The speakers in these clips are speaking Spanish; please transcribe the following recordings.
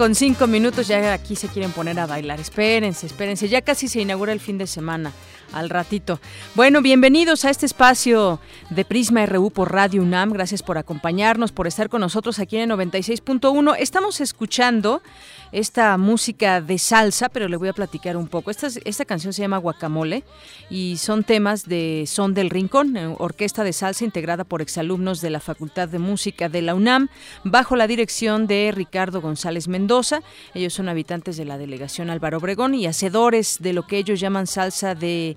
Con cinco minutos, ya aquí se quieren poner a bailar. Espérense, espérense, ya casi se inaugura el fin de semana, al ratito. Bueno, bienvenidos a este espacio de Prisma RU por Radio UNAM. Gracias por acompañarnos, por estar con nosotros aquí en el 96.1. Estamos escuchando esta música de salsa, pero le voy a platicar un poco. Esta, esta canción se llama Guacamole y son temas de Son del Rincón, eh, orquesta de salsa integrada por exalumnos de la Facultad de Música de la UNAM, bajo la dirección de Ricardo González Mendoza. Ellos son habitantes de la delegación Álvaro Obregón y hacedores de lo que ellos llaman salsa de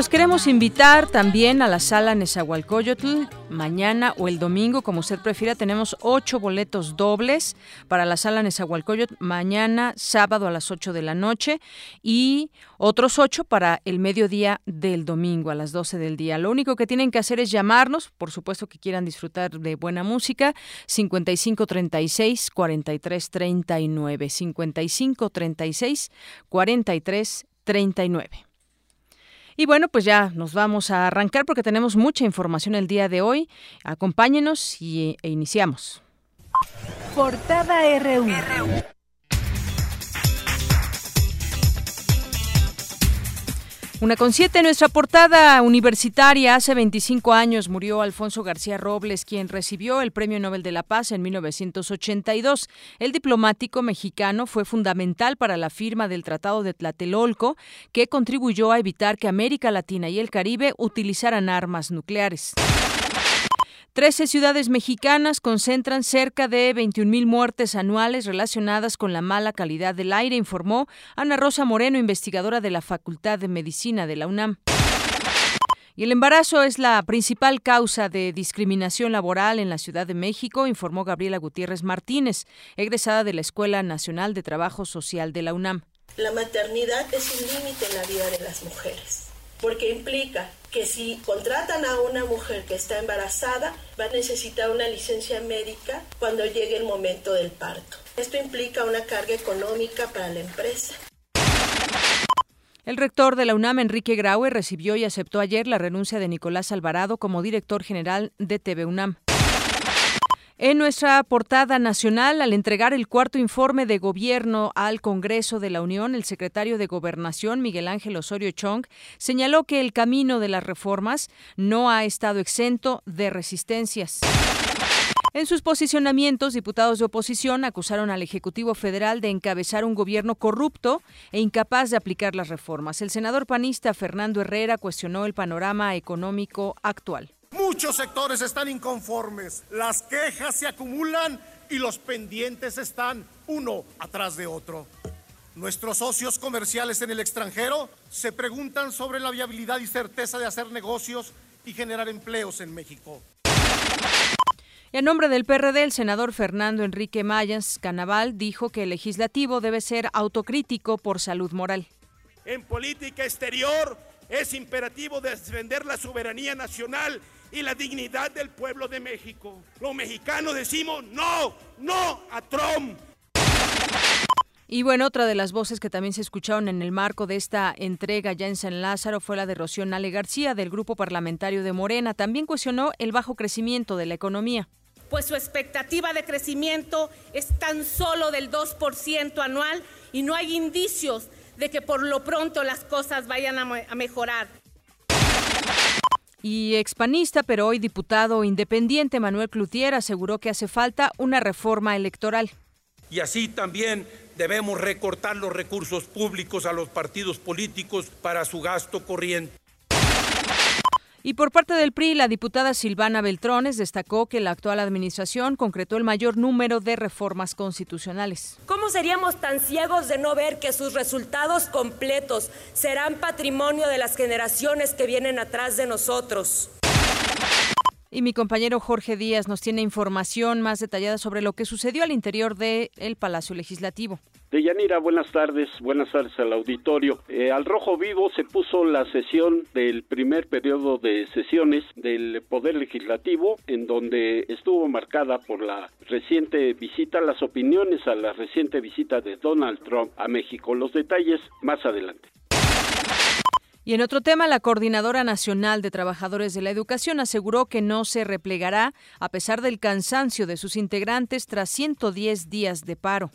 los queremos invitar también a la sala Nezahualcóyotl mañana o el domingo, como usted prefiera. Tenemos ocho boletos dobles para la sala Nezahualcóyotl mañana, sábado a las ocho de la noche y otros ocho para el mediodía del domingo a las doce del día. Lo único que tienen que hacer es llamarnos, por supuesto que quieran disfrutar de buena música, 5536 4339 5536 4339. Y bueno, pues ya nos vamos a arrancar porque tenemos mucha información el día de hoy. Acompáñenos y, e iniciamos. Portada RU. Una con siete, nuestra portada universitaria. Hace 25 años murió Alfonso García Robles, quien recibió el Premio Nobel de la Paz en 1982. El diplomático mexicano fue fundamental para la firma del Tratado de Tlatelolco, que contribuyó a evitar que América Latina y el Caribe utilizaran armas nucleares. Trece ciudades mexicanas concentran cerca de 21.000 muertes anuales relacionadas con la mala calidad del aire, informó Ana Rosa Moreno, investigadora de la Facultad de Medicina de la UNAM. Y el embarazo es la principal causa de discriminación laboral en la Ciudad de México, informó Gabriela Gutiérrez Martínez, egresada de la Escuela Nacional de Trabajo Social de la UNAM. La maternidad es un límite en la vida de las mujeres porque implica que si contratan a una mujer que está embarazada, va a necesitar una licencia médica cuando llegue el momento del parto. Esto implica una carga económica para la empresa. El rector de la UNAM, Enrique Graue, recibió y aceptó ayer la renuncia de Nicolás Alvarado como director general de TV UNAM. En nuestra portada nacional, al entregar el cuarto informe de gobierno al Congreso de la Unión, el secretario de Gobernación, Miguel Ángel Osorio Chong, señaló que el camino de las reformas no ha estado exento de resistencias. En sus posicionamientos, diputados de oposición acusaron al Ejecutivo Federal de encabezar un gobierno corrupto e incapaz de aplicar las reformas. El senador panista Fernando Herrera cuestionó el panorama económico actual. Muchos sectores están inconformes, las quejas se acumulan y los pendientes están uno atrás de otro. Nuestros socios comerciales en el extranjero se preguntan sobre la viabilidad y certeza de hacer negocios y generar empleos en México. Y a nombre del PRD, el senador Fernando Enrique Mayas Canaval dijo que el legislativo debe ser autocrítico por salud moral. En política exterior es imperativo defender la soberanía nacional y la dignidad del pueblo de México. Los mexicanos decimos no, no a Trump. Y bueno, otra de las voces que también se escucharon en el marco de esta entrega ya en San Lázaro fue la de Rocío Nale García del Grupo Parlamentario de Morena. También cuestionó el bajo crecimiento de la economía. Pues su expectativa de crecimiento es tan solo del 2% anual y no hay indicios de que por lo pronto las cosas vayan a, mejorar. Y expanista, pero hoy diputado independiente, Manuel Clutier aseguró que hace falta una reforma electoral. Y así también debemos recortar los recursos públicos a los partidos políticos para su gasto corriente. Y por parte del PRI, la diputada Silvana Beltrones destacó que la actual administración concretó el mayor número de reformas constitucionales. ¿Cómo seríamos tan ciegos de no ver que sus resultados completos serán patrimonio de las generaciones que vienen atrás de nosotros? Y mi compañero Jorge Díaz nos tiene información más detallada sobre lo que sucedió al interior del Palacio Legislativo. Deyanira, buenas tardes, buenas tardes al auditorio. Eh, al rojo vivo se puso la sesión del primer periodo de sesiones del Poder Legislativo, en donde estuvo marcada por la reciente visita, las opiniones a la reciente visita de Donald Trump a México. Los detalles más adelante. Y en otro tema, la Coordinadora Nacional de Trabajadores de la Educación aseguró que no se replegará a pesar del cansancio de sus integrantes tras 110 días de paro.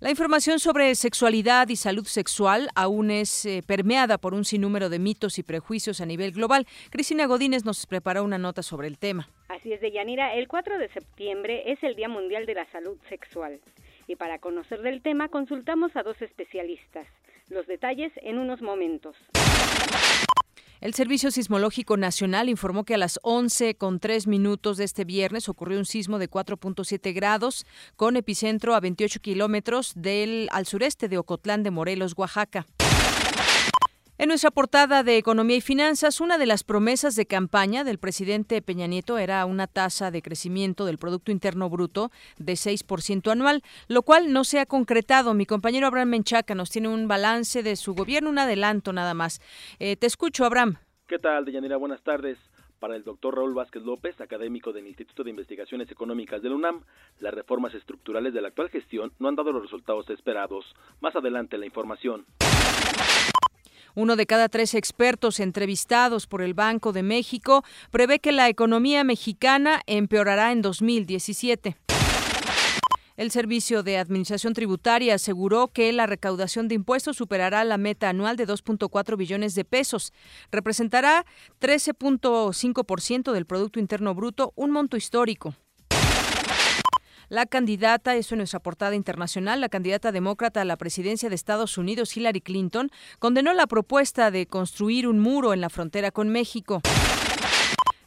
La información sobre sexualidad y salud sexual aún es eh, permeada por un sinnúmero de mitos y prejuicios a nivel global. Cristina Godínez nos preparó una nota sobre el tema. Así es, de Yanira, el 4 de septiembre es el Día Mundial de la Salud Sexual. Y para conocer del tema consultamos a dos especialistas. Los detalles en unos momentos. El Servicio Sismológico Nacional informó que a las 11 con 3 minutos de este viernes ocurrió un sismo de 4.7 grados con epicentro a 28 kilómetros del al sureste de Ocotlán de Morelos, Oaxaca. En nuestra portada de Economía y Finanzas, una de las promesas de campaña del presidente Peña Nieto era una tasa de crecimiento del Producto Interno Bruto de 6% anual, lo cual no se ha concretado. Mi compañero Abraham Menchaca nos tiene un balance de su gobierno, un adelanto nada más. Eh, te escucho, Abraham. ¿Qué tal, Deyanira? Buenas tardes. Para el doctor Raúl Vázquez López, académico del Instituto de Investigaciones Económicas del UNAM, las reformas estructurales de la actual gestión no han dado los resultados esperados. Más adelante la información. Uno de cada tres expertos entrevistados por el Banco de México prevé que la economía mexicana empeorará en 2017. El Servicio de Administración Tributaria aseguró que la recaudación de impuestos superará la meta anual de 2.4 billones de pesos. Representará 13.5% del Producto Interno Bruto, un monto histórico. La candidata, eso en nuestra portada internacional, la candidata demócrata a la presidencia de Estados Unidos, Hillary Clinton, condenó la propuesta de construir un muro en la frontera con México.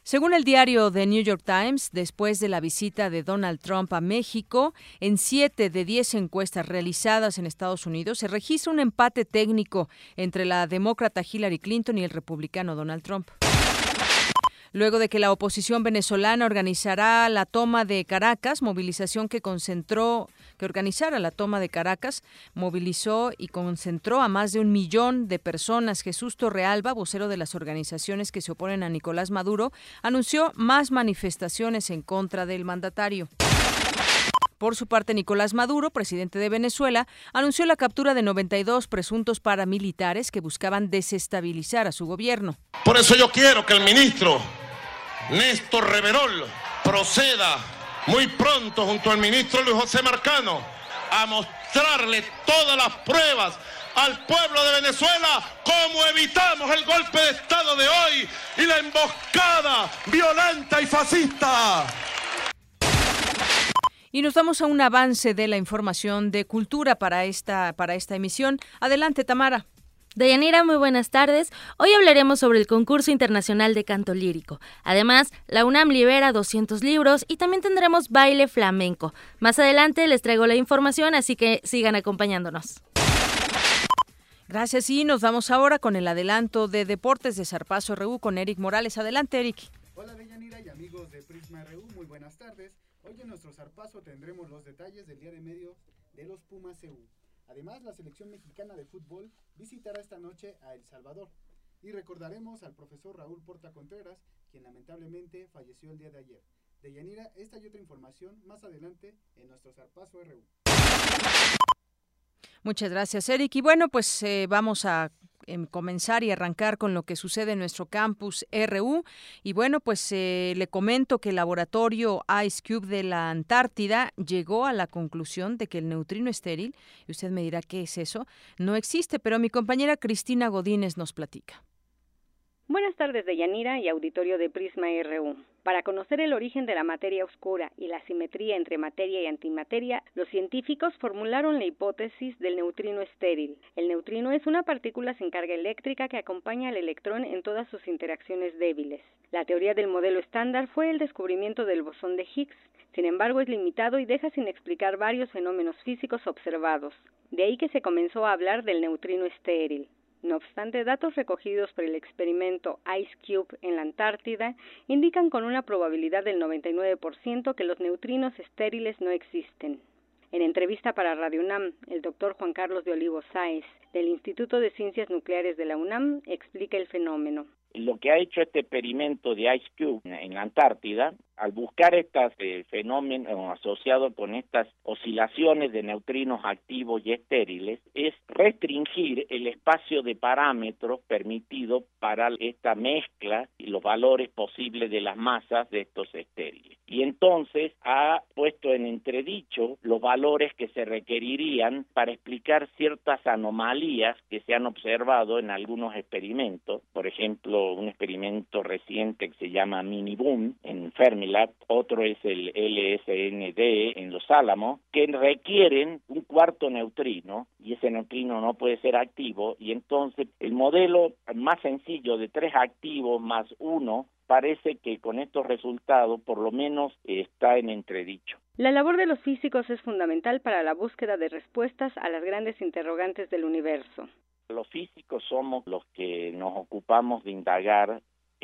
Según el diario The New York Times, después de la visita de Donald Trump a México, en siete de diez encuestas realizadas en Estados Unidos se registra un empate técnico entre la demócrata Hillary Clinton y el republicano Donald Trump luego de que la oposición venezolana organizará la toma de Caracas, movilización que concentró, que organizara la toma de Caracas, movilizó y concentró a más de un millón de personas. Jesús Torrealba, vocero de las organizaciones que se oponen a Nicolás Maduro, anunció más manifestaciones en contra del mandatario. Por su parte, Nicolás Maduro, presidente de Venezuela, anunció la captura de 92 presuntos paramilitares que buscaban desestabilizar a su gobierno. Por eso yo quiero que el ministro Néstor Reverol proceda muy pronto junto al ministro Luis José Marcano a mostrarle todas las pruebas al pueblo de Venezuela cómo evitamos el golpe de Estado de hoy y la emboscada violenta y fascista. Y nos vamos a un avance de la información de cultura para esta, para esta emisión. Adelante, Tamara. Deyanira, muy buenas tardes. Hoy hablaremos sobre el concurso internacional de canto lírico. Además, la UNAM libera 200 libros y también tendremos baile flamenco. Más adelante les traigo la información, así que sigan acompañándonos. Gracias y nos vamos ahora con el adelanto de Deportes de Zarpazo RU con Eric Morales. Adelante, Eric. Hola, Deyanira y amigos de Prisma RU, muy buenas tardes. Hoy en nuestro Zarpazo tendremos los detalles del día de medio de los Pumas EU. Además, la selección mexicana de fútbol visitará esta noche a El Salvador. Y recordaremos al profesor Raúl Porta Contreras, quien lamentablemente falleció el día de ayer. De Yanira, esta y otra información más adelante en nuestro Zarpazo RU. Muchas gracias, Eric. Y bueno, pues eh, vamos a em, comenzar y arrancar con lo que sucede en nuestro campus RU. Y bueno, pues eh, le comento que el laboratorio Ice Cube de la Antártida llegó a la conclusión de que el neutrino estéril, y usted me dirá qué es eso, no existe, pero mi compañera Cristina Godínez nos platica. Buenas tardes, Deyanira y auditorio de Prisma RU. Para conocer el origen de la materia oscura y la simetría entre materia y antimateria, los científicos formularon la hipótesis del neutrino estéril. El neutrino es una partícula sin carga eléctrica que acompaña al electrón en todas sus interacciones débiles. La teoría del modelo estándar fue el descubrimiento del bosón de Higgs. Sin embargo, es limitado y deja sin explicar varios fenómenos físicos observados. De ahí que se comenzó a hablar del neutrino estéril. No obstante, datos recogidos por el experimento Ice Cube en la Antártida indican con una probabilidad del 99% que los neutrinos estériles no existen. En entrevista para Radio UNAM, el doctor Juan Carlos de Olivo Sáez, del Instituto de Ciencias Nucleares de la UNAM, explica el fenómeno. Lo que ha hecho este experimento de Ice Cube en la Antártida al buscar estos eh, fenómenos asociados con estas oscilaciones de neutrinos activos y estériles, es restringir el espacio de parámetros permitido para esta mezcla y los valores posibles de las masas de estos estériles. Y entonces ha puesto en entredicho los valores que se requerirían para explicar ciertas anomalías que se han observado en algunos experimentos. Por ejemplo, un experimento reciente que se llama Miniboom en Fermi otro es el LSND en Los Álamos, que requieren un cuarto neutrino y ese neutrino no puede ser activo y entonces el modelo más sencillo de tres activos más uno parece que con estos resultados por lo menos está en entredicho. La labor de los físicos es fundamental para la búsqueda de respuestas a las grandes interrogantes del universo. Los físicos somos los que nos ocupamos de indagar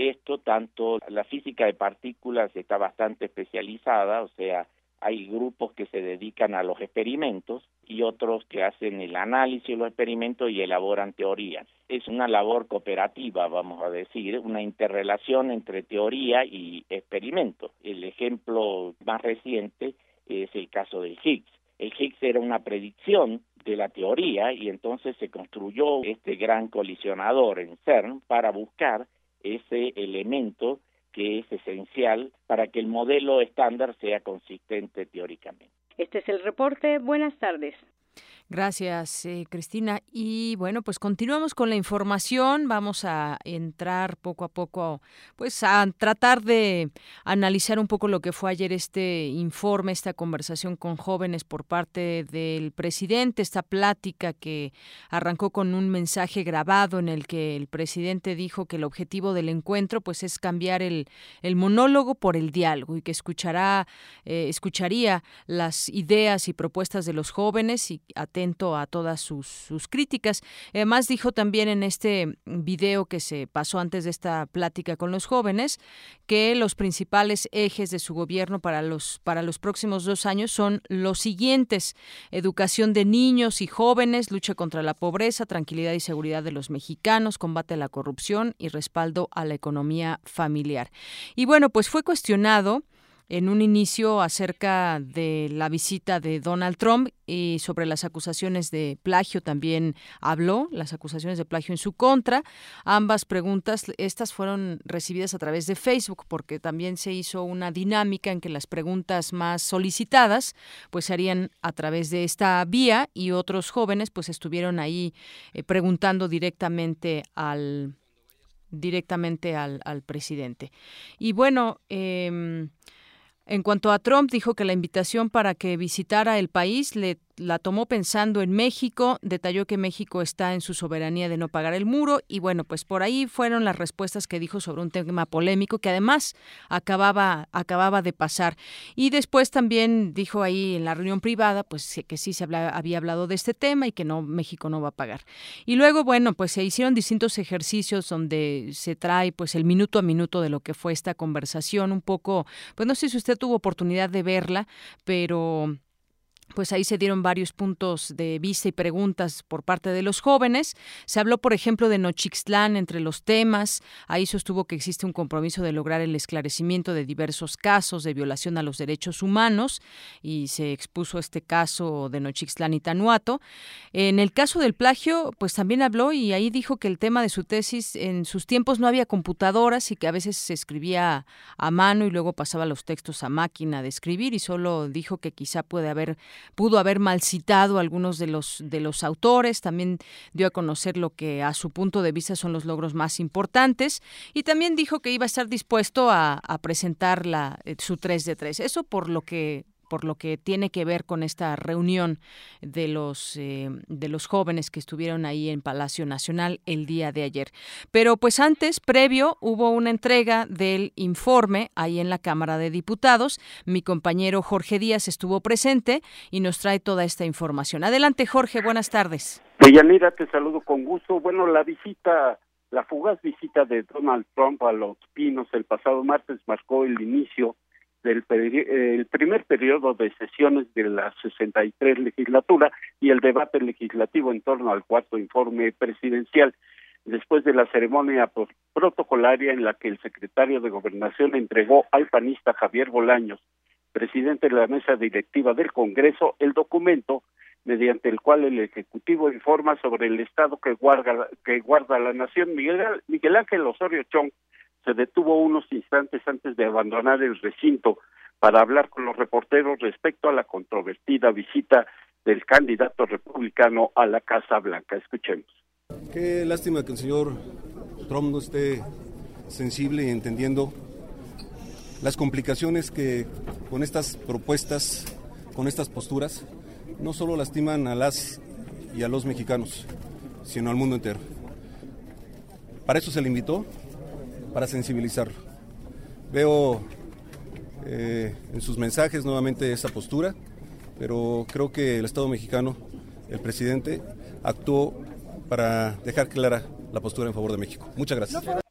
esto tanto la física de partículas está bastante especializada, o sea, hay grupos que se dedican a los experimentos y otros que hacen el análisis de los experimentos y elaboran teorías. Es una labor cooperativa, vamos a decir, una interrelación entre teoría y experimento. El ejemplo más reciente es el caso del Higgs. El Higgs era una predicción de la teoría y entonces se construyó este gran colisionador en CERN para buscar ese elemento que es esencial para que el modelo estándar sea consistente teóricamente. Este es el reporte. Buenas tardes. Gracias, eh, Cristina. Y bueno, pues continuamos con la información. Vamos a entrar poco a poco, pues a tratar de analizar un poco lo que fue ayer este informe, esta conversación con jóvenes por parte del presidente, esta plática que arrancó con un mensaje grabado en el que el presidente dijo que el objetivo del encuentro, pues, es cambiar el, el monólogo por el diálogo y que escuchará, eh, escucharía las ideas y propuestas de los jóvenes y atender a todas sus, críticas. Además, dijo también en este video que se pasó antes de esta plática con los jóvenes que los principales ejes de su gobierno para los, para los próximos dos años son los siguientes. Educación de niños y jóvenes, lucha contra la pobreza, tranquilidad y seguridad de los mexicanos, combate a la corrupción y respaldo a la economía familiar. Y bueno, pues fue cuestionado en un inicio acerca de la visita de Donald Trump y sobre las acusaciones de plagio también habló, las acusaciones de plagio en su contra. Ambas preguntas, estas fueron recibidas a través de Facebook porque también se hizo una dinámica en que las preguntas más solicitadas pues se harían a través de esta vía y otros jóvenes pues estuvieron ahí eh, preguntando directamente al directamente al, al presidente. Y bueno, eh, en cuanto a Trump, dijo que la invitación para que visitara el país le la tomó pensando en México, detalló que México está en su soberanía de no pagar el muro y bueno, pues por ahí fueron las respuestas que dijo sobre un tema polémico que además acababa acababa de pasar. Y después también dijo ahí en la reunión privada pues que sí se había hablado de este tema y que no México no va a pagar. Y luego bueno, pues se hicieron distintos ejercicios donde se trae pues el minuto a minuto de lo que fue esta conversación, un poco pues no sé si usted tuvo oportunidad de verla, pero pues ahí se dieron varios puntos de vista y preguntas por parte de los jóvenes. Se habló, por ejemplo, de Nochixtlán entre los temas. Ahí sostuvo que existe un compromiso de lograr el esclarecimiento de diversos casos de violación a los derechos humanos y se expuso este caso de Nochixtlán y Tanuato. En el caso del plagio, pues también habló y ahí dijo que el tema de su tesis en sus tiempos no había computadoras y que a veces se escribía a mano y luego pasaba los textos a máquina de escribir y solo dijo que quizá puede haber pudo haber mal citado algunos de los de los autores, también dio a conocer lo que a su punto de vista son los logros más importantes y también dijo que iba a estar dispuesto a, a presentar la, eh, su 3 de 3. Eso por lo que por lo que tiene que ver con esta reunión de los eh, de los jóvenes que estuvieron ahí en Palacio Nacional el día de ayer. Pero pues antes, previo, hubo una entrega del informe ahí en la Cámara de Diputados. Mi compañero Jorge Díaz estuvo presente y nos trae toda esta información. Adelante, Jorge, buenas tardes. Deyanira, te saludo con gusto. Bueno, la visita la fugaz visita de Donald Trump a Los Pinos el pasado martes marcó el inicio del el primer periodo de sesiones de la 63 legislatura y el debate legislativo en torno al cuarto informe presidencial después de la ceremonia protocolaria en la que el secretario de Gobernación entregó al panista Javier Bolaños, presidente de la mesa directiva del Congreso, el documento mediante el cual el Ejecutivo informa sobre el estado que guarda, que guarda la nación. Miguel, Miguel Ángel Osorio Chong se detuvo unos instantes antes de abandonar el recinto para hablar con los reporteros respecto a la controvertida visita del candidato republicano a la Casa Blanca. Escuchemos. Qué lástima que el señor Trump no esté sensible y entendiendo las complicaciones que con estas propuestas, con estas posturas, no solo lastiman a las y a los mexicanos, sino al mundo entero. Para eso se le invitó, para sensibilizarlo. Veo eh, en sus mensajes nuevamente esa postura, pero creo que el Estado mexicano, el presidente, actuó para dejar clara la postura en favor de México. Muchas gracias.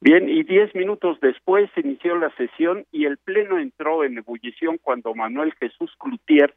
Bien, y diez minutos después se inició la sesión y el Pleno entró en ebullición cuando Manuel Jesús Cloutier,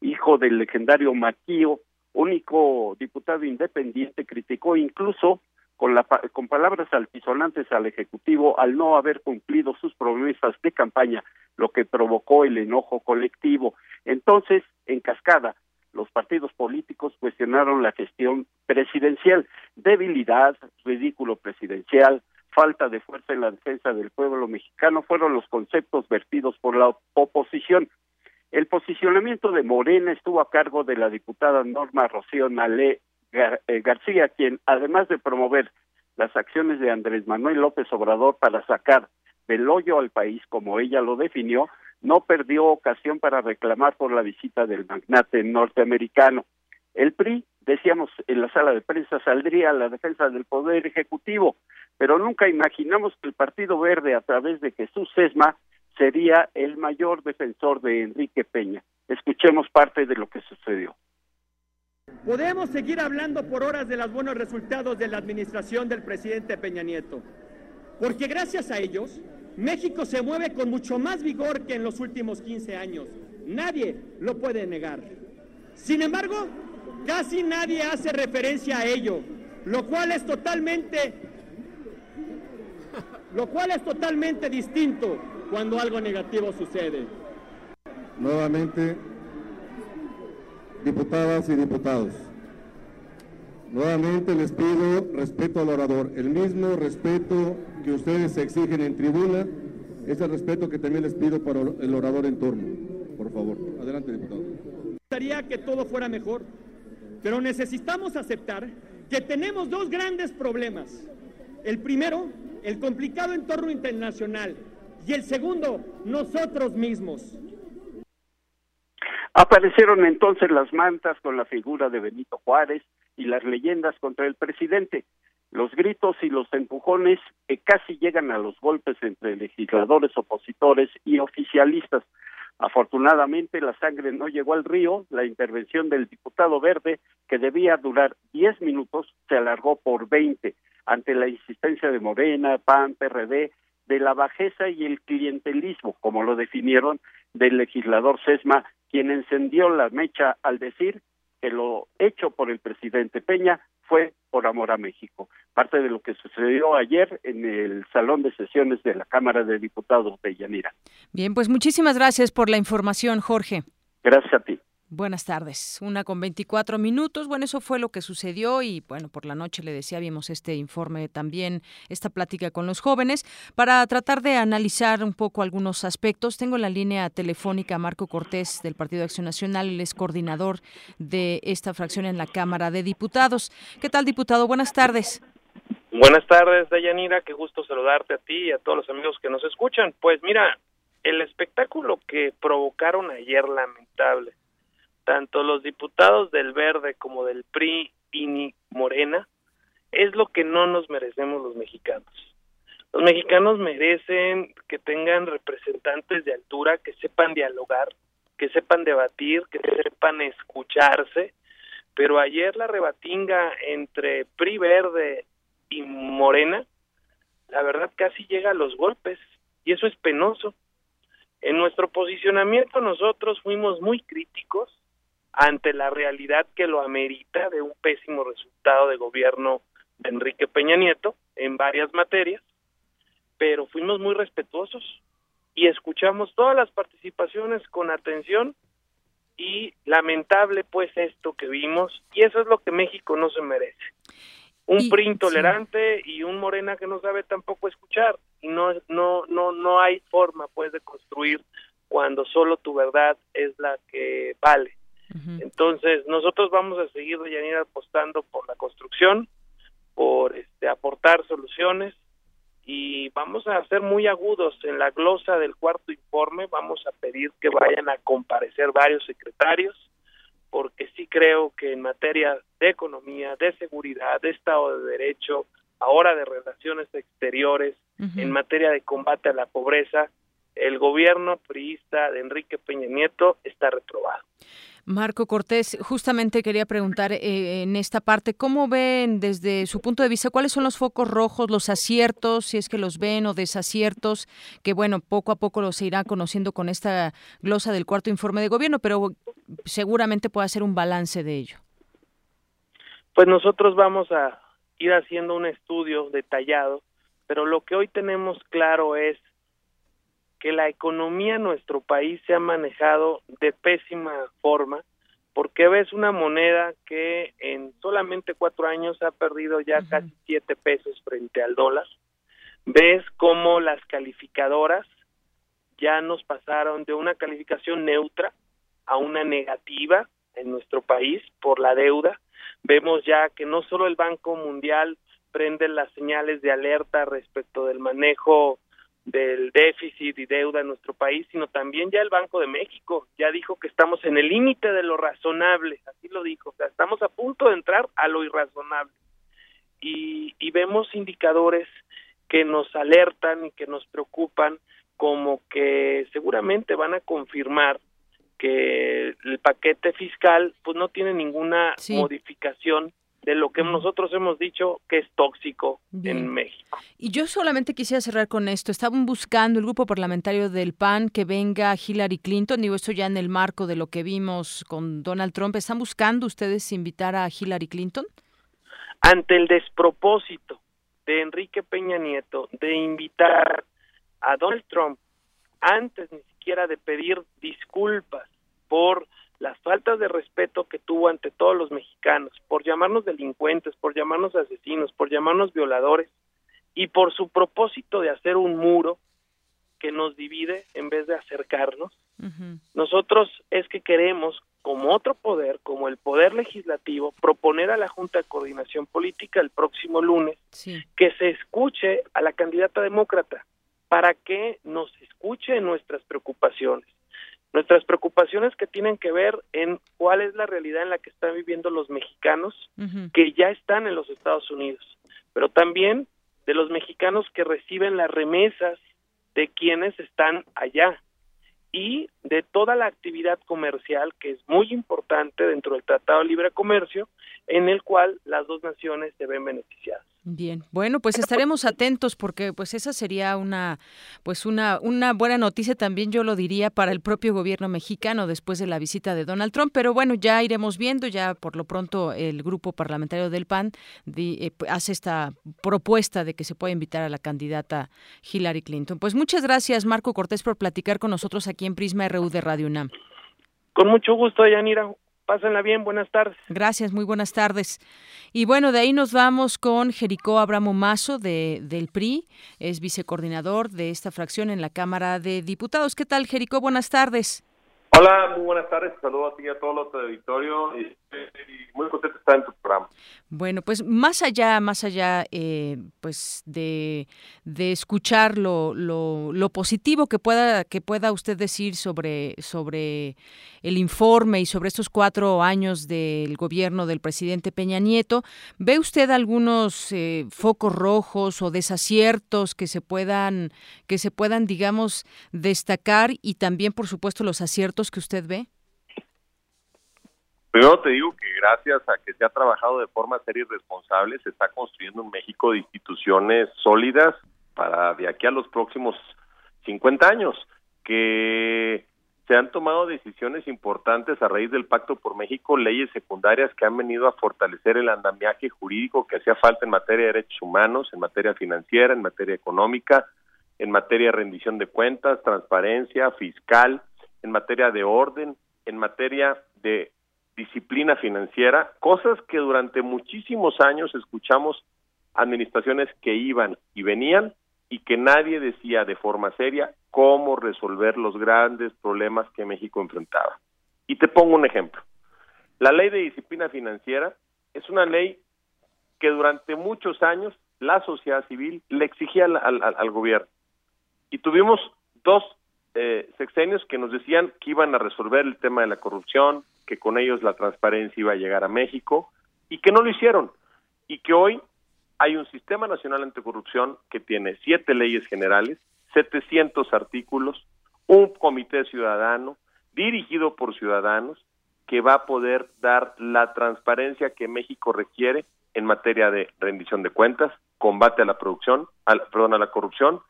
hijo del legendario Matío, único diputado independiente, criticó incluso con, la, con palabras altisonantes al Ejecutivo al no haber cumplido sus promesas de campaña, lo que provocó el enojo colectivo. Entonces, en cascada, los partidos políticos cuestionaron la gestión presidencial, debilidad, ridículo presidencial, falta de fuerza en la defensa del pueblo mexicano fueron los conceptos vertidos por la oposición. El posicionamiento de Morena estuvo a cargo de la diputada Norma Rocío Nalé eh, García, quien además de promover las acciones de Andrés Manuel López Obrador para sacar del hoyo al país, como ella lo definió, no perdió ocasión para reclamar por la visita del magnate norteamericano. El PRI, decíamos en la sala de prensa, saldría a la defensa del Poder Ejecutivo, pero nunca imaginamos que el Partido Verde, a través de Jesús Sesma, sería el mayor defensor de Enrique Peña. Escuchemos parte de lo que sucedió. Podemos seguir hablando por horas de los buenos resultados de la administración del presidente Peña Nieto, porque gracias a ellos México se mueve con mucho más vigor que en los últimos 15 años. Nadie lo puede negar. Sin embargo, casi nadie hace referencia a ello, lo cual es totalmente lo cual es totalmente distinto cuando algo negativo sucede. Nuevamente diputadas y diputados. Nuevamente les pido respeto al orador, el mismo respeto que ustedes exigen en tribuna, es el respeto que también les pido para el orador en turno. Por favor, adelante diputado. Me gustaría que todo fuera mejor, pero necesitamos aceptar que tenemos dos grandes problemas. El primero, el complicado entorno internacional, y el segundo, nosotros mismos. Aparecieron entonces las mantas con la figura de Benito Juárez y las leyendas contra el presidente. Los gritos y los empujones que casi llegan a los golpes entre legisladores opositores y oficialistas. Afortunadamente la sangre no llegó al río, la intervención del diputado verde, que debía durar diez minutos, se alargó por veinte, ante la insistencia de Morena, PAN, PRD, de la bajeza y el clientelismo, como lo definieron del legislador Sesma quien encendió la mecha al decir que lo hecho por el presidente Peña fue por amor a México. Parte de lo que sucedió ayer en el salón de sesiones de la Cámara de Diputados de Yanira. Bien, pues muchísimas gracias por la información, Jorge. Gracias a ti. Buenas tardes. Una con 24 minutos. Bueno, eso fue lo que sucedió y bueno, por la noche le decía, vimos este informe también, esta plática con los jóvenes, para tratar de analizar un poco algunos aspectos. Tengo la línea telefónica a Marco Cortés del Partido de Acción Nacional, él es coordinador de esta fracción en la Cámara de Diputados. ¿Qué tal, diputado? Buenas tardes. Buenas tardes, Dayanira. Qué gusto saludarte a ti y a todos los amigos que nos escuchan. Pues mira, el espectáculo que provocaron ayer, lamentable, tanto los diputados del Verde como del PRI y Morena, es lo que no nos merecemos los mexicanos. Los mexicanos merecen que tengan representantes de altura, que sepan dialogar, que sepan debatir, que sepan escucharse, pero ayer la rebatinga entre PRI Verde y Morena, la verdad casi llega a los golpes y eso es penoso. En nuestro posicionamiento nosotros fuimos muy críticos ante la realidad que lo amerita de un pésimo resultado de gobierno de Enrique Peña Nieto en varias materias, pero fuimos muy respetuosos y escuchamos todas las participaciones con atención y lamentable pues esto que vimos y eso es lo que México no se merece. Un PRI intolerante y un Morena que no sabe tampoco escuchar y no no no no hay forma pues de construir cuando solo tu verdad es la que vale entonces, nosotros vamos a seguir, Deyanira, apostando por la construcción, por este, aportar soluciones y vamos a ser muy agudos en la glosa del cuarto informe. Vamos a pedir que vayan a comparecer varios secretarios, porque sí creo que en materia de economía, de seguridad, de Estado de Derecho, ahora de relaciones exteriores, en materia de combate a la pobreza, el gobierno priista de Enrique Peña Nieto está reprobado. Marco Cortés, justamente quería preguntar eh, en esta parte, ¿cómo ven desde su punto de vista cuáles son los focos rojos, los aciertos, si es que los ven o desaciertos, que bueno, poco a poco los irá conociendo con esta glosa del cuarto informe de gobierno, pero seguramente puede hacer un balance de ello? Pues nosotros vamos a ir haciendo un estudio detallado, pero lo que hoy tenemos claro es que la economía en nuestro país se ha manejado de pésima forma, porque ves una moneda que en solamente cuatro años ha perdido ya casi siete pesos frente al dólar. Ves cómo las calificadoras ya nos pasaron de una calificación neutra a una negativa en nuestro país por la deuda. Vemos ya que no solo el Banco Mundial prende las señales de alerta respecto del manejo del déficit y deuda en nuestro país, sino también ya el Banco de México. Ya dijo que estamos en el límite de lo razonable, así lo dijo, o sea, estamos a punto de entrar a lo irrazonable. Y, y vemos indicadores que nos alertan y que nos preocupan como que seguramente van a confirmar que el paquete fiscal pues no tiene ninguna modificación de lo que nosotros hemos dicho que es tóxico en México. Y yo solamente quisiera cerrar con esto. Estaban buscando el grupo parlamentario del PAN que venga Hillary Clinton, digo esto ya en el marco de lo que vimos con Donald Trump. ¿Están buscando ustedes invitar a Hillary Clinton? Ante el despropósito de Enrique Peña Nieto de invitar a Donald Trump antes ni siquiera de pedir disculpas por las faltas de respeto que tuvo ante todos los mexicanos, por llamarnos delincuentes, por llamarnos asesinos, por llamarnos violadores, y por su propósito de hacer un muro que nos divide en vez de acercarnos. Nosotros es que queremos, como otro poder, como el poder legislativo, proponer a la Junta de Coordinación Política el próximo lunes que se escuche a la candidata demócrata para que nos escuche nuestras preocupaciones nuestras preocupaciones que tienen que ver en cuál es la realidad en la que están viviendo los mexicanos que ya están en los Estados Unidos, pero también de los mexicanos que reciben las remesas de quienes están allá y de toda la actividad comercial que es muy importante dentro del Tratado de Libre Comercio en el cual las dos naciones se ven beneficiadas. Bien, bueno, pues estaremos atentos porque pues esa sería una pues una una buena noticia también yo lo diría para el propio gobierno mexicano después de la visita de Donald Trump, pero bueno, ya iremos viendo, ya por lo pronto el grupo parlamentario del PAN eh, hace esta propuesta de que se pueda invitar a la candidata Hillary Clinton. Pues muchas gracias Marco Cortés por platicar con nosotros aquí en Prisma RU de Radio UNAM. Con mucho gusto, Yanira. Pásenla bien, buenas tardes. Gracias, muy buenas tardes. Y bueno, de ahí nos vamos con Jericó Abramo Mazo de, del PRI, es vicecoordinador de esta fracción en la Cámara de Diputados. ¿Qué tal, Jericó? Buenas tardes. Hola, muy buenas tardes. Saludos a ti y a todo el auditorio. Y, muy contento de estar en tu programa. Bueno, pues más allá, más allá, eh, pues de, de escuchar lo, lo, lo, positivo que pueda que pueda usted decir sobre sobre el informe y sobre estos cuatro años del gobierno del presidente Peña Nieto, ¿ve usted algunos eh, focos rojos o desaciertos que se puedan que se puedan, digamos, destacar y también, por supuesto, los aciertos que usted ve? Primero te digo que gracias a que se ha trabajado de forma seria y responsable, se está construyendo un México de instituciones sólidas para de aquí a los próximos 50 años, que se han tomado decisiones importantes a raíz del Pacto por México, leyes secundarias que han venido a fortalecer el andamiaje jurídico que hacía falta en materia de derechos humanos, en materia financiera, en materia económica, en materia de rendición de cuentas, transparencia fiscal, en materia de orden, en materia de disciplina financiera, cosas que durante muchísimos años escuchamos administraciones que iban y venían y que nadie decía de forma seria cómo resolver los grandes problemas que México enfrentaba. Y te pongo un ejemplo. La ley de disciplina financiera es una ley que durante muchos años la sociedad civil le exigía al, al, gobierno. Y tuvimos dos eh, sexenios que nos decían que iban a resolver el tema de la corrupción, que con ellos la transparencia iba a llegar a México y que no lo hicieron. Y que hoy hay un sistema nacional anticorrupción que tiene siete leyes generales, 700 artículos, un comité ciudadano dirigido por ciudadanos que va a poder dar la transparencia que México requiere en materia de rendición de cuentas, combate a la producción, perdón, a la corrupción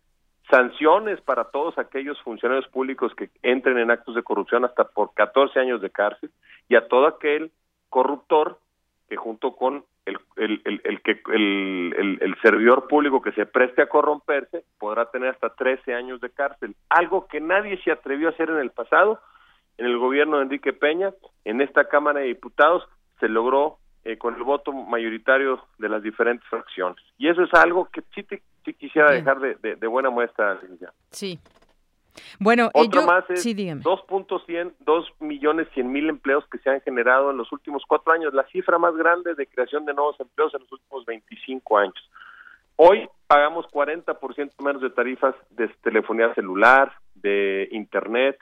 sanciones para todos aquellos funcionarios públicos que entren en actos de corrupción hasta por 14 años de cárcel y a todo aquel corruptor que junto con el, el, el, el que el, servidor público que se preste a corromperse podrá tener hasta 13 años de cárcel, algo que nadie se atrevió a hacer en el pasado, en el gobierno de Enrique Peña, en esta Cámara de Diputados se logró eh, con el voto mayoritario de las diferentes fracciones. Y eso es algo que sí, te, sí quisiera dejar de, de, de, buena muestra. Sí. Bueno, otro más es sí, 2.100, 2 millones 100 mil empleos que se han generado en los últimos cuatro años, la cifra más grande de creación de nuevos empleos en los últimos 25 años. Hoy pagamos 40% menos de tarifas de telefonía celular, de internet,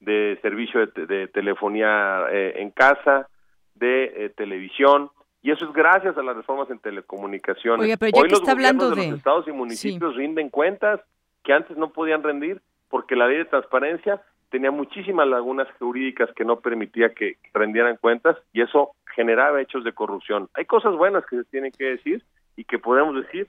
de servicio de, de telefonía eh, en casa, de eh, televisión, y eso es gracias a las reformas en telecomunicaciones. Oye, pero ya Hoy que los está hablando de... de los estados y municipios sí. rinden cuentas que antes no podían rendir porque la ley de transparencia tenía muchísimas lagunas jurídicas que no permitía que rendieran cuentas y eso generaba hechos de corrupción. Hay cosas buenas que se tienen que decir y que podemos decir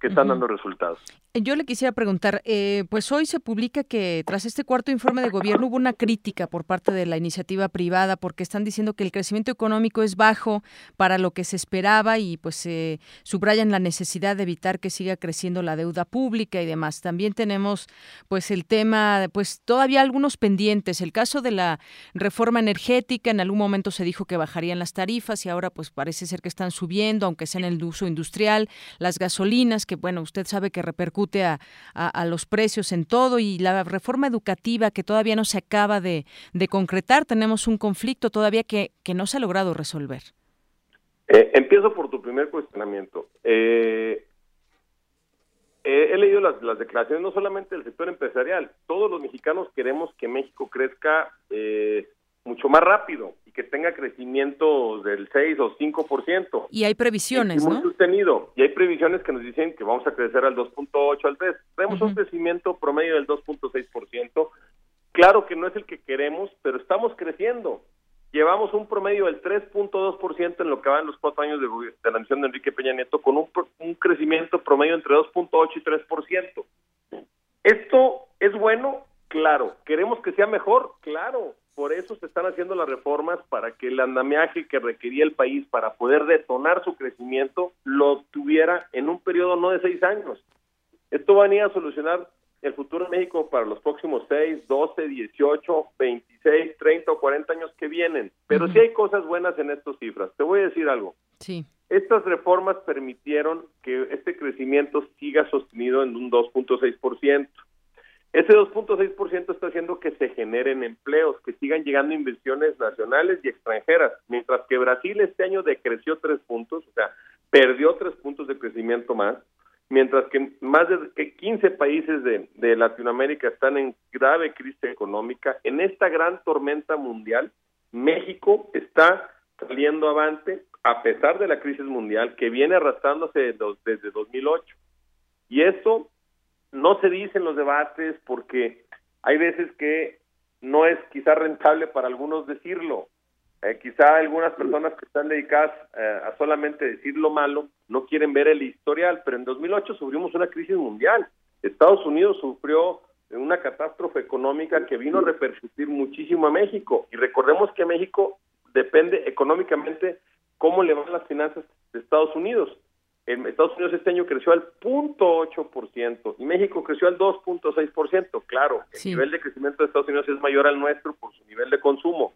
que están uh -huh. dando resultados. Yo le quisiera preguntar, eh, pues hoy se publica que tras este cuarto informe de gobierno hubo una crítica por parte de la iniciativa privada porque están diciendo que el crecimiento económico es bajo para lo que se esperaba y pues eh, subrayan la necesidad de evitar que siga creciendo la deuda pública y demás. También tenemos pues el tema, pues todavía algunos pendientes. El caso de la reforma energética, en algún momento se dijo que bajarían las tarifas y ahora pues parece ser que están subiendo, aunque sea en el uso industrial, las gasolinas, que bueno, usted sabe que repercute a, a, los precios en todo y la reforma educativa que todavía no se acaba de, de concretar. Tenemos un conflicto todavía que, que no se ha logrado resolver. Eh, empiezo por tu primer cuestionamiento. Eh, eh, he leído las, las, declaraciones no solamente del sector empresarial, todos los mexicanos queremos que México crezca mucho más rápido y que tenga crecimiento del 6 o 5%. Y hay previsiones, y muy ¿no? sostenido. Y hay previsiones que nos dicen que vamos a crecer al 2.8, al 3. Tenemos uh -huh. un crecimiento promedio del 2.6%. Claro que no es el que queremos, pero estamos creciendo. Llevamos un promedio del 3.2% en lo que va en los cuatro años de, de la misión de Enrique Peña Nieto, con un, un crecimiento promedio entre 2.8 y 3%. ¿Esto es bueno? Claro. ¿Queremos que sea mejor? Claro por eso se están haciendo las reformas para que el andamiaje que requería el país para poder detonar su crecimiento lo tuviera en un periodo no de seis años. Esto va a venir a solucionar el futuro de México para los próximos 6, 12, 18, 26, 30 o 40 años que vienen. Pero sí hay cosas buenas en estas cifras. Te voy a decir algo. Sí. Estas reformas permitieron que este crecimiento siga sostenido en un 2.6%. Ese 2.6% está haciendo que se generen empleos, que sigan llegando inversiones nacionales y extranjeras, mientras que Brasil este año decreció tres puntos, o sea, perdió tres puntos de crecimiento más, mientras que más de 15 países de, de Latinoamérica están en grave crisis económica. En esta gran tormenta mundial, México está saliendo avante a pesar de la crisis mundial que viene arrastrándose desde 2008. Y eso no se dice en los debates porque hay veces que no es quizá rentable para algunos decirlo. Eh, quizá algunas personas que están dedicadas eh, a solamente decir lo malo no quieren ver el historial, pero en 2008 sufrimos una crisis mundial. Estados Unidos sufrió una catástrofe económica que vino a repercutir muchísimo a México. Y recordemos que México depende económicamente cómo le van las finanzas de Estados Unidos. En Estados Unidos este año creció al 0.8% y México creció al 2.6%. Claro, el nivel de crecimiento de Estados Unidos es mayor al nuestro por su nivel de consumo.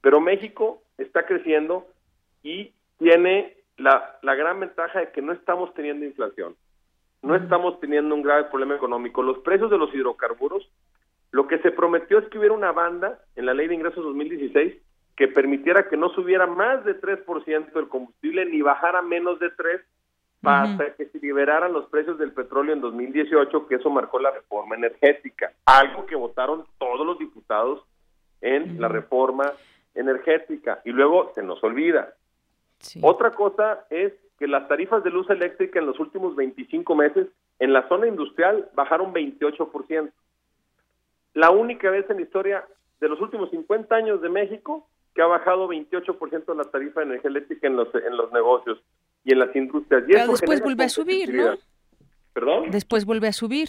Pero México está creciendo y tiene la, la gran ventaja de que no estamos teniendo inflación. No estamos teniendo un grave problema económico. Los precios de los hidrocarburos, lo que se prometió es que hubiera una banda en la Ley de Ingresos 2016 que permitiera que no subiera más de 3% el combustible ni bajara menos de 3 hasta que se liberaran los precios del petróleo en 2018, que eso marcó la reforma energética, algo que votaron todos los diputados en la reforma energética y luego se nos olvida. Otra cosa es que las tarifas de luz eléctrica en los últimos 25 meses en la zona industrial bajaron 28%. La única vez en la historia de los últimos 50 años de México que ha bajado 28% la tarifa de energía eléctrica en los, en los negocios y en las industrias. Y Pero después vuelve a subir, ¿no? ¿Perdón? Después vuelve a subir.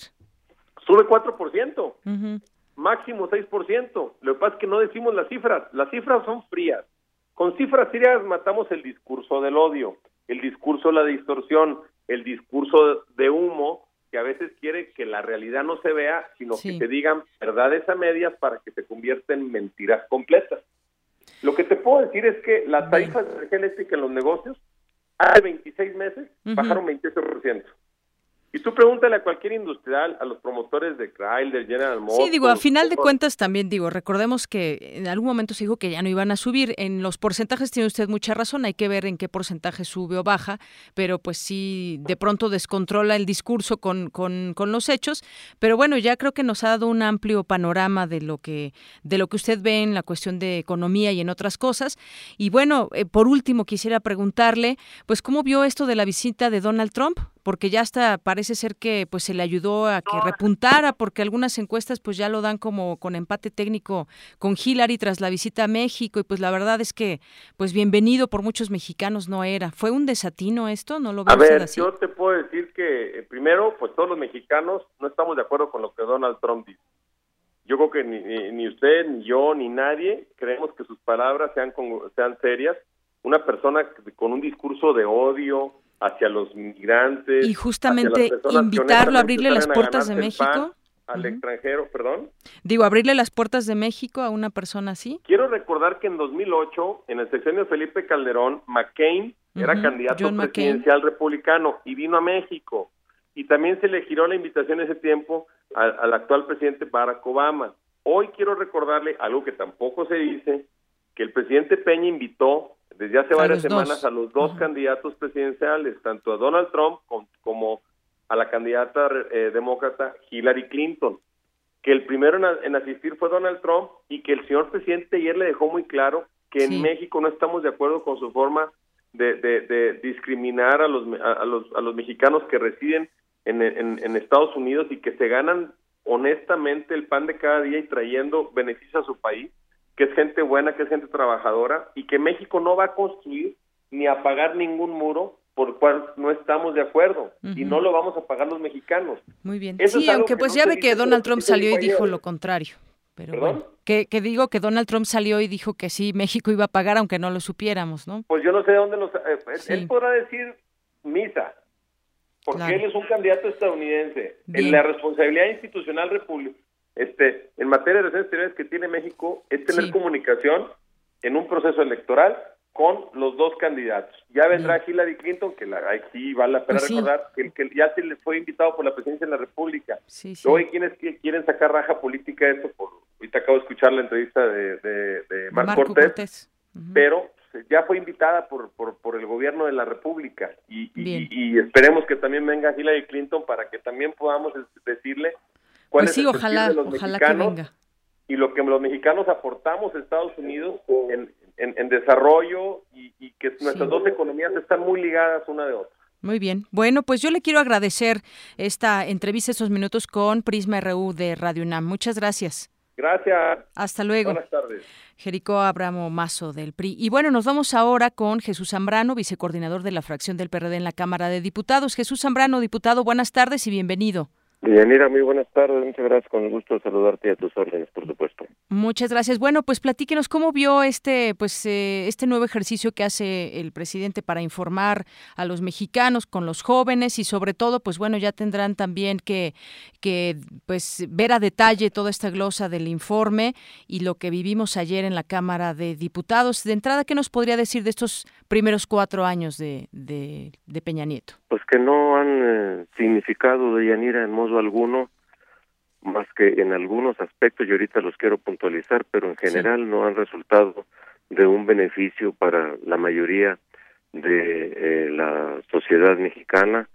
Sube 4%, máximo 6%. Lo que pasa es que no decimos las cifras. Las cifras son frías. Con cifras frías matamos el discurso del odio, el discurso de la distorsión, el discurso de humo que a veces quiere que la realidad no se vea, sino que se digan verdades a medias para que se convierten en mentiras completas. Lo que te puedo decir es que las tarifas de energía eléctrica en los negocios hace 26 meses bajaron 28%. Y tú pregúntale a cualquier industrial, a los promotores de Chrysler, General Motors. Sí, digo, a final de cuentas también digo, recordemos que en algún momento se dijo que ya no iban a subir. En los porcentajes tiene usted mucha razón, hay que ver en qué porcentaje sube o baja, pero pues sí, de pronto descontrola el discurso con, con, con los hechos. Pero bueno, ya creo que nos ha dado un amplio panorama de lo que, de lo que usted ve en la cuestión de economía y en otras cosas. Y bueno, eh, por último quisiera preguntarle, pues, ¿cómo vio esto de la visita de Donald Trump? Porque ya hasta parece ser que pues se le ayudó a que repuntara porque algunas encuestas pues ya lo dan como con empate técnico con Hillary tras la visita a México y pues la verdad es que pues bienvenido por muchos mexicanos no era. ¿Fue un desatino esto? ¿No lo A ver, yo te puedo decir que eh, primero pues todos los mexicanos no estamos de acuerdo con lo que Donald Trump dice. Yo creo que ni, ni usted, ni yo, ni nadie creemos que sus palabras sean, con, sean serias. Una persona con un discurso de odio, hacia los migrantes. Y justamente invitarlo a abrirle las puertas de México. Al extranjero, perdón. Digo, abrirle las puertas de México a una persona así. Quiero recordar que en 2008, en el sexenio de Felipe Calderón, McCain era candidato presidencial republicano y vino a México. Y también se le giró la invitación ese tiempo al, al actual presidente Barack Obama. Hoy quiero recordarle algo que tampoco se dice, que el presidente Peña invitó desde hace varias semanas a los dos candidatos presidenciales, tanto a Donald Trump como a la candidata eh, demócrata Hillary Clinton, que el primero en, asistir fue Donald Trump y que el señor presidente ayer le dejó muy claro que en México no estamos de acuerdo con su forma de, discriminar a los, a, los, a los mexicanos que residen en, en Estados Unidos y que se ganan honestamente el pan de cada día y trayendo beneficios a su país que es gente buena, que es gente trabajadora y que México no va a construir ni a pagar ningún muro por el cual no estamos de acuerdo y no lo vamos a pagar los mexicanos. Muy bien. sí, aunque pues ya ve que Donald Trump salió y dijo lo contrario. Pero bueno, que, que, digo que Donald Trump salió y dijo que sí, México iba a pagar aunque no lo supiéramos, ¿no? Pues yo no sé de dónde los... Eh, él podrá decir misa, porque él es un candidato estadounidense. En la responsabilidad institucional este, en materia de relaciones exteriores que tiene México es tener comunicación en un proceso electoral con los dos candidatos. Ya vendrá Hillary Clinton, que la, aquí vale la pena pues recordar, que, que, ya se le fue invitado por la presidencia de la República. Sí, hay quienes quieren sacar raja política de esto, por, ahorita acabo de escuchar la entrevista de, de, Marco, Cortés, pero ya fue invitada por, por, por, el gobierno de la República. Y, y, esperemos que también venga Hillary Clinton para que también podamos decirle cuál pues es el ojalá, de los mexicanos y lo que los mexicanos aportamos a Estados Unidos en, en, desarrollo y, que nuestras dos economías están muy ligadas una de otra. Muy bien. Bueno, pues yo le quiero agradecer esta entrevista, estos minutos con Prisma RU de Radio UNAM. Muchas gracias. Gracias. Hasta luego. Buenas tardes. Jericó Abramo Mazo del PRI. Y bueno, nos vamos ahora con Jesús Zambrano, vicecoordinador de la fracción del PRD en la Cámara de Diputados. Jesús Zambrano, diputado, buenas tardes y bienvenido. Bienvenida, muy buenas tardes, muchas gracias, con gusto saludarte a tus órdenes, por supuesto. Muchas gracias. Bueno, pues platíquenos cómo vio este, pues, eh, este nuevo ejercicio que hace el presidente para informar a los mexicanos con los jóvenes y sobre todo, pues bueno, ya tendrán también que, que pues ver a detalle toda esta glosa del informe y lo que vivimos ayer en la Cámara de Diputados. De entrada, ¿qué nos podría decir de estos primeros cuatro años de, de, de Peña Nieto? Pues que no han eh, significado de Yanira en modo alguno, más que en algunos aspectos, y ahorita los quiero puntualizar, pero en general no han resultado de un beneficio para la mayoría de eh, la sociedad mexicana.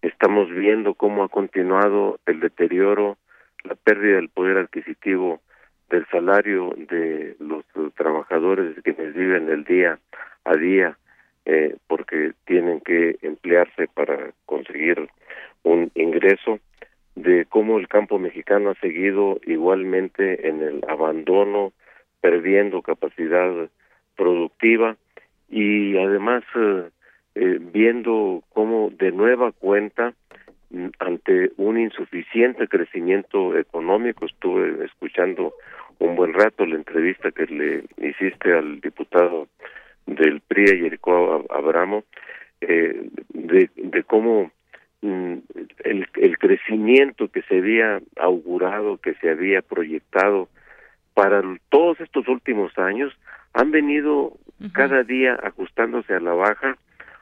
Estamos viendo cómo ha continuado el deterioro, la pérdida del poder adquisitivo del salario de los trabajadores quienes viven el día a día eh, porque tienen que emplearse para conseguir un ingreso, de cómo el campo mexicano ha seguido igualmente en el abandono, perdiendo capacidad productiva y además eh, eh, viendo cómo de nueva cuenta mm, ante un insuficiente crecimiento económico, estuve escuchando un buen rato la entrevista que le hiciste al diputado del PRI, Jericó Abramo, eh, de, de cómo mm, el, el crecimiento que se había augurado, que se había proyectado para todos estos últimos años, han venido cada día ajustándose a la baja.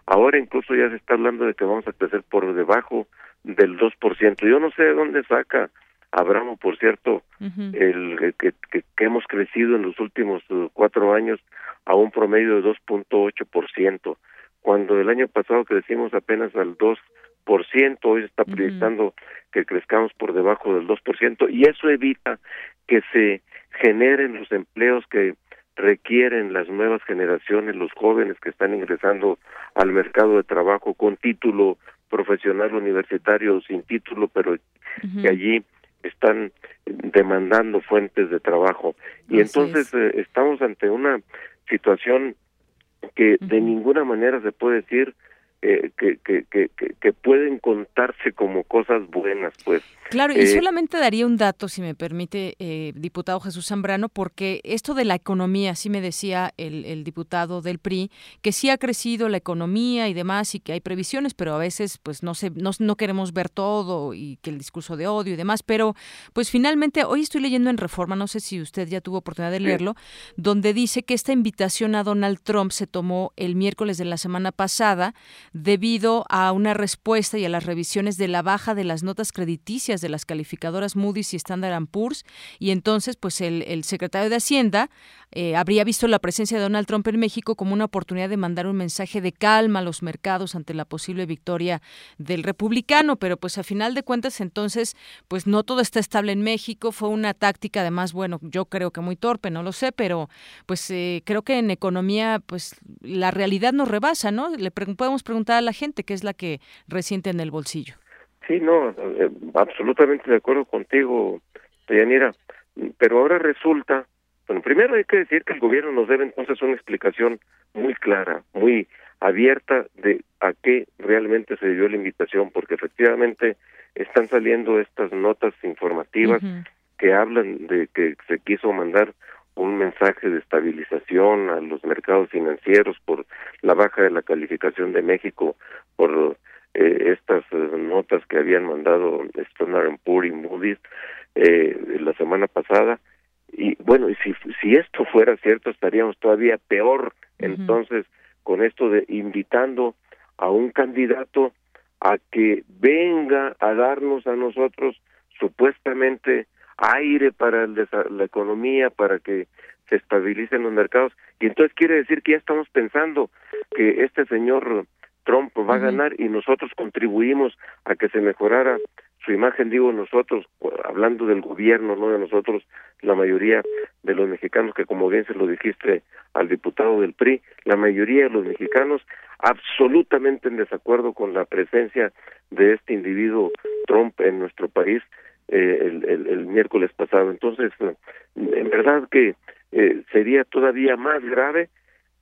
Ahora incluso ya se está hablando de que vamos a crecer por debajo del 2%. Yo no sé de dónde saca Abramo, por cierto, el, que, que, hemos crecido en los últimos uh, cuatro años a un promedio de 2.8%, cuando el año pasado crecimos apenas al 2%, hoy se está proyectando que crezcamos por debajo del 2%, y eso evita que se generen los empleos que requieren las nuevas generaciones, los jóvenes que están ingresando al mercado de trabajo con título profesional universitario sin título, pero que allí están demandando fuentes de trabajo. Y entonces eh, estamos ante una situación que de ninguna manera se puede decir eh, que, que, que, que, pueden contarse como cosas buenas, pues. Claro, y eh, solamente daría un dato, si me permite, eh, diputado Jesús Zambrano, porque esto de la economía, sí me decía el, el, diputado del PRI, que sí ha crecido la economía y demás, y que hay previsiones, pero a veces pues no, se, no, no queremos ver todo y que el discurso de odio y demás, pero pues finalmente, hoy estoy leyendo en Reforma, no sé si usted ya tuvo oportunidad de leerlo, donde dice que esta invitación a Donald Trump se tomó el miércoles de la semana pasada debido a una respuesta y a las revisiones de la baja de las notas crediticias de las calificadoras Moody's y Standard Poor's. Y entonces pues el, el secretario de Hacienda eh, habría visto la presencia de Donald Trump en México como una oportunidad de mandar un mensaje de calma a los mercados ante la posible victoria del republicano, pero pues a final de cuentas entonces pues no todo está estable en México, fue una táctica además, bueno, yo creo que muy torpe, no lo sé, pero pues eh, creo que en economía pues la realidad nos rebasa, ¿no? Le podemos preguntar a la gente qué es la que resiente en el bolsillo. Sí, no, eh, absolutamente de acuerdo contigo, Yanira. Pero ahora resulta, bueno, primero hay que decir que el gobierno nos debe entonces una explicación muy clara, muy abierta de a qué realmente se dio la invitación, porque efectivamente están saliendo estas notas informativas que hablan de que se quiso mandar un mensaje de estabilización a los mercados financieros por la baja de la calificación de México por eh, estas eh, notas que habían mandado Standard Poor's y Moody's eh, la semana pasada y bueno y si si esto fuera cierto estaríamos todavía peor. Entonces con esto de invitando a un candidato a que venga a darnos a nosotros supuestamente aire para la economía para que se estabilicen los mercados. Y entonces quiere decir que ya estamos pensando que este señor Trump va a ganar y nosotros contribuimos a que se mejorara su imagen, digo nosotros, hablando del gobierno, no de nosotros, la mayoría de los mexicanos, que como bien se lo dijiste al diputado del PRI, la mayoría de los mexicanos absolutamente en desacuerdo con la presencia de este individuo Trump en nuestro país eh, el, el, miércoles pasado. Entonces, en verdad que eh, sería todavía más grave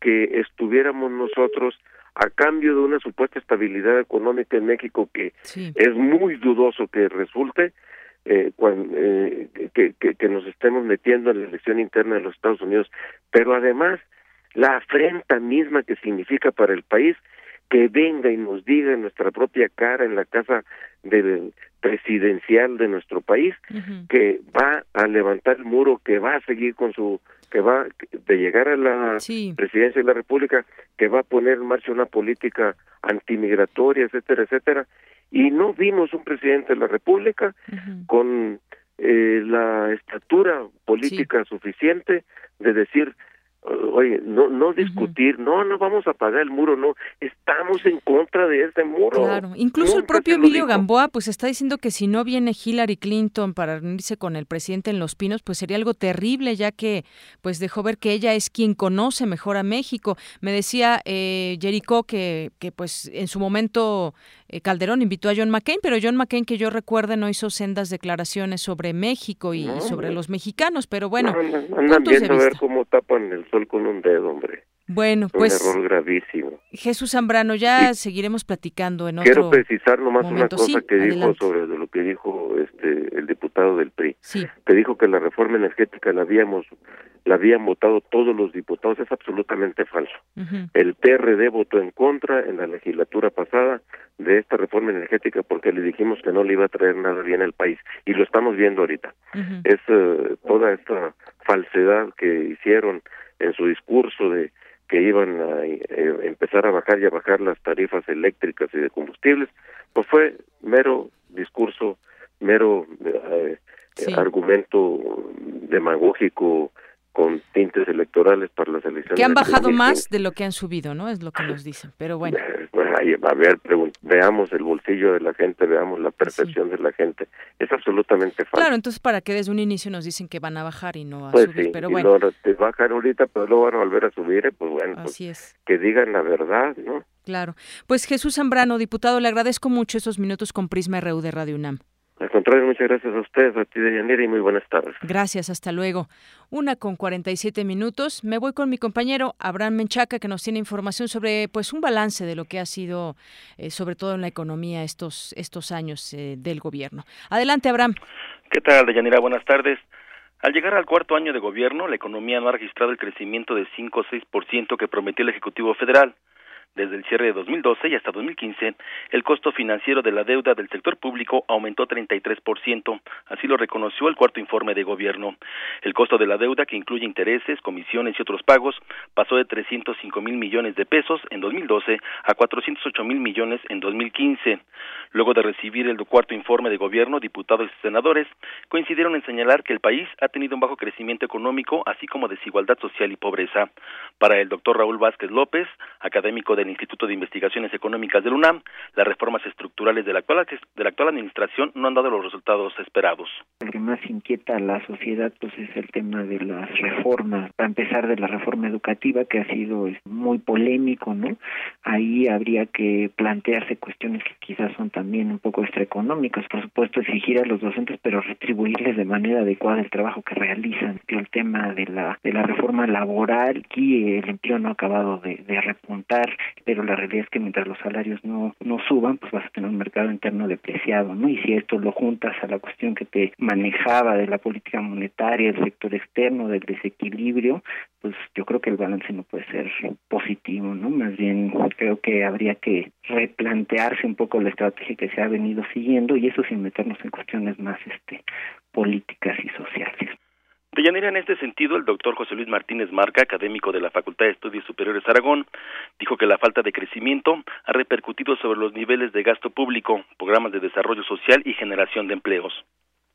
que estuviéramos nosotros a cambio de una supuesta estabilidad económica en México que es muy dudoso que resulte eh, cuando, eh, que, que, nos estemos metiendo en la elección interna de los Estados Unidos, pero además la afrenta misma que significa para el país que venga y nos diga en nuestra propia cara en la casa del presidencial de nuestro país que va a levantar el muro, que va a seguir con su que va de llegar a la presidencia de la República, que va a poner en marcha una política antimigratoria, etcétera, etcétera. Y no vimos un presidente de la República con eh, la estatura política suficiente de decir oye, no, no discutir, no, no vamos a pagar el muro, no, estamos en contra de ese muro. Claro, incluso el propio Emilio Gamboa pues está diciendo que si no viene Hillary Clinton para reunirse con el presidente en Los Pinos, pues sería algo terrible, ya que pues dejó ver que ella es quien conoce mejor a México. Me decía eh, Jericho que, que pues en su momento eh, Calderón invitó a John McCain, pero John McCain, que yo recuerde, no hizo sendas declaraciones sobre México y sobre los mexicanos, pero bueno. andan viendo a ver cómo tapan el sol con un dedo, hombre. Bueno, pues. Un error gravísimo. Jesús Zambrano, ya seguiremos platicando en otro Quiero precisar nomás una cosa que dijo sobre lo que dijo este el diputado del PRI. Sí. Que dijo que la reforma energética la habíamos la habían votado todos los diputados, es absolutamente falso. El PRD votó en contra en la legislatura pasada de esta reforma energética porque le dijimos que no le iba a traer nada bien al país. Y lo estamos viendo ahorita. Es eh, toda esta falsedad que hicieron en su discurso de que iban a eh, empezar a bajar y a bajar las tarifas eléctricas y de combustibles, pues fue mero discurso, mero eh, argumento demagógico con tintes electorales para las elecciones. Que han bajado más de lo que han subido, ¿no? Es lo que nos dicen, pero bueno. a ver, veamos el bolsillo de la gente, veamos la percepción de la gente. Es absolutamente falso. Claro, entonces para que desde un inicio nos dicen que van a bajar y no a pues subir, sí, pero bueno. Y te bajan ahorita, pero luego van a volver a subir, eh, pues bueno, pues Así es. que digan la verdad, ¿no? Claro. Pues Jesús Zambrano, diputado, le agradezco mucho esos minutos con Prisma RU de Radio UNAM. Al contrario, muchas gracias a ustedes, a ti, Deyanira, y muy buenas tardes. Gracias, hasta luego. Una con 47 minutos. Me voy con mi compañero Abraham Menchaca, que nos tiene información sobre pues un balance de lo que ha sido, eh, sobre todo en la economía, estos, estos años eh, del gobierno. Adelante, Abraham. ¿Qué tal, Deyanira? Buenas tardes. Al llegar al cuarto año de gobierno, la economía no ha registrado el crecimiento de 5 o 6% que prometió el Ejecutivo Federal. Desde el cierre de 2012 y hasta 2015, el costo financiero de la deuda del sector público aumentó 33%, así lo reconoció el cuarto informe de gobierno. El costo de la deuda, que incluye intereses, comisiones y otros pagos, pasó de 305 mil millones de pesos en 2012 a 408 mil millones en 2015. Luego de recibir el cuarto informe de gobierno, diputados y senadores coincidieron en señalar que el país ha tenido un bajo crecimiento económico, así como desigualdad social y pobreza. Para el doctor Raúl Vázquez López, académico del Instituto de Investigaciones Económicas del UNAM, las reformas estructurales de la actual, de la actual administración no han dado los resultados esperados. Lo que más inquieta a la sociedad pues es el tema de las reformas, para empezar de la reforma educativa que ha sido muy polémico, ¿no? Ahí habría que plantearse cuestiones que quizás son también un poco extraeconómicas, por supuesto exigir a los docentes pero retribuirles de manera adecuada el trabajo que realizan. El tema de la de la reforma laboral y el empleo no ha acabado de repuntar pero la realidad es que mientras los salarios no, no suban, pues vas a tener un mercado interno depreciado, ¿no? Y si esto lo juntas a la cuestión que te manejaba de la política monetaria, el sector externo, del desequilibrio, pues yo creo que el balance no puede ser positivo, ¿no? Más bien creo que habría que replantearse un poco la estrategia que se ha venido siguiendo y eso sin meternos en cuestiones más este políticas y sociales. Deyanira, en este sentido, el doctor José Luis Martínez Marca, académico de la Facultad de Estudios Superiores Aragón, dijo que la falta de crecimiento ha repercutido sobre los niveles de gasto público, programas de desarrollo social y generación de empleos.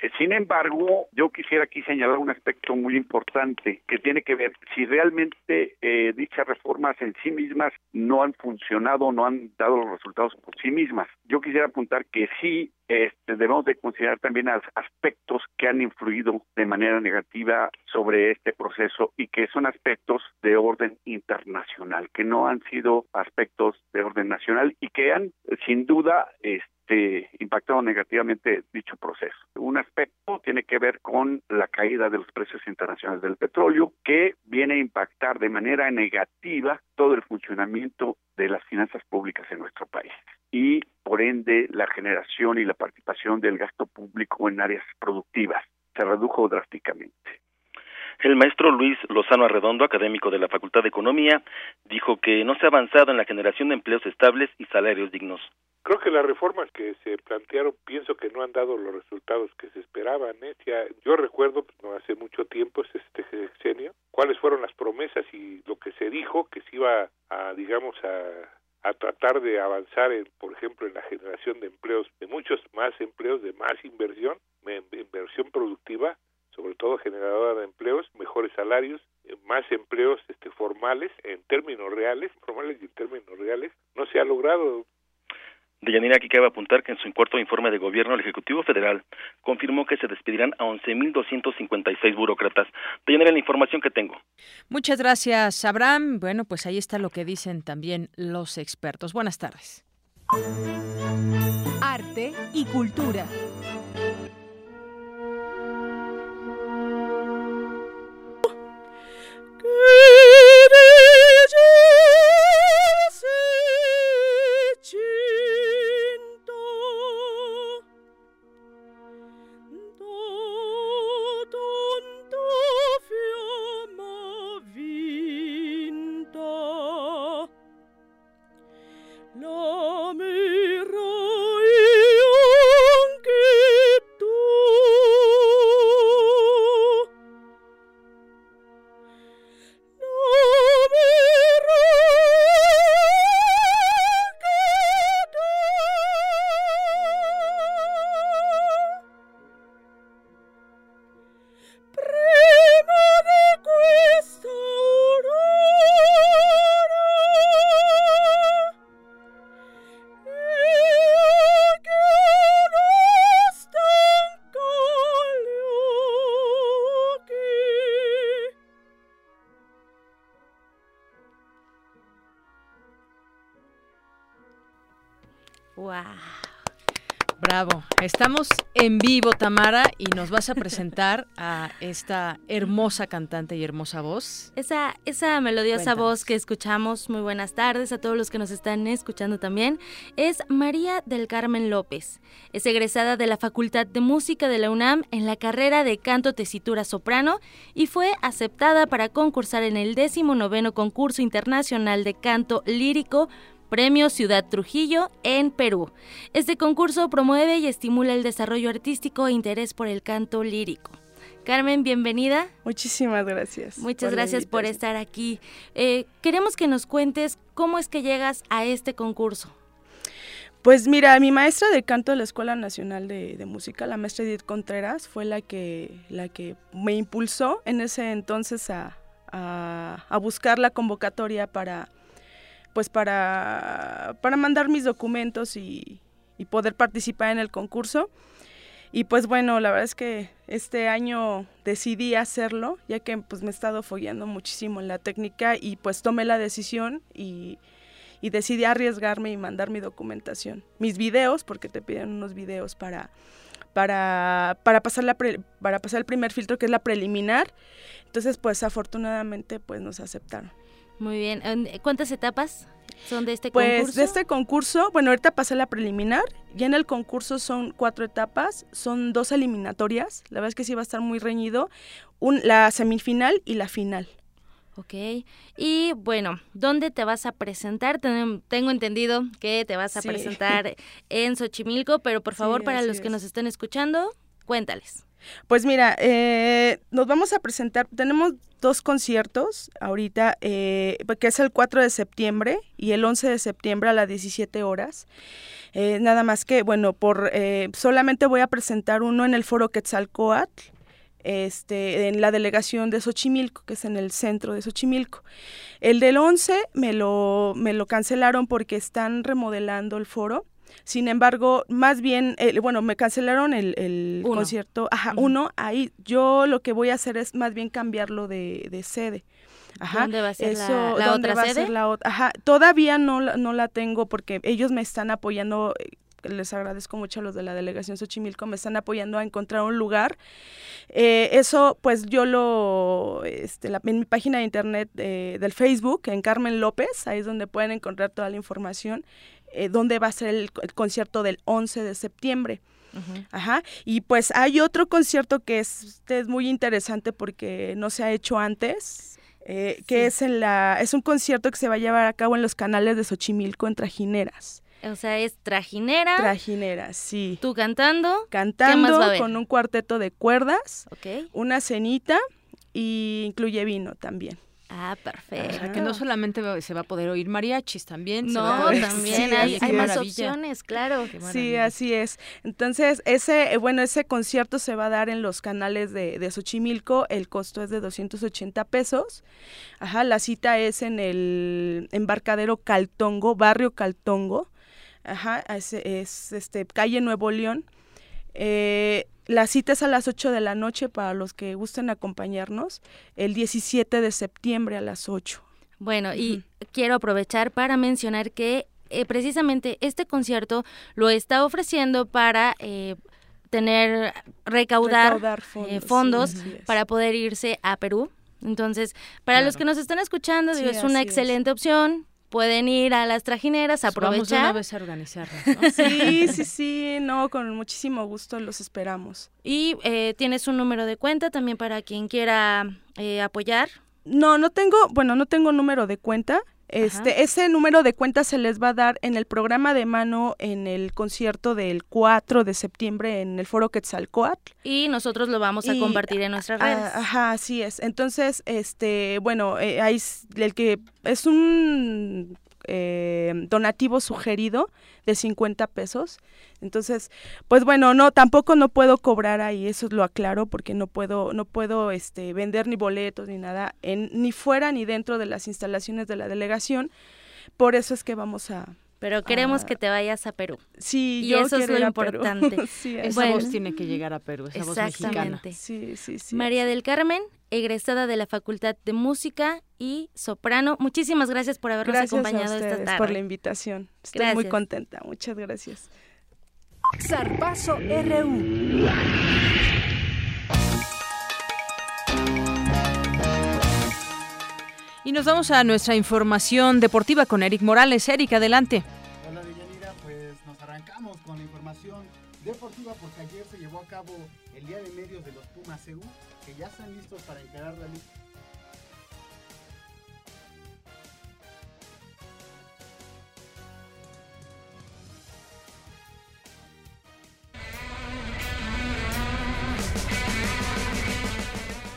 Eh, sin embargo, yo quisiera aquí señalar un aspecto muy importante que tiene que ver si realmente eh, dichas reformas en sí mismas no han funcionado, no han dado los resultados por sí mismas. Yo quisiera apuntar que sí este, debemos de considerar también aspectos que han influido de manera negativa sobre este proceso y que son aspectos de orden internacional, que no han sido aspectos de orden nacional y que han sin duda este, este, impactado negativamente dicho proceso. Un aspecto tiene que ver con la caída de los precios internacionales del petróleo, que viene a impactar de manera negativa todo el funcionamiento de las finanzas públicas en nuestro país y por ende la generación y la participación del gasto público en áreas productivas se redujo drásticamente. El maestro Luis Lozano Arredondo, académico de la Facultad de Economía, dijo que no se ha avanzado en la generación de empleos estables y salarios dignos. Creo que las reformas que se plantearon pienso que no han dado los resultados que se esperaban. ¿eh? yo recuerdo, pues, no hace mucho tiempo, es este sexenio, cuáles fueron las promesas y lo que se dijo que se iba a, digamos, a, a tratar de avanzar, en, por ejemplo, en la generación de empleos, de muchos más empleos, de más inversión, inversión productiva, sobre todo generadora de empleos, mejores salarios, eh, más empleos este, formales en términos reales, formales y en términos reales, no se ha logrado. Deyanira, aquí cabe apuntar que en su cuarto informe de gobierno, el Ejecutivo Federal confirmó que se despedirán a 11.256 burócratas. Deyanira, la información que tengo. Muchas gracias, Abraham. Bueno, pues ahí está lo que dicen también los expertos. Buenas tardes. Arte y cultura. Tamara, y nos vas a presentar a esta hermosa cantante y hermosa voz. Esa, esa melodiosa voz que escuchamos, muy buenas tardes a todos los que nos están escuchando también, es María del Carmen López. Es egresada de la Facultad de Música de la UNAM en la carrera de canto tesitura soprano y fue aceptada para concursar en el 19 concurso internacional de canto lírico Premio Ciudad Trujillo en Perú. Este concurso promueve y estimula el desarrollo artístico e interés por el canto lírico. Carmen, bienvenida. Muchísimas gracias. Muchas gracias por estar aquí. Eh, queremos que nos cuentes cómo es que llegas a este concurso. Pues mira, mi maestra de canto de la Escuela Nacional de, Música, la maestra Edith Contreras, fue la que, la que me impulsó en ese entonces a, a buscar la convocatoria para pues para, para mandar mis documentos y, poder participar en el concurso. Y pues bueno, la verdad es que este año decidí hacerlo, ya que pues me he estado fogueando muchísimo en la técnica y pues tomé la decisión y, decidí arriesgarme y mandar mi documentación. Mis videos, porque te piden unos videos para, para, para, pasar la para pasar el primer filtro, que es la preliminar. Entonces pues afortunadamente pues nos aceptaron. Muy bien. ¿Cuántas etapas? son de este pues, concurso? de este concurso, bueno, ahorita pasé la preliminar, ya en el concurso son cuatro etapas, son dos eliminatorias, la verdad es que sí va a estar muy reñido, un, la semifinal y la final. Ok, y bueno, ¿dónde te vas a presentar? tengo entendido que te vas a presentar en Xochimilco, pero por favor, para los que nos estén escuchando, cuéntales. Pues mira, eh, nos vamos a presentar, tenemos dos conciertos ahorita, eh, que es el 4 de septiembre y el 11 de septiembre a las 17 horas. Eh, nada más que, bueno, por eh, solamente voy a presentar uno en el foro Quetzalcoatl, este, en la delegación de Xochimilco, que es en el centro de Xochimilco. El del 11 me lo, me lo cancelaron porque están remodelando el foro sin embargo, más bien, eh, bueno, me cancelaron el, concierto, ajá, uno, ahí yo lo que voy a hacer es más bien cambiarlo de, de sede. Ajá, ¿Dónde va a ser la, la otra sede? la ajá, todavía no, no la tengo porque ellos me están apoyando eh, les agradezco mucho a los de la delegación Xochimilco, me están apoyando a encontrar un lugar. Eh, eso, pues yo lo, este, en mi página de internet del Facebook, en Carmen López, ahí es donde pueden encontrar toda la información. Eh, dónde va a ser el, concierto del 11 de septiembre. Ajá. Y pues hay otro concierto que es, este, es muy interesante porque no se ha hecho antes. Eh, que es en la es un concierto que se va a llevar a cabo en los canales de Xochimilco en Trajineras. O sea, es trajinera. Trajinera, sí. Tú cantando. Cantando con un cuarteto de cuerdas. Una cenita y incluye vino también. Ah, perfecto. que no solamente se va a poder oír mariachis, también. No, también hay, más opciones, claro. Sí, así es. Entonces, ese, eh, bueno, ese concierto se va a dar en los canales de, de Xochimilco. El costo es de 280 pesos. Ajá, la cita es en el embarcadero Caltongo, barrio Caltongo. Ajá, es, es este, calle Nuevo León. Eh, la cita es a las 8 de la noche para los que gusten acompañarnos, el 17 de septiembre a las 8. Bueno, y quiero aprovechar para mencionar que eh, precisamente este concierto lo está ofreciendo para eh, tener, recaudar, eh, fondos, para poder irse a Perú. Entonces, para los que nos están escuchando, es una excelente opción pueden ir a las trajineras, aprovechar. Pues vamos una vez a organizarnos. sí, sí, sí, no, con muchísimo gusto los esperamos. Y eh, tienes un número de cuenta también para quien quiera eh, apoyar. No, no tengo, bueno, no tengo número de cuenta. Este, ese número de cuenta se les va a dar en el programa de mano en el concierto del 4 de septiembre en el Foro Quetzalcoatl. Y nosotros lo vamos a compartir en nuestras redes. ajá, así es. Entonces, este, bueno, eh, hay el que es un eh, donativo sugerido de 50 pesos. Entonces, pues bueno, no, tampoco no puedo cobrar ahí, eso lo aclaro, porque no puedo, no puedo este, vender ni boletos ni nada, en, ni fuera ni dentro de las instalaciones de la delegación. Por eso es que vamos a, pero queremos que te vayas a Perú. Sí, y eso es lo importante. esa voz tiene que llegar a Perú, esa voz mexicana. Sí, sí, sí. María del Carmen, egresada de la Facultad de Música y soprano. Muchísimas gracias por habernos acompañado esta tarde. por la invitación. Estoy muy contenta. Muchas gracias. Zarpazo RU. Y nos vamos a nuestra información deportiva con Eric Morales. Eric, adelante. Hola, Deyanira. Pues nos arrancamos con la información deportiva porque ayer se llevó a cabo el Día de Medios de los Pumas CU, ya están listos para encarar la lista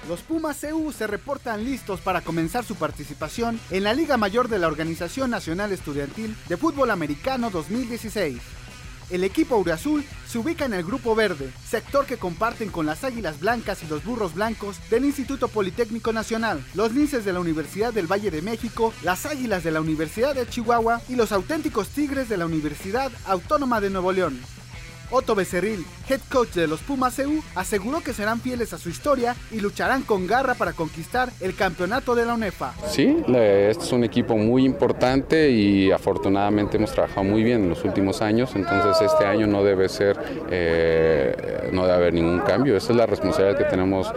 Los Pumas CU se reportan listos para comenzar su participación en la Liga Mayor de la Organización Nacional Estudiantil de Fútbol Americano 2016. El equipo Uriazul se ubica en el Grupo Verde, sector que comparten con las Águilas Blancas y los Burros Blancos del Instituto Politécnico Nacional, los Linces de la Universidad del Valle de México, las Águilas de la Universidad de Chihuahua y los auténticos Tigres de la Universidad Autónoma de Nuevo León. Otto Becerril, head coach de los Pumas EU, aseguró que serán fieles a su historia y lucharán con garra para conquistar el campeonato de la UNEFA. Sí, este es un equipo muy importante y afortunadamente hemos trabajado muy bien en los últimos años, entonces este año no debe ser, eh, no debe haber ningún cambio. Esa es la responsabilidad que tenemos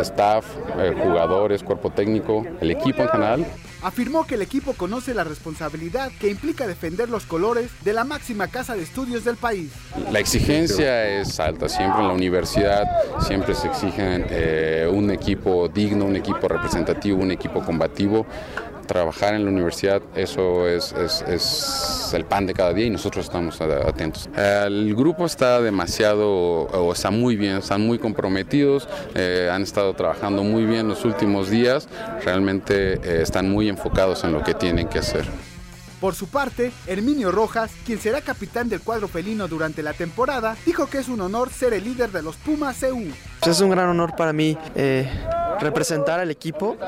staff, eh, jugadores, cuerpo técnico, el equipo en general afirmó que el equipo conoce la responsabilidad que implica defender los colores de la máxima casa de estudios del país. La exigencia es alta, siempre en la universidad siempre se exige eh, un equipo digno, un equipo representativo, un equipo combativo trabajar en la universidad, eso es, es, el pan de cada día y nosotros estamos atentos. El grupo está demasiado, o está muy bien, están muy comprometidos, eh, han estado trabajando muy bien los últimos días, realmente eh, están muy enfocados en lo que tienen que hacer. Por su parte, Herminio Rojas, quien será capitán del cuadro felino durante la temporada, dijo que es un honor ser el líder de los Pumas. Pues es un gran honor para mí eh, representar al equipo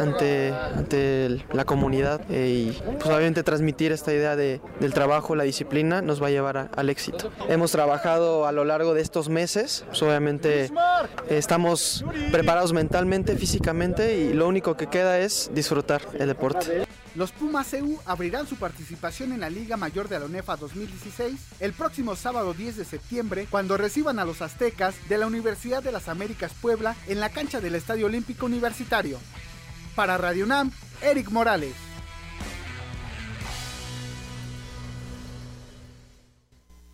ante, ante la comunidad eh, y pues obviamente transmitir esta idea de, del trabajo, la disciplina nos va a llevar al éxito. Hemos trabajado a lo largo de estos meses, pues obviamente estamos preparados mentalmente, físicamente y lo único que queda es disfrutar el deporte. Los Pumas EU abrirán su participación en la Liga Mayor de la UNEFA 2016 el próximo sábado 10 de septiembre cuando reciban a los aztecas de la Universidad de las Américas Puebla en la cancha del Estadio Olímpico Universitario. Para Radio UNAM, Eric Morales.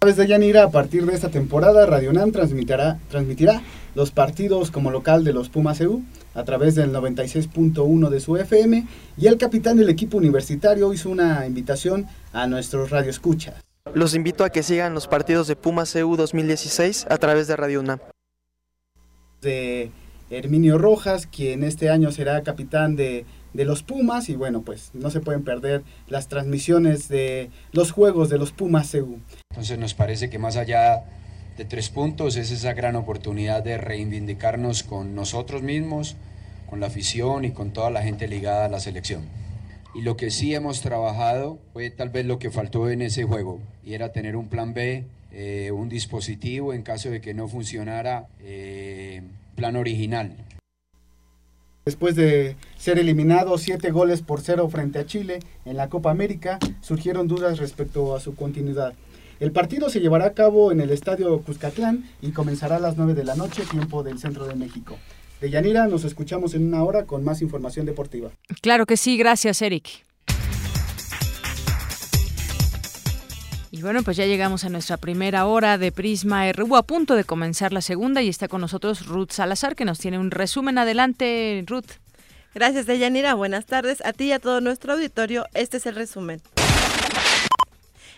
de Yanira, a partir de esta temporada, Radio UNAM transmitirá los partidos como local de los Pumas EU a través del 96.1 de su FM y el capitán del equipo universitario hizo una invitación a nuestros radioescuchas. Los invito a que sigan los partidos de Pumas EU 2016 a través de Radio UNAM. De Herminio Rojas, quien este año será capitán de de los Pumas y bueno, pues no se pueden perder las transmisiones de los juegos de los Pumas EU. Entonces nos parece que más allá de tres puntos es esa gran oportunidad de reivindicarnos con nosotros mismos, con la afición y con toda la gente ligada a la selección. Y lo que sí hemos trabajado fue tal vez lo que faltó en ese juego, y era tener un plan B, eh, un dispositivo en caso de que no funcionara, eh, plan original. Después de ser eliminado siete goles por cero frente a Chile en la Copa América, surgieron dudas respecto a su continuidad. El partido se llevará a cabo en el Estadio Cuscatlán y comenzará a las 9 de la noche, tiempo del centro de México. De Yanira, nos escuchamos en una hora con más información deportiva. Claro que sí, gracias Eric. Y bueno, pues ya llegamos a nuestra primera hora de Prisma RU, a punto de comenzar la segunda y está con nosotros Ruth Salazar, que nos tiene un resumen. Adelante, Ruth. Gracias, Deyanira. Buenas tardes a ti y a todo nuestro auditorio. Este es el resumen.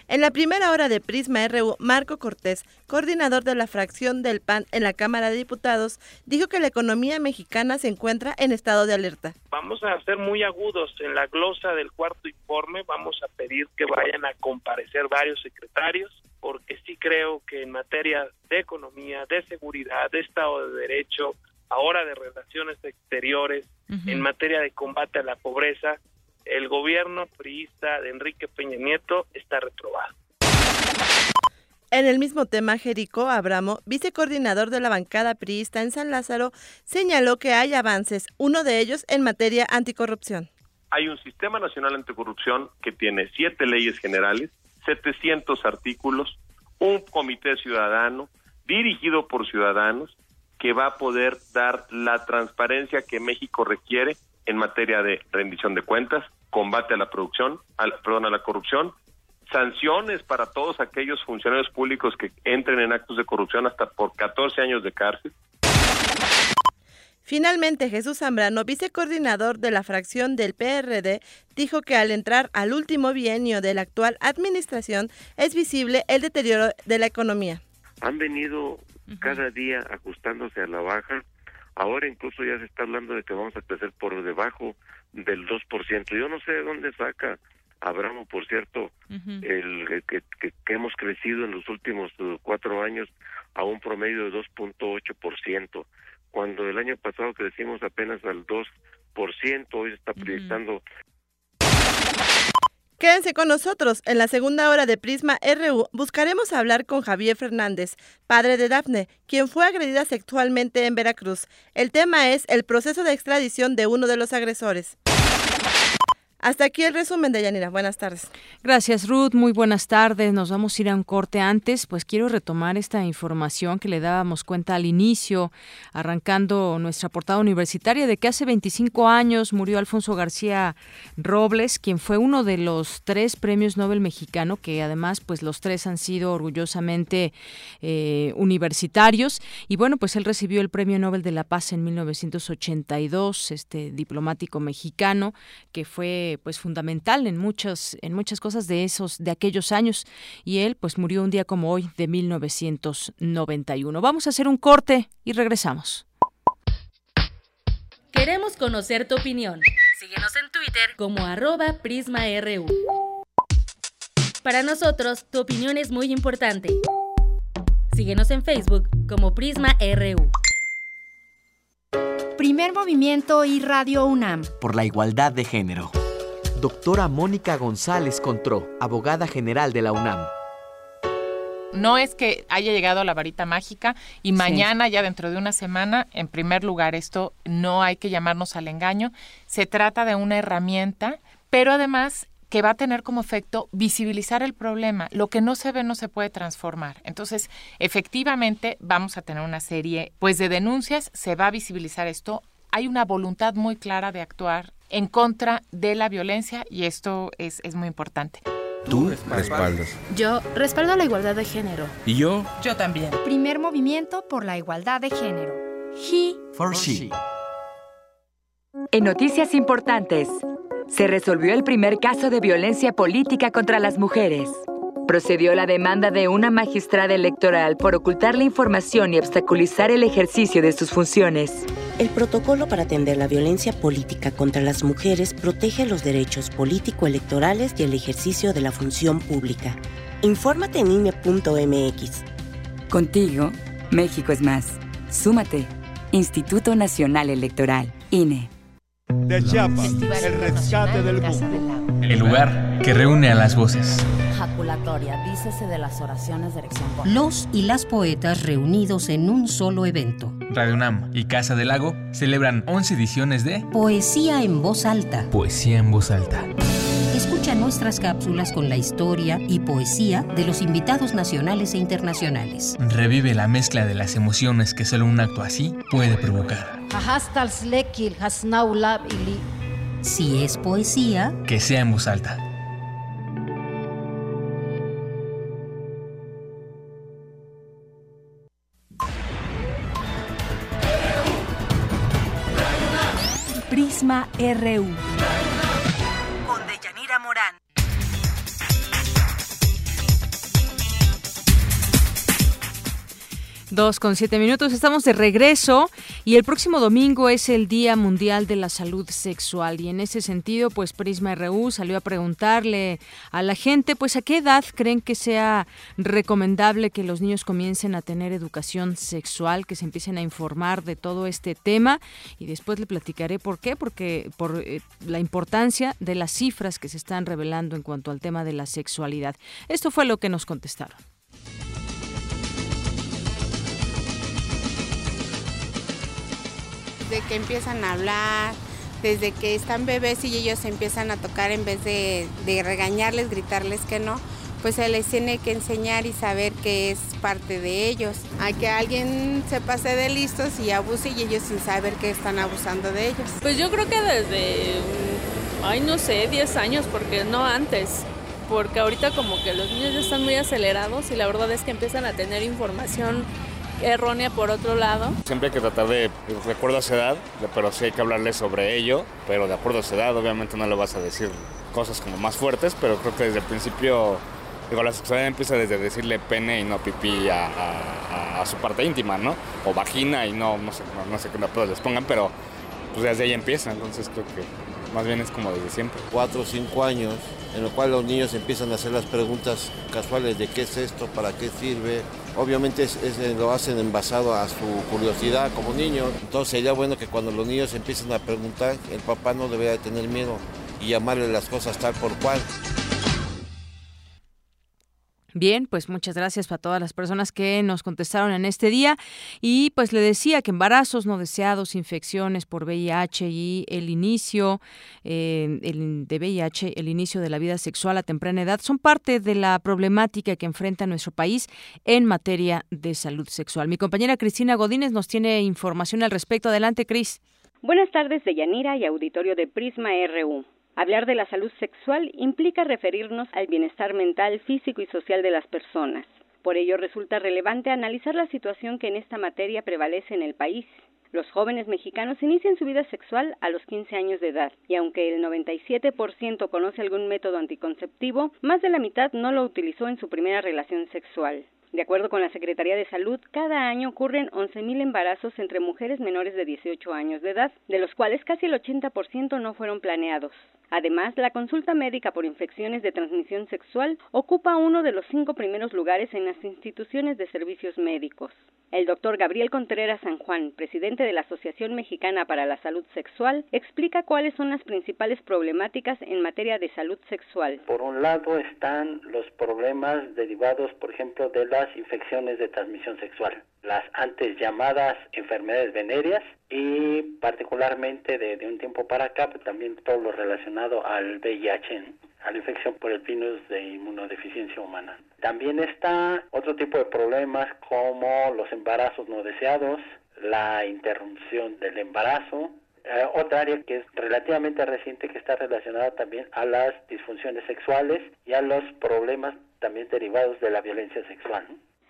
En la primera hora de Prisma RU, Marco Cortés, coordinador de la fracción del PAN en la Cámara de Diputados, dijo que la economía mexicana se encuentra en estado de alerta. Vamos a ser muy agudos en la glosa del cuarto informe, vamos a pedir que vayan a comparecer varios secretarios, porque sí creo que en materia de economía, de seguridad, de Estado de Derecho, ahora de relaciones exteriores, en materia de combate a la pobreza, el gobierno priista de Enrique Peña Nieto está reprobado. En el mismo tema, Jerico Abramo, vicecoordinador de la bancada priista en San Lázaro, señaló que hay avances, uno de ellos en materia anticorrupción. Hay un sistema nacional anticorrupción que tiene siete leyes generales, 700 artículos, un comité ciudadano dirigido por ciudadanos que va a poder dar la transparencia que México requiere en materia de rendición de cuentas, combate a la producción, perdón, a la corrupción, sanciones para todos aquellos funcionarios públicos que entren en actos de corrupción hasta por 14 años de cárcel. Finalmente, Jesús Zambrano, vicecoordinador de la fracción del PRD, dijo que al entrar al último bienio de la actual administración es visible el deterioro de la economía. Han venido cada día ajustándose a la baja Ahora incluso ya se está hablando de que vamos a crecer por debajo del 2%. Yo no sé de dónde saca Abramo, por cierto, el que, que, hemos crecido en los últimos uh, cuatro años a un promedio de 2.8%, cuando el año pasado crecimos apenas al 2%, hoy se está proyectando Quédense con nosotros. En la segunda hora de Prisma RU buscaremos hablar con Javier Fernández, padre de Dafne, quien fue agredida sexualmente en Veracruz. El tema es el proceso de extradición de uno de los agresores. Hasta aquí el resumen de Yanira. Buenas tardes. Gracias, Ruth. Muy buenas tardes. Nos vamos a ir a un corte antes. Pues quiero retomar esta información que le dábamos cuenta al inicio, arrancando nuestra portada universitaria, de que hace 25 años murió Alfonso García Robles, quien fue uno de los tres premios Nobel mexicano, que además, pues los tres han sido orgullosamente eh, universitarios. Y bueno, pues él recibió el Premio Nobel de la Paz en 1982, este diplomático mexicano, que fue pues fundamental en muchas, en muchas cosas de esos, de aquellos años. Y él pues murió un día como hoy de 1991. Vamos a hacer un corte y regresamos. Queremos conocer tu opinión. Síguenos en Twitter como arroba PrismaRU. Para nosotros, tu opinión es muy importante. Síguenos en Facebook como PrismaRU. Primer movimiento y Radio UNAM. Por la igualdad de género. Doctora Mónica González Contró, abogada general de la UNAM. No es que haya llegado a la varita mágica y mañana, ya dentro de una semana, en primer lugar, esto no hay que llamarnos al engaño. Se trata de una herramienta, pero además que va a tener como efecto visibilizar el problema. Lo que no se ve no se puede transformar. Entonces, efectivamente, vamos a tener una serie pues de denuncias, se va a visibilizar esto. Hay una voluntad muy clara de actuar en contra de la violencia y esto es, es muy importante. Tú respaldas. Yo respaldo la igualdad de género. ¿Y yo? Yo también. Primer movimiento por la igualdad de género. He For she. En noticias importantes, se resolvió el primer caso de violencia política contra las mujeres. Procedió la demanda de una magistrada electoral por ocultar la información y obstaculizar el ejercicio de sus funciones. El protocolo para atender la violencia política contra las mujeres protege los derechos político-electorales y el ejercicio de la función pública. Infórmate en INE.mx. Contigo, México es más. Súmate. Instituto Nacional Electoral, INE. De Chiapas, el rescate del mundo. El lugar que reúne a las voces. Jaculatoria, dícese de las oraciones de erección. Los y las poetas reunidos en un solo evento. Radio UNAM y Casa del Lago celebran 11 ediciones de Poesía en voz alta. Poesía en voz alta. Escucha nuestras cápsulas con la historia y poesía de los invitados nacionales e internacionales. Revive la mezcla de las emociones que solo un acto así puede provocar. Si es poesía, Que sea en voz alta. Prisma RU. Dos con siete minutos, estamos de regreso y el próximo domingo es el Día Mundial de la Salud Sexual y en ese sentido, pues Prisma RU salió a preguntarle a la gente, pues a qué edad creen que sea recomendable que los niños comiencen a tener educación sexual, que se empiecen a informar de todo este tema y después le platicaré por qué, porque por eh, la importancia de las cifras que se están revelando en cuanto al tema de la sexualidad. Esto fue lo que nos contestaron. Desde que empiezan a hablar, desde que están bebés y ellos empiezan a tocar en vez de, de regañarles, gritarles que no, pues se les tiene que enseñar y saber que es parte de ellos. A que alguien se pase de listos y abuse y ellos sin saber que están abusando de ellos. Pues yo creo que desde, ay no sé, 10 años, porque no antes. Porque ahorita como que los niños ya están muy acelerados y la verdad es que empiezan a tener información errónea por otro lado. Siempre hay que tratar de, de acuerdo a su edad, de- pero sí hay que hablarle sobre ello, pero de acuerdo a su edad, obviamente no le vas a decir cosas como más fuertes, pero creo que desde el principio, digo, la sexualidad empieza desde decirle pene y no pipí a, a- a su parte íntima, ¿no? O vagina y no, no sé, no, no sé qué apodos les pongan, pero pues desde ahí empieza, entonces creo que más bien es como desde siempre. cuatro o cinco años, en lo cual los niños empiezan a hacer las preguntas casuales de qué es esto, para qué sirve. Obviamente es- eh, lo hacen en basado a su curiosidad como niños. Entonces sería bueno que cuando los niños empiecen a preguntar, el papá no debería de tener miedo y llamarle las cosas tal por cual. Bien, pues muchas gracias a todas las personas que nos contestaron en este día y pues le decía que embarazos no deseados, infecciones por VIH y el inicio eh, el, de VIH, el inicio de la vida sexual a temprana edad son parte de la problemática que enfrenta nuestro país en materia de salud sexual. Mi compañera Cristina Godínez nos tiene información al respecto. Adelante, Cris. Buenas tardes de Yanira y auditorio de Prisma RU. Hablar de la salud sexual implica referirnos al bienestar mental, físico y social de las personas. Por ello resulta relevante analizar la situación que en esta materia prevalece en el país. Los jóvenes mexicanos inician su vida sexual a los 15 años de edad y aunque el 97% conoce algún método anticonceptivo, más de la mitad no lo utilizó en su primera relación sexual. De acuerdo con la Secretaría de Salud, cada año ocurren 11.000 embarazos entre mujeres menores de 18 años de edad, de los cuales casi el 80% no fueron planeados. Además, la consulta médica por infecciones de transmisión sexual ocupa uno de los cinco primeros lugares en las instituciones de servicios médicos. El doctor Gabriel Contreras San Juan, presidente de la Asociación Mexicana para la Salud Sexual, explica cuáles son las principales problemáticas en materia de salud sexual. Por un lado están los problemas derivados, por ejemplo, de las infecciones de transmisión sexual, las antes llamadas enfermedades venéreas y particularmente de, un tiempo para acá, pues, también todo lo relacionado al VIH a la infección por el virus de inmunodeficiencia humana. También está otro tipo de problemas como los embarazos no deseados, la interrupción del embarazo, eh, otra área que es relativamente reciente que está relacionada también a las disfunciones sexuales y a los problemas también derivados de la violencia sexual.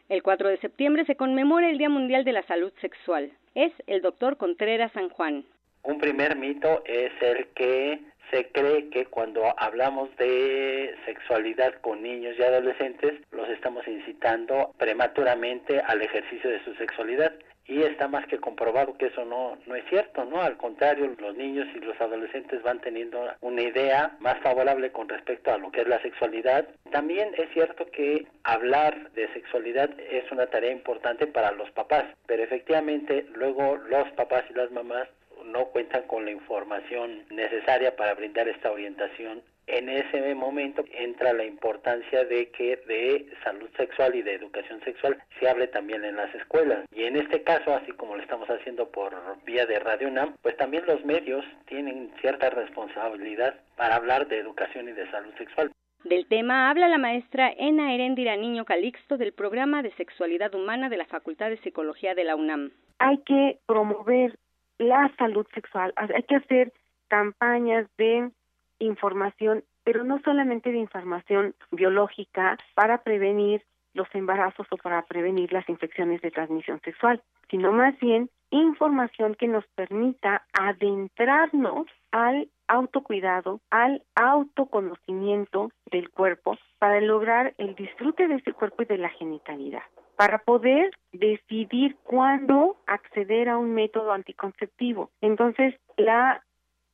El 4 de septiembre se conmemora el Día Mundial de la Salud Sexual. Es el doctor Contreras San Juan. Un primer mito es el que se cree que cuando hablamos de sexualidad con niños y adolescentes, los estamos incitando prematuramente al ejercicio de su sexualidad. Y está más que comprobado que eso no, no es cierto, ¿no? Al contrario, los niños y los adolescentes van teniendo una idea más favorable con respecto a lo que es la sexualidad. También es cierto que hablar de sexualidad es una tarea importante para los papás, pero efectivamente luego los papás y las mamás no cuentan con la información necesaria para brindar esta orientación. En ese momento entra la importancia de que de salud sexual y de educación sexual se hable también en las escuelas. Y en este caso, así como lo estamos haciendo por vía de Radio UNAM, pues también los medios tienen cierta responsabilidad para hablar de educación y de salud sexual. Del tema habla la maestra Ena Herendira Niño Calixto del programa de sexualidad humana de la Facultad de Psicología de la UNAM. Hay que promover la salud sexual. Hay que hacer campañas de información, pero no solamente de información biológica para prevenir los embarazos o para prevenir las infecciones de transmisión sexual, sino más bien información que nos permita adentrarnos al autocuidado, al autoconocimiento del cuerpo para lograr el disfrute de ese cuerpo y de la genitalidad para poder decidir cuándo acceder a un método anticonceptivo. Entonces, la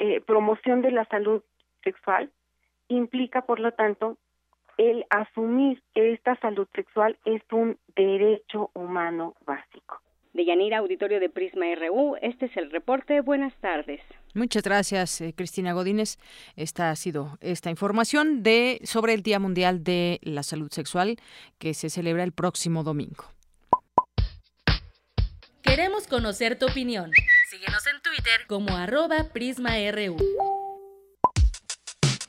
eh, promoción de la salud sexual implica, por lo tanto, el asumir que esta salud sexual es un derecho humano básico. De Yanira, auditorio de Prisma RU, este es el reporte. Buenas tardes. Muchas gracias, eh, Cristina Godínez. Esta ha sido esta información de sobre el Día Mundial de la Salud Sexual que se celebra el próximo domingo. Queremos conocer tu opinión. Síguenos en Twitter como arroba PrismaRU.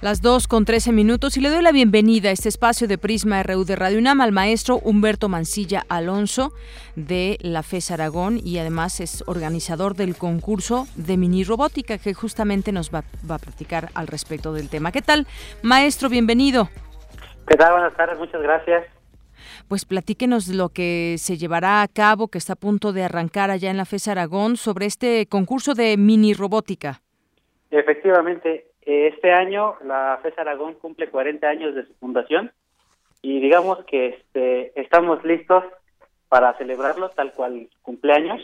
Las 2 con 13 minutos y le doy la bienvenida a este espacio de Prisma RU de Radio UNAM al maestro Humberto Mancilla Alonso de la FES Aragón y además es organizador del concurso de mini robótica que justamente nos va, a platicar al respecto del tema. ¿Qué tal, maestro? Bienvenido. ¿Qué tal? Buenas tardes, muchas gracias. Pues platíquenos lo que se llevará a cabo, que está a punto de arrancar allá en la FES Aragón, sobre este concurso de mini robótica. Efectivamente, este año la FES Aragón cumple 40 años de su fundación y digamos que este, estamos listos para celebrarlo tal cual cumpleaños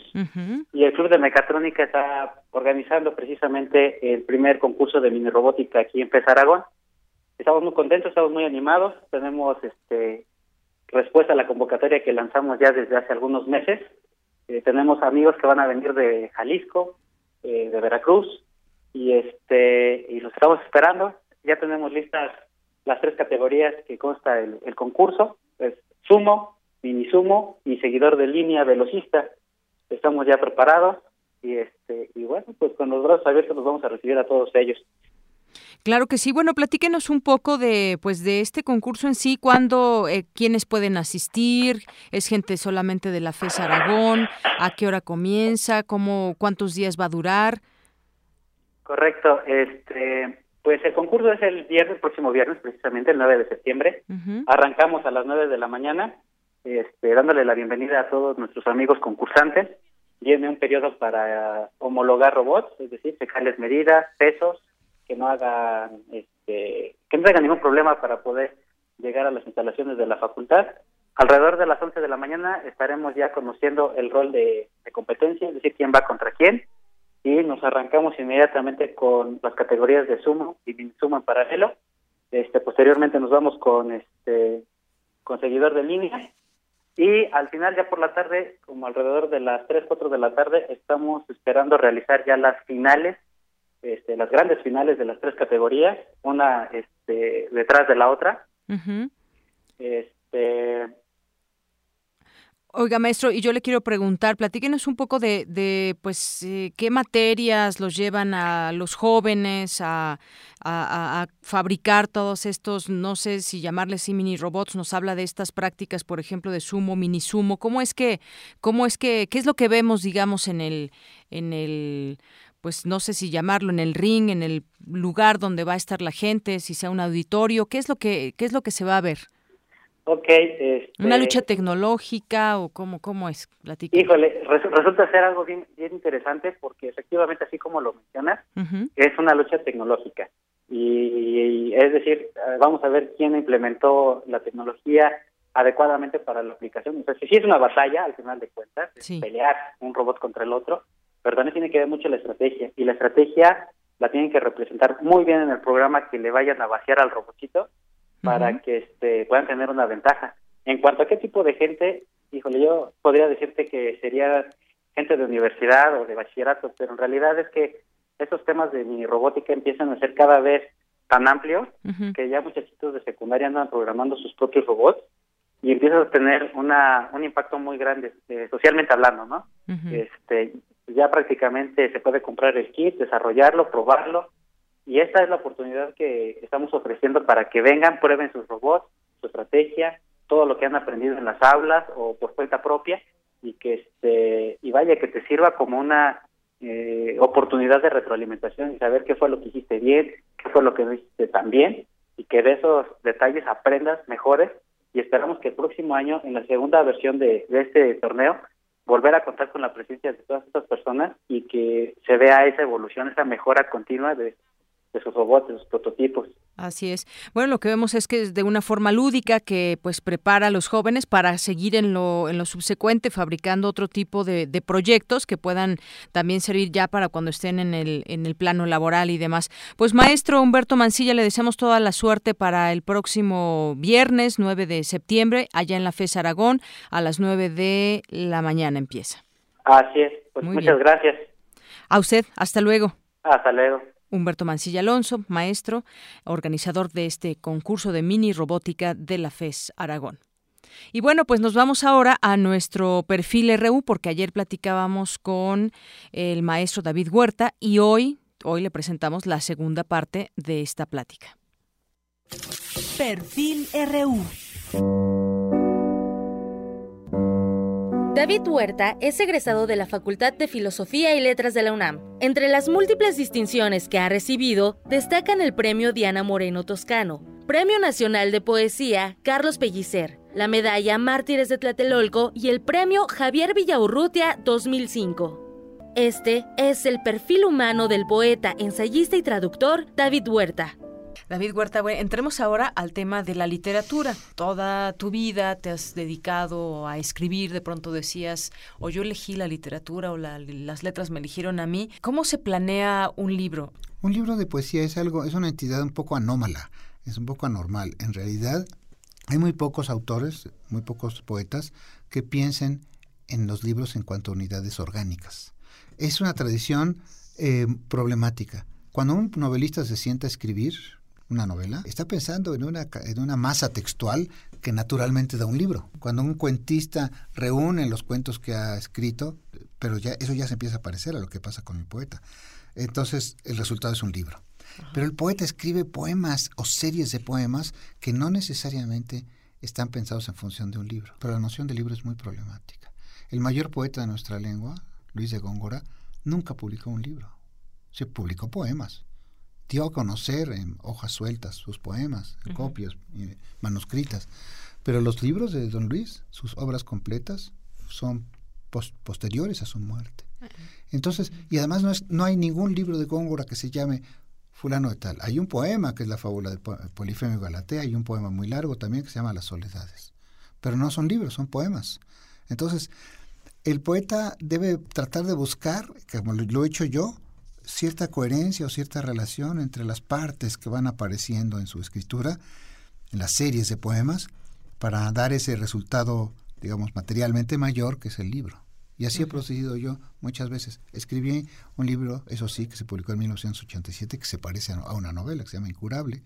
y el Club de Mecatrónica está organizando precisamente el primer concurso de mini robótica aquí en FES Aragón. Estamos muy contentos, estamos muy animados, tenemos este respuesta a la convocatoria que lanzamos ya desde hace algunos meses. Eh, tenemos amigos que van a venir de Jalisco, eh, de Veracruz, y este y los estamos esperando. Ya tenemos listas las tres categorías que consta el, el concurso, es sumo, mini sumo y seguidor de línea velocista. Estamos ya preparados y este y bueno, pues con los brazos abiertos los vamos a recibir a todos ellos. Claro que sí. Bueno, platíquenos un poco de, pues, de este concurso en sí. ¿Cuándo, eh, quiénes pueden asistir? ¿Es gente solamente de la FES Aragón? ¿A qué hora comienza? ¿Cómo, cuántos días va a durar? Correcto. Este, pues el concurso es el viernes, próximo viernes, precisamente el 9 de septiembre. Arrancamos a las 9 de la mañana, este, dándole la bienvenida a todos nuestros amigos concursantes. Viene un periodo para homologar robots, es decir, checarles medidas, pesos, que no hagan, este, que no tengan ningún problema para poder llegar a las instalaciones de la facultad. Alrededor de las 11 de la mañana estaremos ya conociendo el rol de, competencia, es decir, quién va contra quién, y nos arrancamos inmediatamente con las categorías de sumo y min sumo en paralelo. Este, posteriormente nos vamos con este con seguidor de línea y al final ya por la tarde, como alrededor de las 3, 4 de la tarde, estamos esperando realizar ya las finales este, las grandes finales de las tres categorías, una este, detrás de la otra. Este Oiga, maestro, y yo le quiero preguntar, platíquenos un poco de, de pues, eh, qué materias los llevan a los jóvenes a, a, fabricar todos estos, no sé si llamarles mini robots, nos habla de estas prácticas, por ejemplo, de sumo, mini sumo, ¿cómo es que, cómo es que, qué es lo que vemos, digamos, en el, en el, pues no sé si llamarlo en el ring, en el lugar donde va a estar la gente, si sea un auditorio, ¿qué es lo que, qué es lo que se va a ver? Ok. Este... ¿Una lucha tecnológica o cómo, cómo es? Híjole, resulta ser algo bien, bien interesante porque efectivamente, así como lo mencionas, es una lucha tecnológica. Y, es decir, vamos a ver quién implementó la tecnología adecuadamente para la aplicación. O si es una batalla, al final de cuentas, pelear un robot contra el otro, pero también tiene que ver mucho la estrategia. Y la estrategia la tienen que representar muy bien en el programa que le vayan a vaciar al robotito para que este, puedan tener una ventaja. En cuanto a qué tipo de gente, híjole, yo podría decirte que sería gente de universidad o de bachillerato, pero en realidad es que estos temas de mini robótica empiezan a ser cada vez tan amplios que ya muchachitos de secundaria andan programando sus propios robots y empiezan a tener una, un impacto muy grande, eh, socialmente hablando, ¿no? Este, ya prácticamente se puede comprar el kit, desarrollarlo, probarlo, y esta es la oportunidad que estamos ofreciendo para que vengan, prueben sus robots, su estrategia, todo lo que han aprendido en las aulas o por cuenta propia, y que este y vaya que te sirva como una eh, oportunidad de retroalimentación y saber qué fue lo que hiciste bien, qué fue lo que no hiciste tan bien, y que de esos detalles aprendas mejores y esperamos que el próximo año, en la segunda versión de, de este torneo, volver a contar con la presencia de todas estas personas y que se vea esa evolución, esa mejora continua de, de sus robots, de sus prototipos. Así es. Bueno, lo que vemos es que es de una forma lúdica que pues prepara a los jóvenes para seguir en lo, en lo subsecuente fabricando otro tipo de, de, proyectos que puedan también servir ya para cuando estén en el, en el plano laboral y demás. Pues maestro Humberto Mancilla, le deseamos toda la suerte para el próximo viernes 9 de septiembre, allá en la FES Aragón, a las 9 de la mañana empieza. Así es. Pues muchas gracias. A usted, hasta luego. Hasta luego. Humberto Mancilla Alonso, maestro, organizador de este concurso de mini robótica de la FES Aragón. Y bueno, pues nos vamos ahora a nuestro perfil RU porque ayer platicábamos con el maestro David Huerta y hoy, hoy le presentamos la segunda parte de esta plática. Perfil RU. David Huerta es egresado de la Facultad de Filosofía y Letras de la UNAM. Entre las múltiples distinciones que ha recibido, destacan el Premio Diana Moreno Toscano, Premio Nacional de Poesía Carlos Pellicer, la Medalla Mártires de Tlatelolco y el Premio Javier Villaurrutia 2005. Este es el perfil humano del poeta, ensayista y traductor David Huerta, David Huerta, entremos ahora al tema de la literatura. Toda tu vida te has dedicado a escribir, de pronto decías, o yo elegí la literatura o las letras me eligieron a mí. ¿Cómo se planea un libro? Un libro de poesía es algo, es una entidad un poco anómala, es un poco anormal. En realidad, Hay muy pocos autores, muy pocos poetas que piensen en los libros en cuanto a unidades orgánicas. Es una tradición eh, problemática. Cuando un novelista se sienta a escribir una novela, está pensando en una, en una masa textual que naturalmente da un libro. Cuando un cuentista reúne los cuentos que ha escrito, pero ya eso ya se empieza a parecer a lo que pasa con el poeta. Entonces el resultado es un libro. Pero el poeta escribe poemas o series de poemas que no necesariamente están pensados en función de un libro. Pero la noción de libro es muy problemática. El mayor poeta de nuestra lengua, Luis de Góngora, nunca publicó un libro. Se publicó poemas. Dio a conocer en hojas sueltas sus poemas, copias, manuscritas. Pero los libros de Don Luis, sus obras completas, son posteriores a su muerte. Entonces, y además no, es, no hay ningún libro de Góngora que se llame fulano de tal. Hay un poema que es la fábula de Polifemio y Galatea, hay un poema muy largo también que se llama Las soledades. Pero no son libros, son poemas. Entonces, el poeta debe tratar de buscar, como lo he hecho yo, cierta coherencia o cierta relación entre las partes que van apareciendo en su escritura, en las series de poemas, para dar ese resultado, digamos, materialmente mayor que es el libro. Y así he procedido yo muchas veces. Escribí un libro, eso sí, que se publicó en 1987, que se parece a una novela, que se llama Incurable,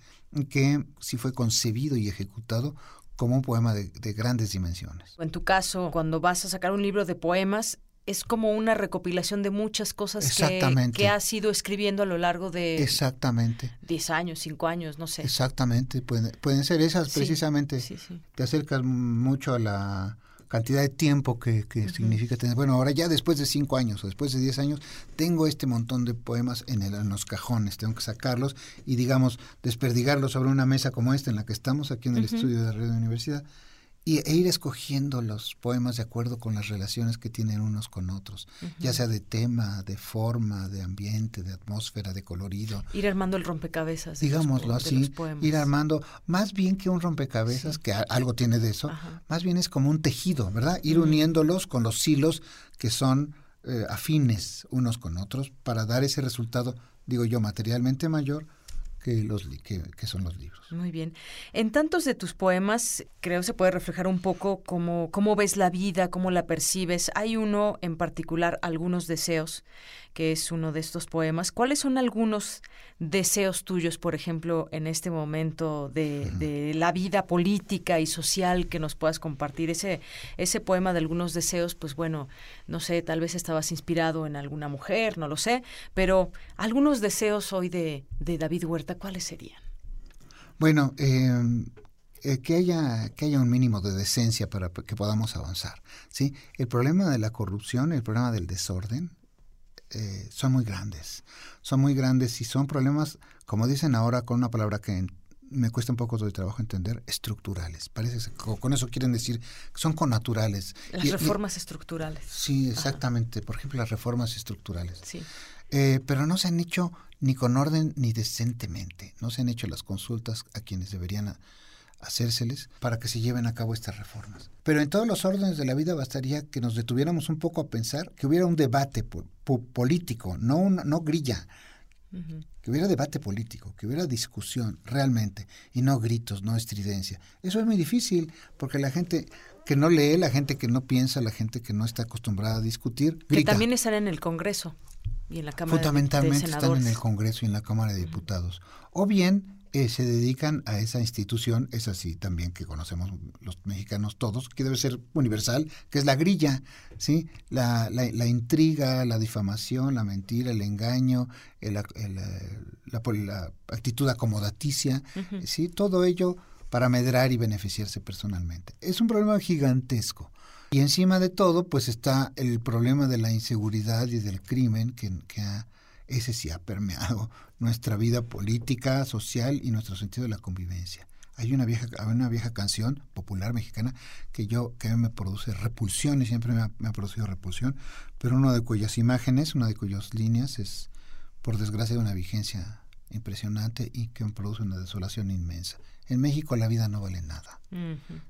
que sí fue concebido y ejecutado como un poema de, grandes dimensiones. En tu caso, cuando vas a sacar un libro de poemas, es como una recopilación de muchas cosas que, que, has ido escribiendo a lo largo de Exactamente. 10 años, 5 años, no sé. Exactamente, pueden, pueden ser esas precisamente. Sí, te acercas mucho a la cantidad de tiempo que, significa tener. Bueno, ahora ya después de cinco años o después de diez años, tengo este montón de poemas en, el, en los cajones, tengo que sacarlos y, digamos, desperdigarlos sobre una mesa como esta en la que estamos aquí en el estudio de Radio Universidad y, e ir escogiendo los poemas de acuerdo con las relaciones que tienen unos con otros, ya sea de tema, de forma, de ambiente, de atmósfera, de colorido. Ir armando el rompecabezas. Digámoslo así, ir armando, más bien que un rompecabezas, que algo tiene de eso, más bien es como un tejido, ¿verdad? Ir uniéndolos con los hilos que son eh, afines unos con otros para dar ese resultado, digo yo, materialmente mayor, que, los, que, que, son los libros. Muy bien. En tantos de tus poemas, creo se puede reflejar un poco cómo, cómo ves la vida, cómo la percibes. Hay uno en particular, Algunos deseos, que es uno de estos poemas. ¿Cuáles son algunos deseos tuyos, por ejemplo, en este momento de, la vida política y social que nos puedas compartir? Ese, ese poema de algunos deseos, pues bueno, no sé, tal vez estabas inspirado en alguna mujer, no lo sé, pero algunos deseos hoy de, de David Huerta, ¿cuáles serían? Bueno, em, eh, que haya que haya un mínimo de decencia para que podamos avanzar sí el problema de la corrupción el problema del desorden eh, son muy grandes. Son muy grandes y son problemas, como dicen ahora con una palabra que me cuesta un poco de trabajo entender, estructurales. Parece que con eso quieren decir que son connaturales. Las reformas estructurales. Sí, exactamente. Por ejemplo, las reformas estructurales. Sí. Eh, pero no se han hecho ni con orden ni decentemente. No se han hecho las consultas a quienes deberían hacérseles para que se lleven a cabo estas reformas. Pero en todos los órdenes de la vida bastaría que nos detuviéramos un poco a pensar que hubiera un debate político, no, no grilla, que hubiera debate político, que hubiera discusión realmente y no gritos, no estridencia. Eso es muy difícil porque la gente que no lee, la gente que no piensa, la gente que no está acostumbrada a discutir, grita. Que también están en el Congreso y en la Cámara Fundamentalmente de, están en el Congreso y en la Cámara de Diputados. O bien eh, se dedican a esa institución, es así también que conocemos los mexicanos todos, que debe ser universal, que es la grilla, ¿sí? La, la, intriga, la difamación, la mentira, el engaño, la, la, actitud acomodaticia, ¿sí? Todo ello para medrar y beneficiarse personalmente. Es un problema gigantesco. Y encima de todo, pues está el problema de la inseguridad y del crimen que, ha ese sí ha permeado nuestra vida política, social y nuestro sentido de la convivencia. Hay una vieja, hay una vieja canción popular mexicana que yo que me produce repulsión y siempre me ha, producido repulsión, pero una de cuyas imágenes, una de cuyas líneas es, por desgracia, de una vigencia impresionante y que produce una desolación inmensa. En México la vida no vale nada.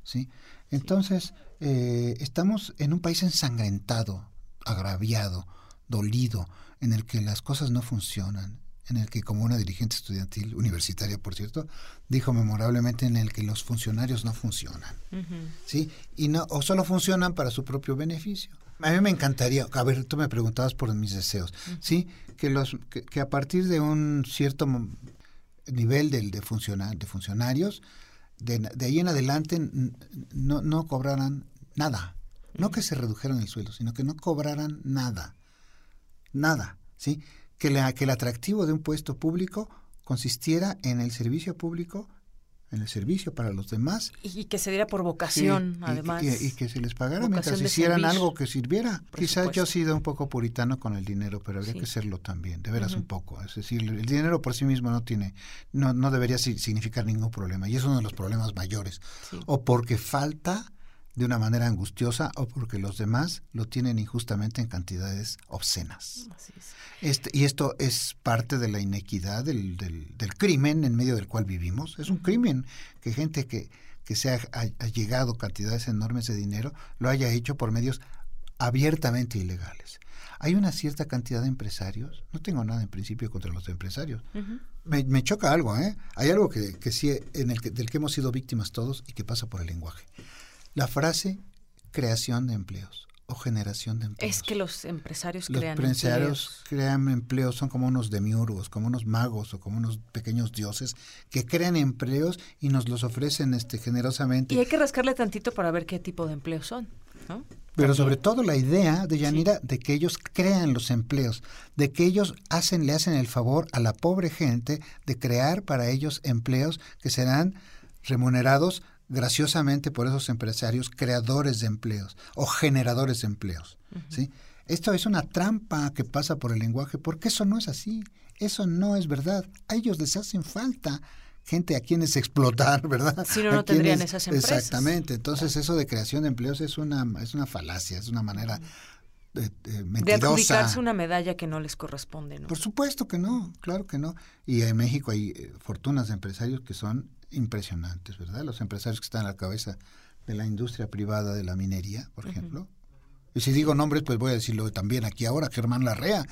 ¿sí? Entonces, eh, estamos en un país ensangrentado, agraviado, dolido, en el que las cosas no funcionan, en el que, como una dirigente estudiantil universitaria, por cierto, dijo memorablemente en el que los funcionarios no funcionan, ¿sí? Y no, o solo funcionan para su propio beneficio. A mí me encantaría, a ver, tú me preguntabas por mis deseos, ¿sí? Que, los, que, a partir de un cierto nivel de, de, de funcionarios, de, de, ahí en adelante no, no cobraran nada. No que se redujeran el sueldo, sino que no cobraran nada. Nada, ¿sí? Que, la, que el atractivo de un puesto público consistiera en el servicio público en el servicio para los demás. Y, que se diera por vocación, además. Y, que se les pagara mientras hicieran algo que sirviera. Quizás yo he sido un poco puritano con el dinero, pero habría que serlo también, de veras un poco. Es decir, el dinero por sí mismo no tiene, no, no debería significar ningún problema. Y es uno de los problemas mayores. O porque falta de una manera angustiosa o porque los demás lo tienen injustamente en cantidades obscenas. Este, y esto es parte de la inequidad del, del, crimen en medio del cual vivimos. Es un crimen que gente que, que se ha, ha, llegado cantidades enormes de dinero lo haya hecho por medios abiertamente ilegales. Hay una cierta cantidad de empresarios, no tengo nada en principio contra los empresarios, me, me, choca algo, ¿eh? hay algo que, que sí, en el que, del que hemos sido víctimas todos y que pasa por el lenguaje. La frase creación de empleos o generación de empleos. Es que los empresarios los crean empresarios crean empleos, son como unos demiurgos, como unos magos o como unos pequeños dioses que crean empleos y nos los ofrecen este generosamente. Y hay que rascarle tantito para ver qué tipo de empleos son, ¿no? Pero sobre todo la idea de Yanira de que ellos crean los empleos, de que ellos hacen, le hacen el favor a la pobre gente de crear para ellos empleos que serán remunerados graciosamente por esos empresarios creadores de empleos o generadores de empleos. ¿sí? Esto es una trampa que pasa por el lenguaje porque eso no es así, eso no es verdad. A ellos les hacen falta gente a quienes explotar, ¿verdad? Si no, no tendrían esas empresas. Exactamente. Entonces, eso de creación de empleos es una, es una falacia, es una manera de, de, de adjudicarse una medalla que no les corresponde, ¿no? Por supuesto que no, claro que no. Y en México hay eh, fortunas de empresarios que son impresionantes, ¿verdad? Los empresarios que están a la cabeza de la industria privada de la minería, por ejemplo. Y si digo nombres, pues voy a decirlo también aquí ahora, Germán Larrea.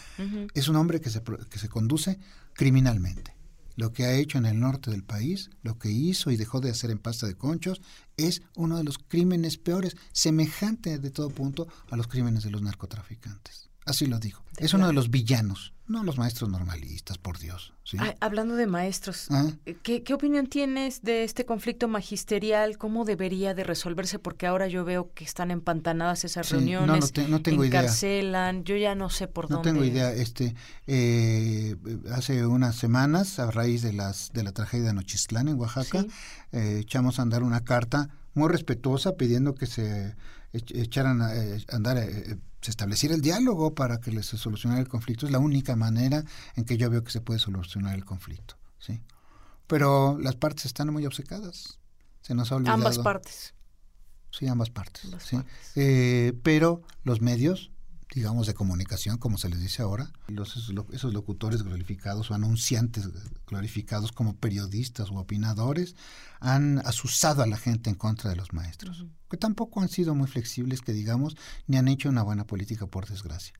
Es un hombre que se, que se conduce criminalmente. Lo que ha hecho en el norte del país, lo que hizo y dejó de hacer en pasta de conchos, es uno de los crímenes peores, semejante de todo punto a los crímenes de los narcotraficantes. Así lo digo. Es uno de los villanos no los maestros normalistas, por Dios. hablando de maestros, ah. ¿qué, opinión tienes de este conflicto magisterial? ¿Cómo debería de resolverse? Porque ahora yo veo que están empantanadas esas reuniones, no, no, tengo encarcelan, yo ya no sé por dónde. No tengo idea. Este, eh, hace unas semanas, a raíz de, las, de la tragedia de Nochistlán en Oaxaca, eh, echamos a andar una carta muy respetuosa pidiendo que se echaran a, eh, andar se estableciera el diálogo para que se solucionara el conflicto. Es la única manera en que yo veo que se puede solucionar el conflicto. ¿sí? Pero las partes están muy obcecadas. Se nos ha olvidado. Ambas partes. Sí, ambas partes. ¿sí? Eh, pero los medios digamos, de comunicación, como se les dice ahora, los, esos locutores glorificados o anunciantes glorificados como periodistas o opinadores han asusado a la gente en contra de los maestros, que tampoco han sido muy flexibles, que digamos, ni han hecho una buena política, por desgracia.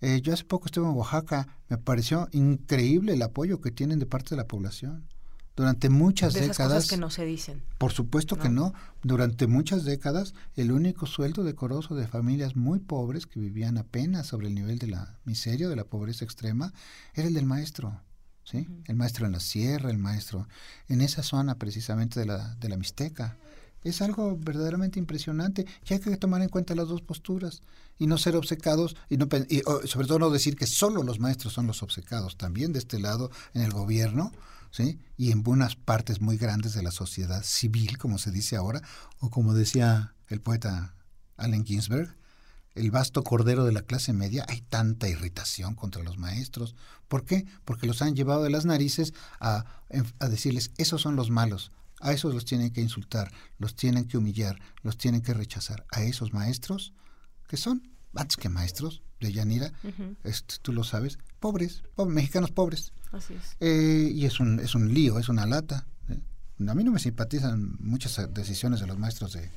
Eh, yo hace poco estuve en Oaxaca, me pareció increíble el apoyo que tienen de parte de la población durante muchas de esas décadas. Cosas que no se dicen. Por supuesto que no. Durante muchas décadas, el único sueldo decoroso de familias muy pobres que vivían apenas sobre el nivel de la miseria, de la pobreza extrema, era el del maestro. ¿sí? El maestro en la sierra, el maestro en esa zona precisamente de la, de la Mixteca. Es algo verdaderamente impresionante y hay que tomar en cuenta las dos posturas y no ser obcecados y, no, y sobre todo no decir que solo los maestros son los obcecados, también de este lado en el gobierno y en buenas partes muy grandes de la sociedad civil, como se dice ahora, o como decía el poeta Allen Ginsberg, el vasto cordero de la clase media, hay tanta irritación contra los maestros. ¿Por qué? Porque los han llevado de las narices a, a decirles, esos son los malos, a esos los tienen que insultar, los tienen que humillar, los tienen que rechazar. A esos maestros, que son, antes que maestros, de Yanira, este, tú lo sabes, pobres, mexicanos pobres. Así es. Eh, y es un, es un lío, es una lata. ¿eh? A mí no me simpatizan muchas decisiones de los maestros de,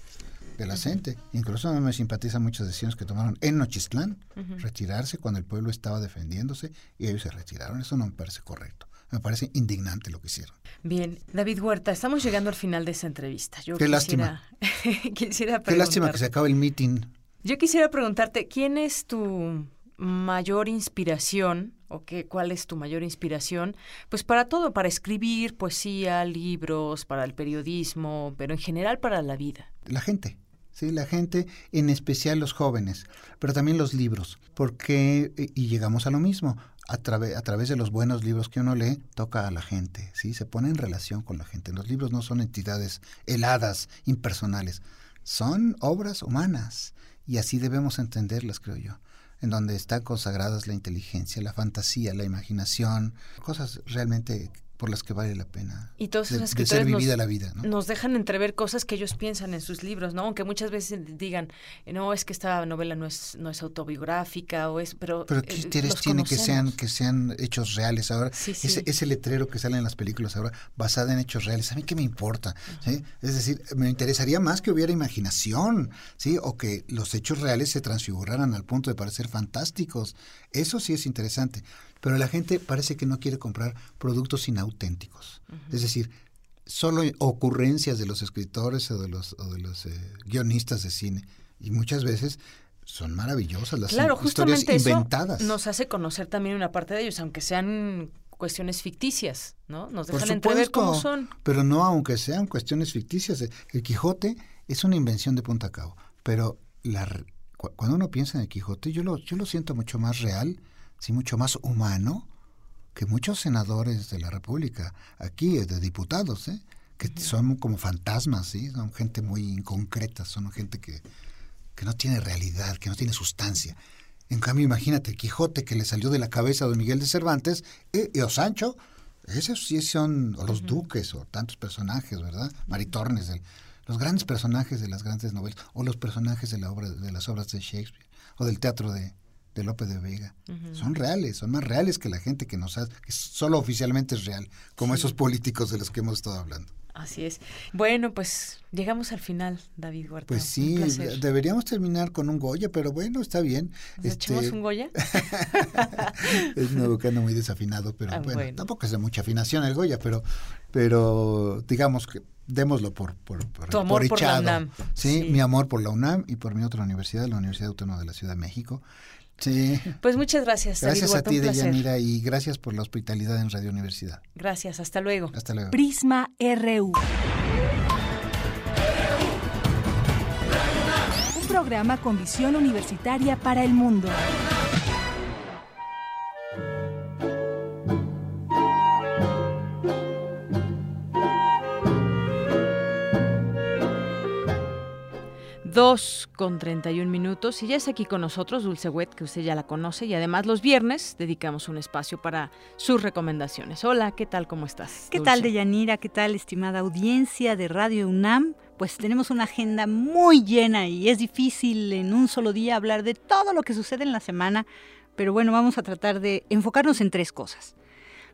de la gente. Incluso no me simpatizan muchas decisiones que tomaron en Nochistlán, retirarse cuando el pueblo estaba defendiéndose y ellos se retiraron. Eso no me parece correcto. Me parece indignante lo que hicieron. Bien, David Huerta, estamos llegando al final de esta entrevista. Yo Qué lástima. quisiera Qué lástima que se acabe el meeting. Yo quisiera preguntarte, ¿quién es tu mayor inspiración o qué, cuál es tu mayor inspiración? Pues para todo, para escribir poesía, libros, para el periodismo, pero en general para la vida. La gente. Sí, la gente, en especial los jóvenes, pero también los libros, porque, y llegamos a lo mismo, a, a través de los buenos libros que uno lee, toca a la gente, ¿sí? se pone en relación con la gente. Los libros no son entidades heladas, impersonales, son obras humanas y así debemos entenderlas, creo yo en donde están consagradas la inteligencia, la fantasía, la imaginación, cosas realmente por las que vale la pena y todos de, de ser vivida nos, la vida. ¿no? Nos dejan entrever cosas que ellos piensan en sus libros, ¿no? Aunque muchas veces digan, no, es que esta novela no es no es autobiográfica o es, pero pero ¿qué interés tiene que sean que sean hechos reales ahora? Sí, sí. Ese, ese letrero que sale en las películas ahora basada en hechos reales, a mí qué me importa, ¿sí? Es decir, me interesaría más que hubiera imaginación, ¿sí? O que los hechos reales se transfiguraran al punto de parecer fantásticos. Eso sí es interesante pero la gente parece que no quiere comprar productos inauténticos. Uh -huh. Es decir, solo ocurrencias de los escritores o de los, o de los eh, guionistas de cine. Y muchas veces son maravillosas las claro, historias inventadas. Eso nos hace conocer también una parte de ellos, aunque sean cuestiones ficticias, ¿no? Nos dejan Por supuesto, entrever cómo son. Pero no aunque sean cuestiones ficticias. El Quijote es una invención de punta a cabo, pero la, cuando uno piensa en el Quijote, yo lo, yo lo siento mucho más real sí, mucho más humano que muchos senadores de la República, aquí de diputados, ¿eh? que son como fantasmas, ¿sí? son gente muy inconcreta, son gente que, que no tiene realidad, que no tiene sustancia. En cambio, imagínate, Quijote que le salió de la cabeza a don Miguel de Cervantes eh, y o Sancho, esos sí son, o los uh -huh. duques, o tantos personajes, ¿verdad? Maritornes, los grandes personajes de las grandes novelas, o los personajes de, la obra, de las obras de Shakespeare, o del teatro de, de Lope de Vega. Uh -huh. Son reales, son más reales que la gente que nos hace, que solo oficialmente es real, como sí. esos políticos de los que hemos estado hablando. Así es. Bueno, pues llegamos al final, David Huerta. Pues sí, deberíamos terminar con un Goya, pero bueno, está bien. ¿Nos este... echamos un Goya? es un educando muy desafinado, pero ah, bueno, bueno, tampoco es de mucha afinación el Goya, pero, pero digamos que démoslo por, por, por, tu amor por echado. la UNAM. ¿sí? ¿sí? mi amor por la UNAM y por mi otra universidad, la Universidad Autónoma de la Ciudad de México. Sí. Pues muchas gracias. Gracias David a ti, Deyanira, y gracias por la hospitalidad en Radio Universidad. Gracias, hasta luego. Hasta luego. Prisma RU. Un programa con visión universitaria para el mundo. Dos con 31 minutos y ya es aquí con nosotros Dulce Wet, que usted ya la conoce y además los viernes dedicamos un espacio para sus recomendaciones. Hola, ¿qué tal? ¿Cómo estás? ¿Qué Dulce? tal, Deyanira? ¿Qué tal, estimada audiencia de Radio UNAM? Pues tenemos una agenda muy llena y es difícil en un solo día hablar de todo lo que sucede en la semana, pero bueno, vamos a tratar de enfocarnos en tres cosas.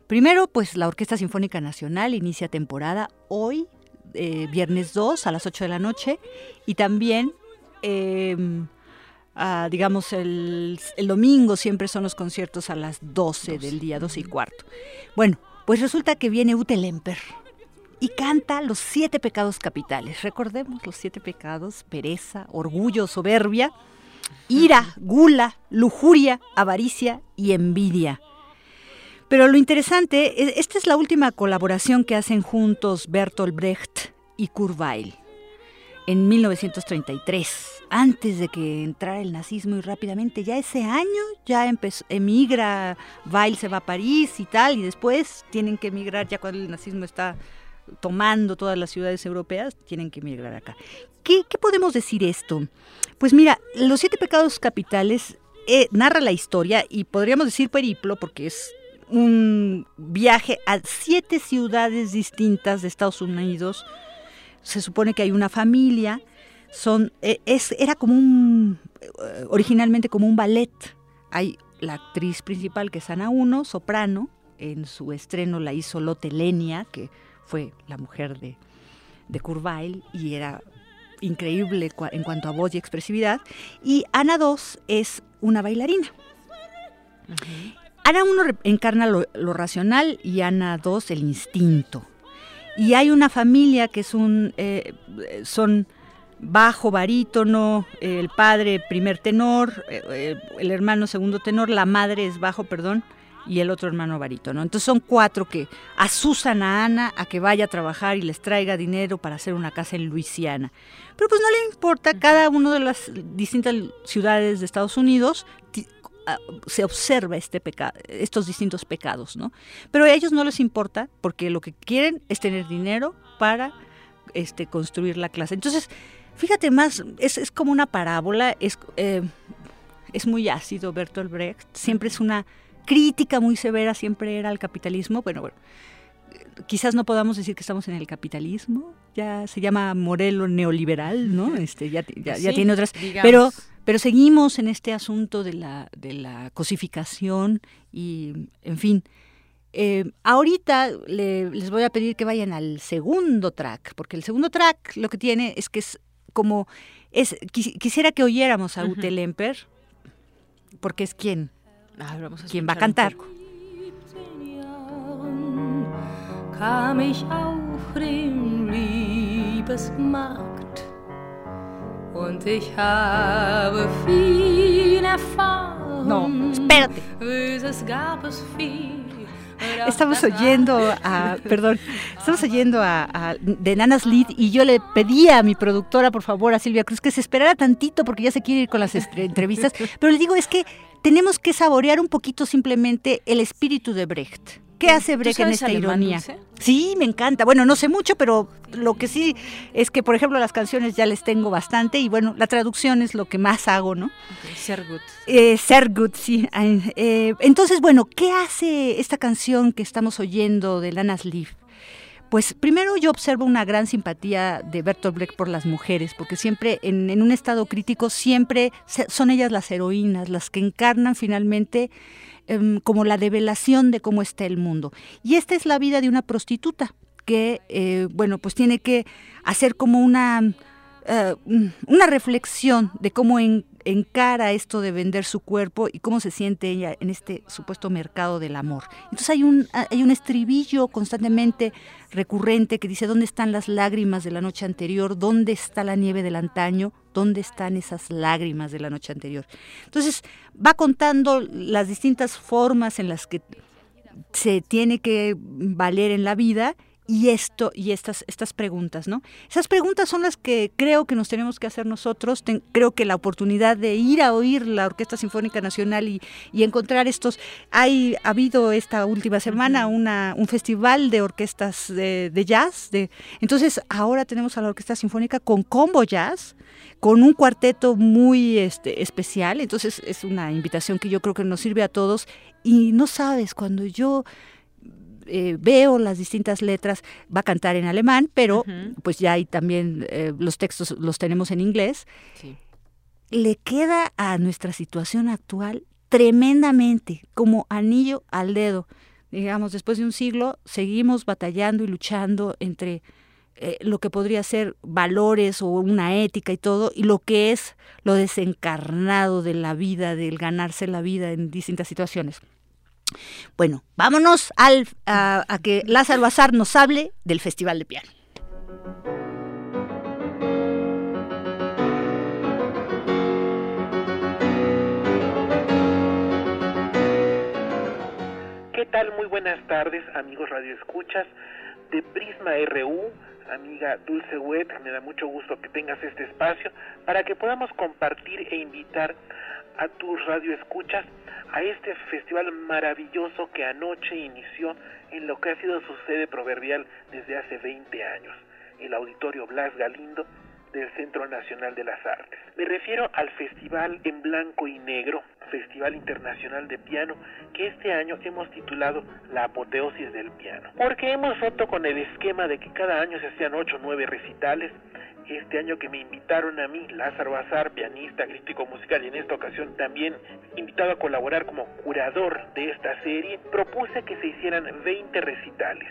Primero, pues la Orquesta Sinfónica Nacional inicia temporada hoy, eh, viernes 2 a las 8 de la noche y también, eh, ah, digamos, el, el, domingo siempre son los conciertos a las 12 del día, 12 y cuarto. Bueno, pues resulta que viene Ute Lemper y canta los siete pecados capitales. Recordemos los siete pecados, pereza, orgullo, soberbia, ira, gula, lujuria, avaricia y envidia. Pero lo interesante, esta es la última colaboración que hacen juntos Bertolt Brecht y Kurt Weill en 1933, antes de que entrara el nazismo y rápidamente, ya ese año ya emigra, Weill se va a París y tal, y después tienen que emigrar ya cuando el nazismo está tomando todas las ciudades europeas, tienen que emigrar acá. ¿Qué, qué podemos decir esto? Pues mira, los siete pecados capitales eh, narra la historia y podríamos decir periplo porque es un viaje a siete ciudades distintas de Estados Unidos. Se supone que hay una familia. Son, es, era como un, originalmente como un ballet. Hay la actriz principal que es Ana Uno, soprano. En su estreno la hizo Lotte Lenia, que fue la mujer de, de Weill, y era increíble en cuanto a voz y expresividad. Y Ana 2 es una bailarina. Ana 1 encarna lo, racional y Ana 2 el instinto. Y hay una familia que es un, eh, son bajo, barítono, el padre primer tenor, eh, eh, el hermano segundo tenor, la madre es bajo, perdón, y el otro hermano barítono. Entonces son cuatro que asusan a Ana a que vaya a trabajar y les traiga dinero para hacer una casa en Luisiana. Pero pues no le importa, cada una de las distintas ciudades de Estados Unidos se observa este estos distintos pecados, ¿no? Pero a ellos no les importa porque lo que quieren es tener dinero para este, construir la clase. Entonces, fíjate más, es, es como una parábola, es, eh, es muy ácido Bertolt Brecht, siempre es una crítica muy severa siempre era al capitalismo. Bueno, bueno, quizás no podamos decir que estamos en el capitalismo, ya se llama modelo neoliberal, ¿no? Este, ya, ya, tiene otras, pero pero seguimos en este asunto de la, de la cosificación y, en fin. Eh, ahorita les voy a pedir que vayan al segundo track, porque el segundo track lo que tiene es que es como es quisiera que oyéramos a Ute Lemper, porque es quien ¿Quién va a cantar? No, espérate. Estamos oyendo a, perdón, estamos oyendo a, de Nanas Lead y yo le pedí a mi productora, por favor, a Silvia Cruz, que se esperara tantito porque ya se quiere ir con las entrevistas, pero le digo, es que tenemos que saborear un poquito simplemente el espíritu de Brecht. ¿Qué hace Brecht en esta ironía? Sí, me encanta. Bueno, no sé mucho, pero lo que sí es que, por ejemplo, las canciones ya les tengo bastante y bueno, la traducción es lo que más hago, ¿no? ser good. Eh, ser good, sí. Eh, entonces, bueno, ¿qué hace esta canción que estamos oyendo de Lana Leaf? Pues primero yo observo una gran simpatía de Bertolt Brecht por las mujeres, porque siempre en, un estado crítico siempre son ellas las heroínas, las que encarnan finalmente em, como la develación de cómo está el mundo. Y esta es la vida de una prostituta que, eh, bueno, pues tiene que hacer como una, eh, una reflexión de cómo en, encara esto de vender su cuerpo y cómo se siente ella en este supuesto mercado del amor. Entonces hay un, hay un estribillo constantemente recurrente que dice, ¿dónde están las lágrimas de la noche anterior? ¿Dónde está la nieve del antaño? ¿Dónde están esas lágrimas de la noche anterior? Entonces va contando las distintas formas en las que se tiene que valer en la vida y esto y estas estas preguntas, ¿no? Esas preguntas son las que creo que nos tenemos que hacer nosotros. creo que la oportunidad de ir a oír la Orquesta Sinfónica Nacional y, encontrar estos hay ha habido esta última semana una un festival de orquestas de, jazz, de entonces ahora tenemos a la Orquesta Sinfónica con combo jazz con un cuarteto muy este, especial, entonces es una invitación que yo creo que nos sirve a todos y no sabes cuando yo eh, veo las distintas letras, va a cantar en alemán, pero pues ya hay también eh, los textos los tenemos en inglés. Le queda a nuestra situación actual tremendamente, como anillo al dedo. Digamos, después de un siglo seguimos batallando y luchando entre eh, lo que podría ser valores o una ética y todo, y lo que es lo desencarnado de la vida, del ganarse la vida en distintas situaciones. Bueno, vámonos al, a, que Lázaro Azar nos hable del Festival de Piano. ¿Qué tal? Muy buenas tardes, amigos Radio Escuchas de Prisma RU, amiga Dulce Wet. Me da mucho gusto que tengas este espacio para que podamos compartir e invitar a tus radioescuchas a este festival maravilloso que anoche inició en lo que ha sido su sede proverbial desde hace 20 años, el Auditorio Blas Galindo del Centro Nacional de las Artes. Me refiero al Festival en Blanco y Negro, Festival Internacional de Piano, que este año hemos titulado La Apoteosis del Piano, porque hemos roto con el esquema de que cada año se hacían 8 o 9 recitales. Este año que me invitaron a mí, Lázaro Azar, pianista, crítico musical y en esta ocasión también invitado a colaborar como curador de esta serie, propuse que se hicieran 20 recitales,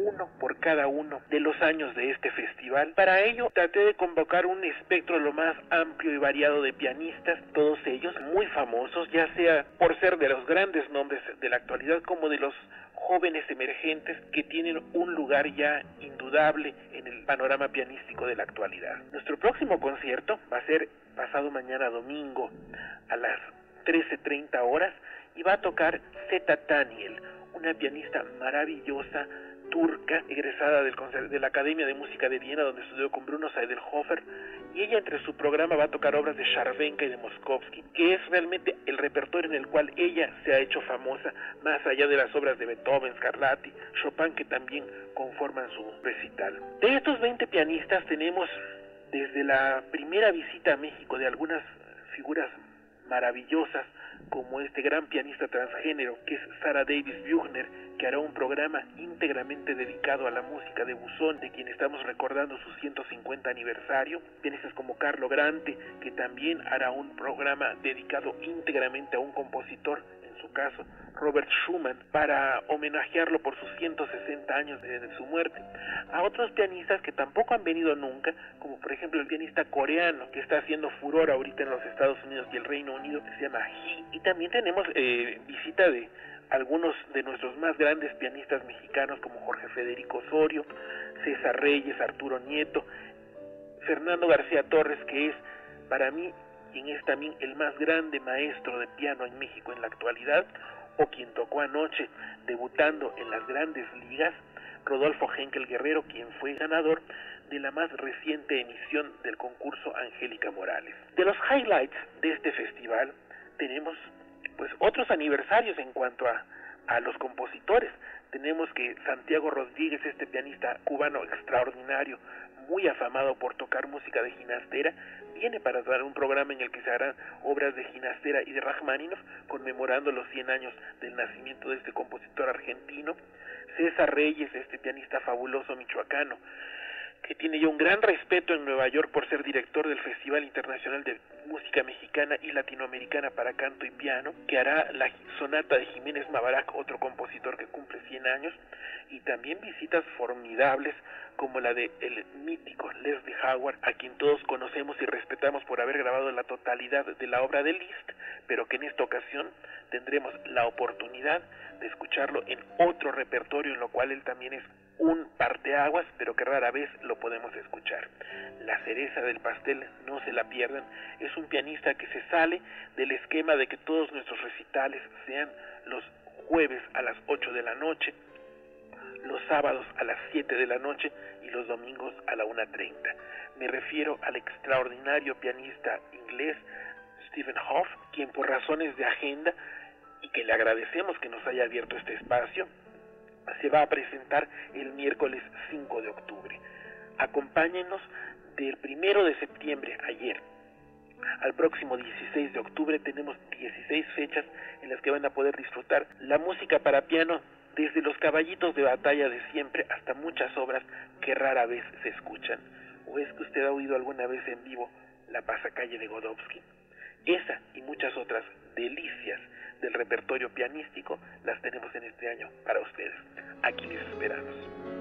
uno por cada uno de los años de este festival. Para ello traté de convocar un espectro lo más amplio y variado de pianistas, todos ellos muy famosos, ya sea por ser de los grandes nombres de la actualidad como de los jóvenes emergentes que tienen un lugar ya indudable en el panorama pianístico de la actualidad. Nuestro próximo concierto va a ser pasado mañana domingo a las 13.30 horas y va a tocar Zeta Daniel, una pianista maravillosa turca, egresada del de la Academia de Música de Viena, donde estudió con Bruno Seidelhofer, y ella entre su programa va a tocar obras de Charvenka y de Moskovsky, que es realmente el repertorio en el cual ella se ha hecho famosa, más allá de las obras de Beethoven, Scarlatti, Chopin, que también conforman su recital. De estos 20 pianistas tenemos desde la primera visita a México de algunas figuras maravillosas, como este gran pianista transgénero que es Sarah Davis Buchner, que hará un programa íntegramente dedicado a la música de Buzón, de quien estamos recordando su 150 aniversario, pianistas como Carlo Grante, que también hará un programa dedicado íntegramente a un compositor su caso, Robert Schumann, para homenajearlo por sus 160 años de, su muerte. A otros pianistas que tampoco han venido nunca, como por ejemplo el pianista coreano, que está haciendo furor ahorita en los Estados Unidos y el Reino Unido, que se llama He. Y también tenemos eh, visita de algunos de nuestros más grandes pianistas mexicanos, como Jorge Federico Osorio, César Reyes, Arturo Nieto, Fernando García Torres, que es para mí quien es también el más grande maestro de piano en México en la actualidad, o quien tocó anoche debutando en las grandes ligas, Rodolfo Henkel Guerrero, quien fue ganador de la más reciente emisión del concurso Angélica Morales. De los highlights de este festival tenemos pues otros aniversarios en cuanto a, a los compositores. Tenemos que Santiago Rodríguez, este pianista cubano extraordinario, muy afamado por tocar música de ginastera, viene para dar un programa en el que se harán obras de ginastera y de Rachmaninoff, conmemorando los 100 años del nacimiento de este compositor argentino. César Reyes, este pianista fabuloso michoacano, que tiene ya un gran respeto en Nueva York por ser director del Festival Internacional de Música Mexicana y Latinoamericana para Canto y Piano, que hará la sonata de Jiménez Mabarac, otro compositor que cumple 100 años, y también visitas formidables como la de el mítico Leslie Howard, a quien todos conocemos y respetamos por haber grabado la totalidad de la obra de Liszt, pero que en esta ocasión tendremos la oportunidad de escucharlo en otro repertorio, en lo cual él también es un parteaguas, pero que rara vez lo podemos escuchar. La cereza del pastel, no se la pierdan, es un pianista que se sale del esquema de que todos nuestros recitales sean los jueves a las 8 de la noche, los sábados a las 7 de la noche y los domingos a la 1.30. Me refiero al extraordinario pianista inglés Stephen Hoff, quien por razones de agenda y que le agradecemos que nos haya abierto este espacio, se va a presentar el miércoles 5 de octubre. Acompáñenos del primero de septiembre, ayer, al próximo 16 de octubre tenemos 16 fechas en las que van a poder disfrutar la música para piano desde los caballitos de batalla de siempre hasta muchas obras que rara vez se escuchan. ¿O es que usted ha oído alguna vez en vivo la pasacalle de Godowski? Esa y muchas otras delicias del repertorio pianístico las tenemos en este año para ustedes. Aquí les esperamos.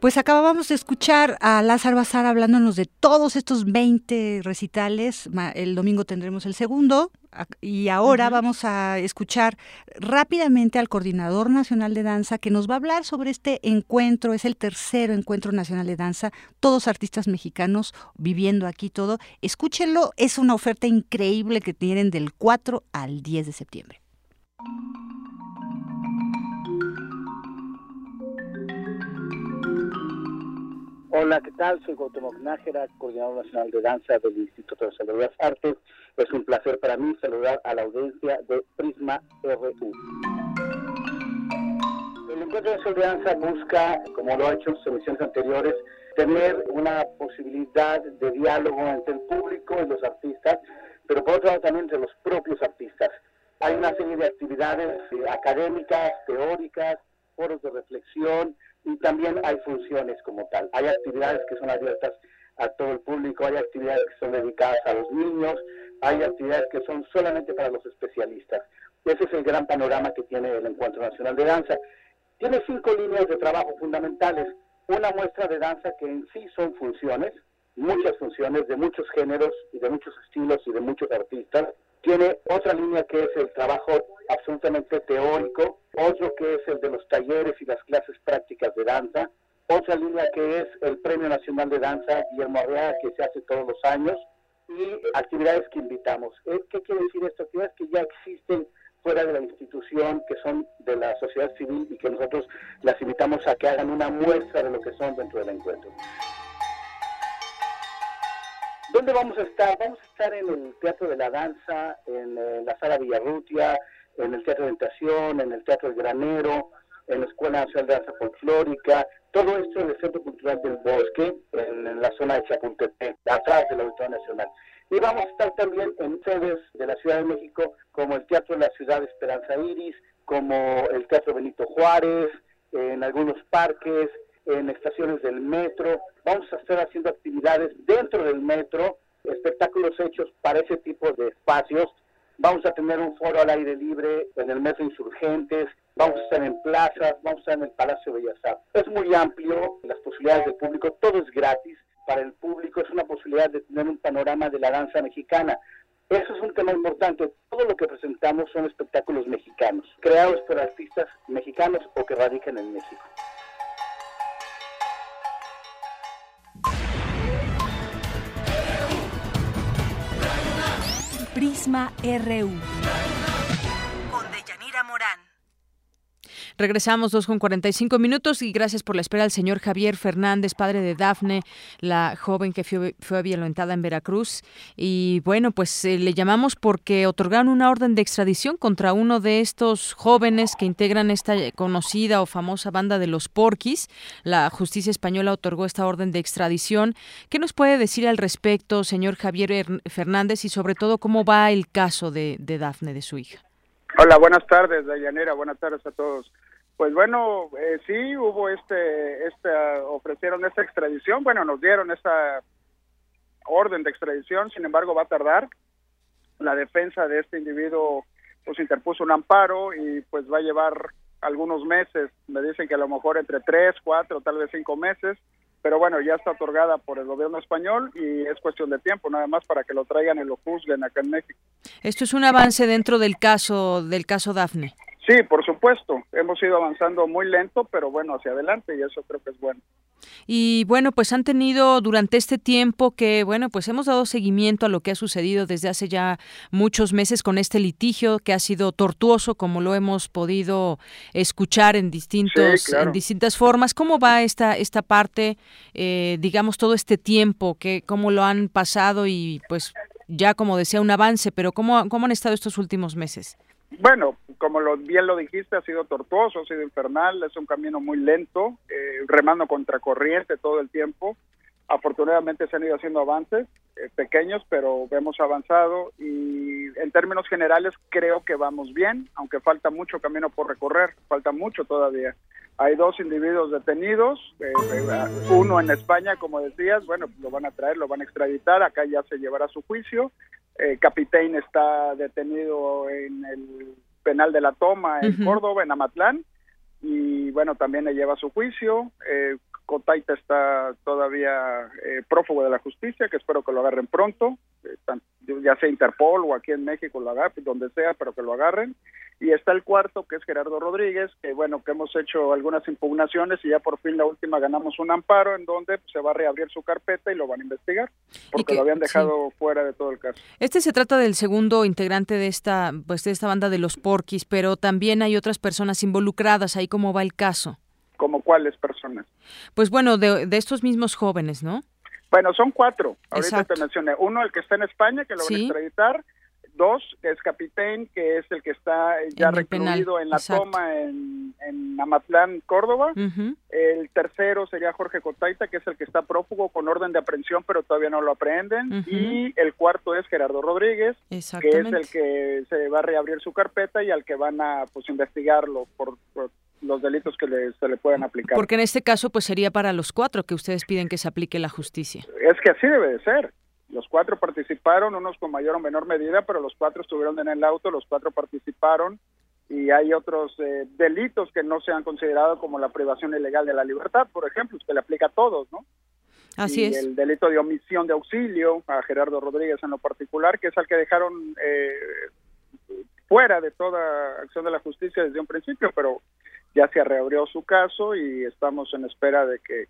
Pues acabamos de escuchar a Lázaro Bazar hablándonos de todos estos 20 recitales. El domingo tendremos el segundo. Y ahora vamos a escuchar rápidamente al Coordinador Nacional de Danza que nos va a hablar sobre este encuentro. Es el tercero encuentro nacional de danza. Todos artistas mexicanos viviendo aquí todo. Escúchenlo. Es una oferta increíble que tienen del 4 al 10 de septiembre. Hola, ¿qué tal? Soy Gautam Nájera, coordinador nacional de danza del Instituto de Salud de las Artes. Es un placer para mí saludar a la audiencia de Prisma RU. El Encuentro Nacional de Danza busca, como lo ha hecho en sus emisiones anteriores, tener una posibilidad de diálogo entre el público y los artistas, pero por otro lado también entre los propios artistas. Hay una serie de actividades eh, académicas, teóricas, foros de reflexión, y también hay funciones como tal. Hay actividades que son abiertas a todo el público, hay actividades que son dedicadas a los niños, hay actividades que son solamente para los especialistas. Ese es el gran panorama que tiene el Encuentro Nacional de Danza. Tiene cinco líneas de trabajo fundamentales. Una muestra de danza que en sí son funciones, muchas funciones de muchos géneros y de muchos estilos y de muchos artistas. Tiene otra línea que es el trabajo absolutamente teórico, otro que es el de los talleres y las clases prácticas de danza, otra línea que es el Premio Nacional de Danza Guillermo Arreaga que se hace todos los años y actividades que invitamos. Eh, ¿Qué quiere decir esto? Actividades que ya existen fuera de la institución, que son de la sociedad civil y que nosotros las invitamos a que hagan una muestra de lo que son dentro del encuentro. ¿Dónde vamos a estar? Vamos a estar en el Teatro de la Danza, en eh, la Sala Villarrutia, en el Teatro de en el Teatro del Granero, en la Escuela Nacional de Danza Folclórica, todo esto en el Centro Cultural del Bosque, en, la zona de Chapultepec, atrás del Auditorio Nacional. Y vamos a estar también en sedes de la Ciudad de México, como el Teatro de la Ciudad de Esperanza Iris, como el Teatro Benito Juárez, en algunos parques, en estaciones del metro. Vamos a estar haciendo actividades dentro del metro, espectáculos hechos para ese tipo de espacios. Vamos a tener un foro al aire libre en el Metro Insurgentes, vamos a estar en plazas, vamos a estar en el Palacio Bellas Artes. Es muy amplio, las posibilidades del público, todo es gratis para el público, es una posibilidad de tener un panorama de la danza mexicana. Eso es un tema importante. Todo lo que presentamos son espectáculos mexicanos, creados por artistas mexicanos o que radican en México. Prisma RU. Regresamos dos con 45 minutos y gracias por la espera al señor Javier Fernández, padre de Dafne, la joven que fue, fue violentada en Veracruz. Y bueno, pues eh, le llamamos porque otorgaron una orden de extradición contra uno de estos jóvenes que integran esta conocida o famosa banda de los Porquis. La justicia española otorgó esta orden de extradición. ¿Qué nos puede decir al respecto, señor Javier Fernández, y sobre todo cómo va el caso de, de Dafne, de su hija? Hola, buenas tardes, Dayanera. Buenas tardes a todos. Pues bueno, eh, sí hubo este, este, ofrecieron esta extradición, bueno, nos dieron esta orden de extradición, sin embargo va a tardar. La defensa de este individuo pues interpuso un amparo y pues va a llevar algunos meses, me dicen que a lo mejor entre tres, cuatro, tal vez cinco meses, pero bueno, ya está otorgada por el gobierno español y es cuestión de tiempo nada más para que lo traigan y lo juzguen acá en México. Esto es un avance dentro del caso del caso Dafne. Sí, por supuesto. Hemos ido avanzando muy lento, pero bueno, hacia adelante y eso creo que es bueno. Y bueno, pues han tenido durante este tiempo que, bueno, pues hemos dado seguimiento a lo que ha sucedido desde hace ya muchos meses con este litigio que ha sido tortuoso, como lo hemos podido escuchar en distintos, en distintas formas. ¿Cómo va esta esta parte, eh, digamos, todo este tiempo que cómo lo han pasado y, pues, ya como decía un avance, pero cómo cómo han estado estos últimos meses? Bueno, como lo, bien lo dijiste, ha sido tortuoso, ha sido infernal, es un camino muy lento, eh, remando contra corriente todo el tiempo. Afortunadamente se han ido haciendo avances, eh, pequeños, pero hemos avanzado y en términos generales creo que vamos bien, aunque falta mucho camino por recorrer, falta mucho todavía. Hay dos individuos detenidos, eh, uno en España, como decías, bueno, lo van a traer, lo van a extraditar, acá ya se llevará su juicio. Eh, Capitán está detenido en el penal de la toma en Córdoba, en Amatlán, y bueno, también le lleva su juicio. Eh, Cotaita está todavía eh, prófugo de la justicia, que espero que lo agarren pronto, eh, ya sea Interpol o aquí en México, lo agarren, donde sea, pero que lo agarren. Y está el cuarto, que es Gerardo Rodríguez, que bueno, que hemos hecho algunas impugnaciones y ya por fin la última ganamos un amparo en donde pues, se va a reabrir su carpeta y lo van a investigar, porque lo habían dejado fuera de todo el caso. Este se trata del segundo integrante de esta, pues, de esta banda de los Porquis, pero también hay otras personas involucradas. Ahí cómo va el caso. ¿Como cuáles personas? Pues bueno, de, estos mismos jóvenes, ¿no? Bueno, son cuatro. Ahorita te mencioné. Uno, el que está en España, que lo van a extraditar. Dos, que es Capitán, que es el que está ya recluido en la toma en, en, Amatlán, Córdoba. El tercero sería Jorge Cotaita, que es el que está prófugo con orden de aprehensión, pero todavía no lo aprehenden. Y el cuarto es Gerardo Rodríguez, que es el que se va a reabrir su carpeta y al que van a pues investigarlo por, los delitos que se le pueden aplicar. Porque en este caso pues sería para los cuatro que ustedes piden que se aplique la justicia. Es que así debe de ser Los cuatro participaron, unos con mayor o menor medida, pero los cuatro estuvieron en el auto, los cuatro participaron y hay otros eh, delitos que no se han considerado como la privación ilegal de la libertad, por ejemplo, que le aplica a todos, ¿no? Así y el delito de omisión de auxilio a Gerardo Rodríguez en lo particular, que es al que dejaron eh, fuera de toda acción de la justicia desde un principio, pero ya se reabrió su caso y estamos en espera de que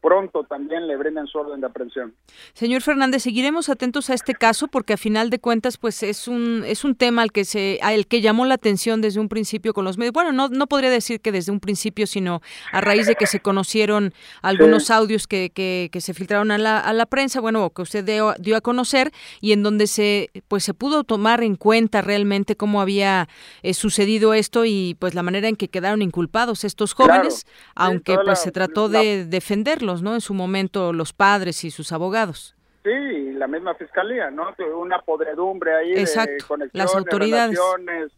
pronto también le brinden su orden de aprehensión. Señor Fernández, seguiremos atentos a este caso porque a final de cuentas pues es un es un tema al que se al que llamó la atención desde un principio con los medios. Bueno, no no podría decir que desde un principio, sino a raíz de que se conocieron algunos audios que, que, que, se filtraron a la, a la prensa, bueno, que usted dio, dio, a conocer y en donde se pues se pudo tomar en cuenta realmente cómo había eh, sucedido esto y pues la manera en que quedaron inculpados estos jóvenes, claro. aunque pues la, se trató la, de defenderlos ¿no? En su momento los padres y sus abogados. Sí, la misma fiscalía, ¿no? Una podredumbre ahí Exacto. de conexiones, las autoridades,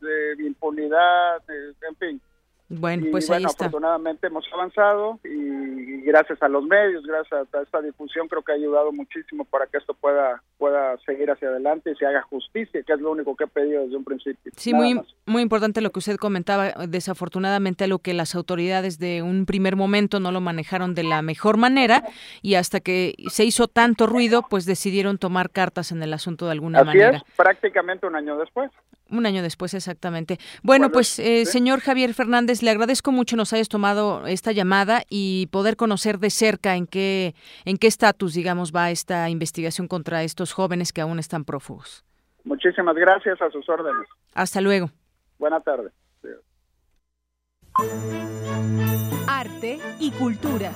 de impunidad, de, en fin. Bueno, y, pues bueno, ahí está. afortunadamente hemos avanzado y, y, gracias a los medios, gracias a esta difusión, creo que ha ayudado muchísimo para que esto pueda pueda seguir hacia adelante y se haga justicia, que es lo único que he pedido desde un principio. Sí, muy, muy importante lo que usted comentaba. Desafortunadamente, lo que las autoridades de un primer momento no lo manejaron de la mejor manera y hasta que se hizo tanto ruido, pues decidieron tomar cartas en el asunto de alguna Así manera. Es, prácticamente un año después. Un año después, exactamente. Bueno, bueno pues, eh, ¿sí? señor Javier Fernández, le agradezco mucho nos hayas tomado esta llamada y poder conocer de cerca en qué en qué estatus, digamos, va esta investigación contra estos jóvenes que aún están prófugos. Muchísimas gracias a sus órdenes. Hasta luego. Buenas tardes. Arte y cultura.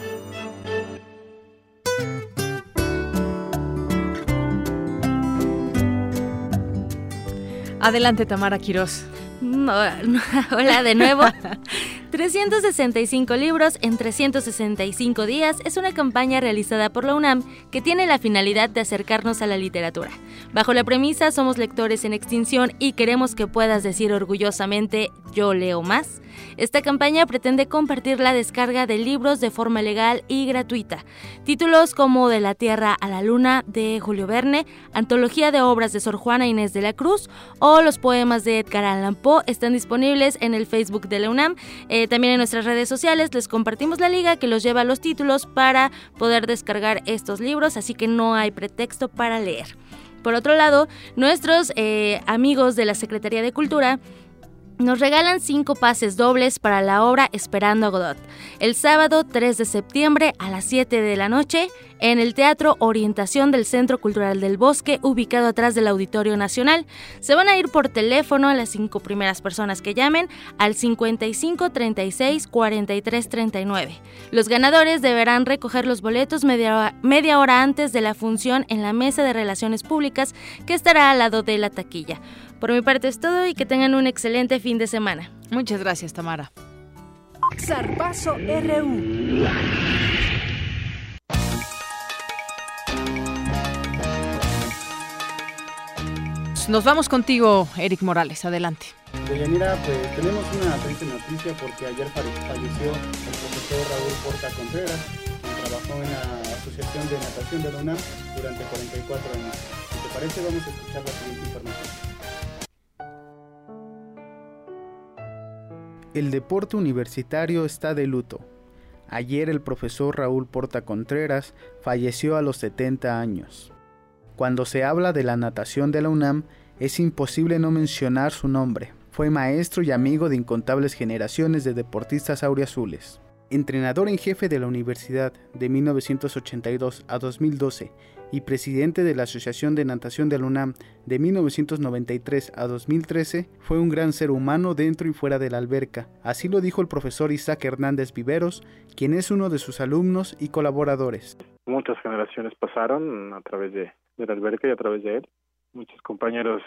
Adelante, Tamara Quirós. Hola de nuevo. 365 libros en 365 días es una campaña realizada por la UNAM que tiene la finalidad de acercarnos a la literatura. Bajo la premisa Somos lectores en extinción y queremos que puedas decir orgullosamente yo leo más. Esta campaña pretende compartir la descarga de libros de forma legal y gratuita. Títulos como De la Tierra a la Luna de Julio Verne, Antología de obras de Sor Juana Inés de la Cruz o los poemas de Edgar Allan Poe están disponibles en el Facebook de la UNAM. También en nuestras redes sociales les compartimos la liga que los lleva a los títulos para poder descargar estos libros, así que no hay pretexto para leer. Por otro lado, nuestros eh, amigos de la Secretaría de Cultura nos regalan cinco pases dobles para la obra Esperando a Godot, el sábado 3 de septiembre a las 7 de la noche en el Teatro Orientación del Centro Cultural del Bosque, ubicado atrás del Auditorio Nacional. Se van a ir por teléfono a las cinco primeras personas que llamen al 55 36 43 39. Los ganadores deberán recoger los boletos media, media hora antes de la función en la mesa de relaciones públicas que estará al lado de la taquilla. Por mi parte es todo y que tengan un excelente fin de semana. Muchas gracias, Tamara. Zarpazo RU. Nos vamos contigo, Eric Morales. Adelante. Deyanira, pues tenemos una triste noticia porque ayer falleció el profesor Raúl Porta Contreras, quien trabajó en la Asociación de Natación de la UNAM durante 44 años. Si te parece, vamos a escuchar la siguiente información. El deporte universitario está de luto. Ayer el profesor Raúl Porta Contreras falleció a los 70 años. Cuando se habla de la natación de la UNAM, es imposible no mencionar su nombre. Fue maestro y amigo de incontables generaciones de deportistas auriazules. Entrenador en jefe de la universidad de 1982 a 2012 y presidente de la Asociación de Natación de la UNAM de 1993 a 2013, fue un gran ser humano dentro y fuera de la alberca. Así lo dijo el profesor Isaac Hernández Viveros, quien es uno de sus alumnos y colaboradores. Muchas generaciones pasaron a través de, de la alberca y a través de él. Muchos compañeros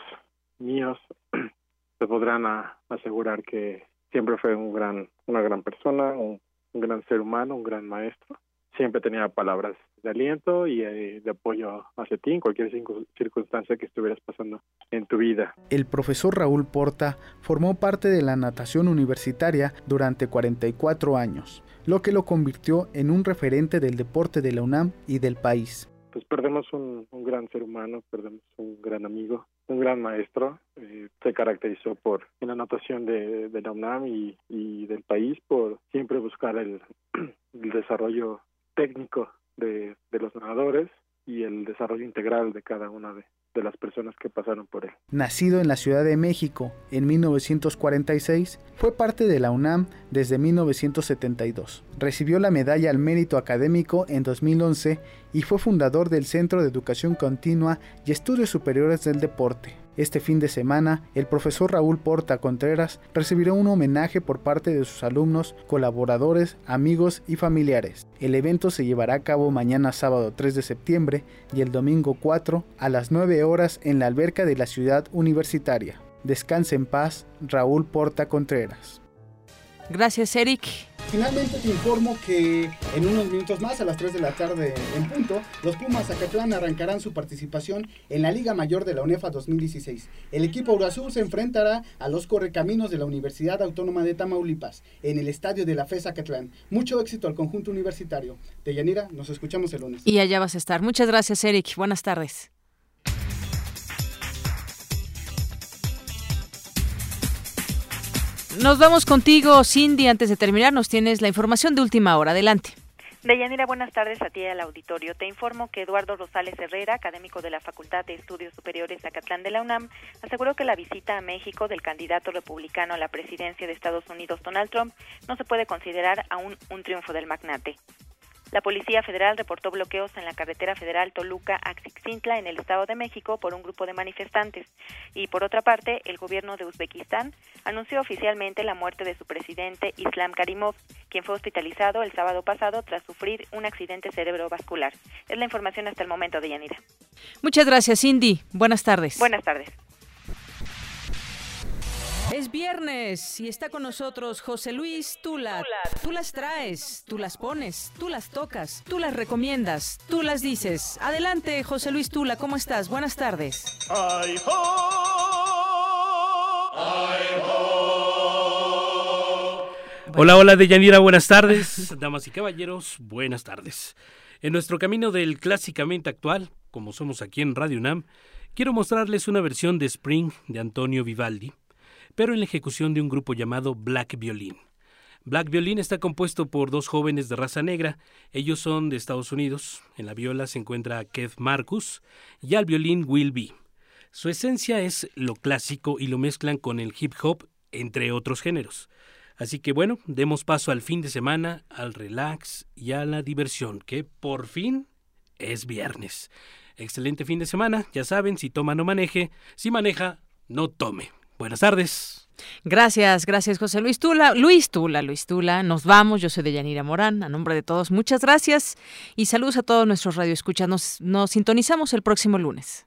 míos se podrán asegurar que siempre fue un gran, una gran persona, un gran ser humano, un gran maestro siempre tenía palabras de aliento y eh, de apoyo hacia ti en cualquier circunstancia que estuvieras pasando en tu vida. El profesor Raúl Porta formó parte de la natación universitaria durante 44 años, lo que lo convirtió en un referente del deporte de la UNAM y del país. pues perdemos un, gran ser humano, perdemos un gran amigo, un gran maestro. Eh, se caracterizó por, en la anotación de, de la UNAM y, y, del país, por siempre buscar el, el desarrollo técnico de, los nadadores y el desarrollo integral de cada una de, de las personas que pasaron por él. Nacido en la Ciudad de México en 1946, fue parte de la UNAM desde 1972. Recibió la medalla al mérito académico en 2011 y fue fundador del Centro de Educación Continua y Estudios Superiores del Deporte. Este fin de semana, el profesor Raúl Porta Contreras recibirá un homenaje por parte de sus alumnos, colaboradores, amigos y familiares. El evento se llevará a cabo mañana sábado 3 de septiembre y el domingo 4 a las 9 horas en la alberca de la ciudad universitaria. Descanse en paz, Raúl Porta Contreras. Gracias, Eric. Finalmente te informo que en unos minutos más, a las 3 de la tarde en punto, los Pumas Zacatlán arrancarán su participación en la Liga Mayor de la UNEFA 2016. El equipo Urazú se enfrentará a los correcaminos de la Universidad Autónoma de Tamaulipas en el estadio de la FE Zacatlán. Mucho éxito al conjunto universitario. Deyanira, nos escuchamos el lunes. Y allá vas a estar. Muchas gracias, Eric. Buenas tardes. Nos vamos contigo, Cindy. Antes de terminar, nos tienes la información de última hora. Adelante. Deyanira, buenas tardes a ti y al auditorio. Te informo que Eduardo Rosales Herrera, académico de la Facultad de Estudios Superiores Acatlán de la UNAM, aseguró que la visita a México del candidato republicano a la presidencia de Estados Unidos, Donald Trump, no se puede considerar aún un triunfo del magnate. La Policía Federal reportó bloqueos en la carretera federal Toluca-Axixintla en el Estado de México por un grupo de manifestantes. Y por otra parte, el gobierno de Uzbekistán anunció oficialmente la muerte de su presidente Islam Karimov, quien fue hospitalizado el sábado pasado tras sufrir un accidente cerebrovascular. Es la información hasta el momento de Yanira. Muchas gracias, Cindy. Buenas tardes. Buenas tardes. Es viernes y está con nosotros José Luis Tula. Tú las traes, tú las pones, tú las tocas, tú las recomiendas, tú las dices. Adelante, José Luis Tula, ¿cómo estás? Buenas tardes. Hola, hola, Deyanira, buenas tardes. Damas y caballeros, buenas tardes. En nuestro camino del clásicamente actual, como somos aquí en Radio UNAM, quiero mostrarles una versión de Spring de Antonio Vivaldi pero en la ejecución de un grupo llamado Black Violin. Black Violin está compuesto por dos jóvenes de raza negra. Ellos son de Estados Unidos. En la viola se encuentra Keith Marcus y al violín Will B. Su esencia es lo clásico y lo mezclan con el hip hop, entre otros géneros. Así que bueno, demos paso al fin de semana, al relax y a la diversión, que por fin es viernes. Excelente fin de semana, ya saben, si toma no maneje, si maneja no tome. Buenas tardes. Gracias, gracias José Luis Tula. Luis Tula, Luis Tula. Nos vamos. Yo soy de Yanira Morán. A nombre de todos, muchas gracias y saludos a todos nuestros radioescuchas. Nos, nos sintonizamos el próximo lunes.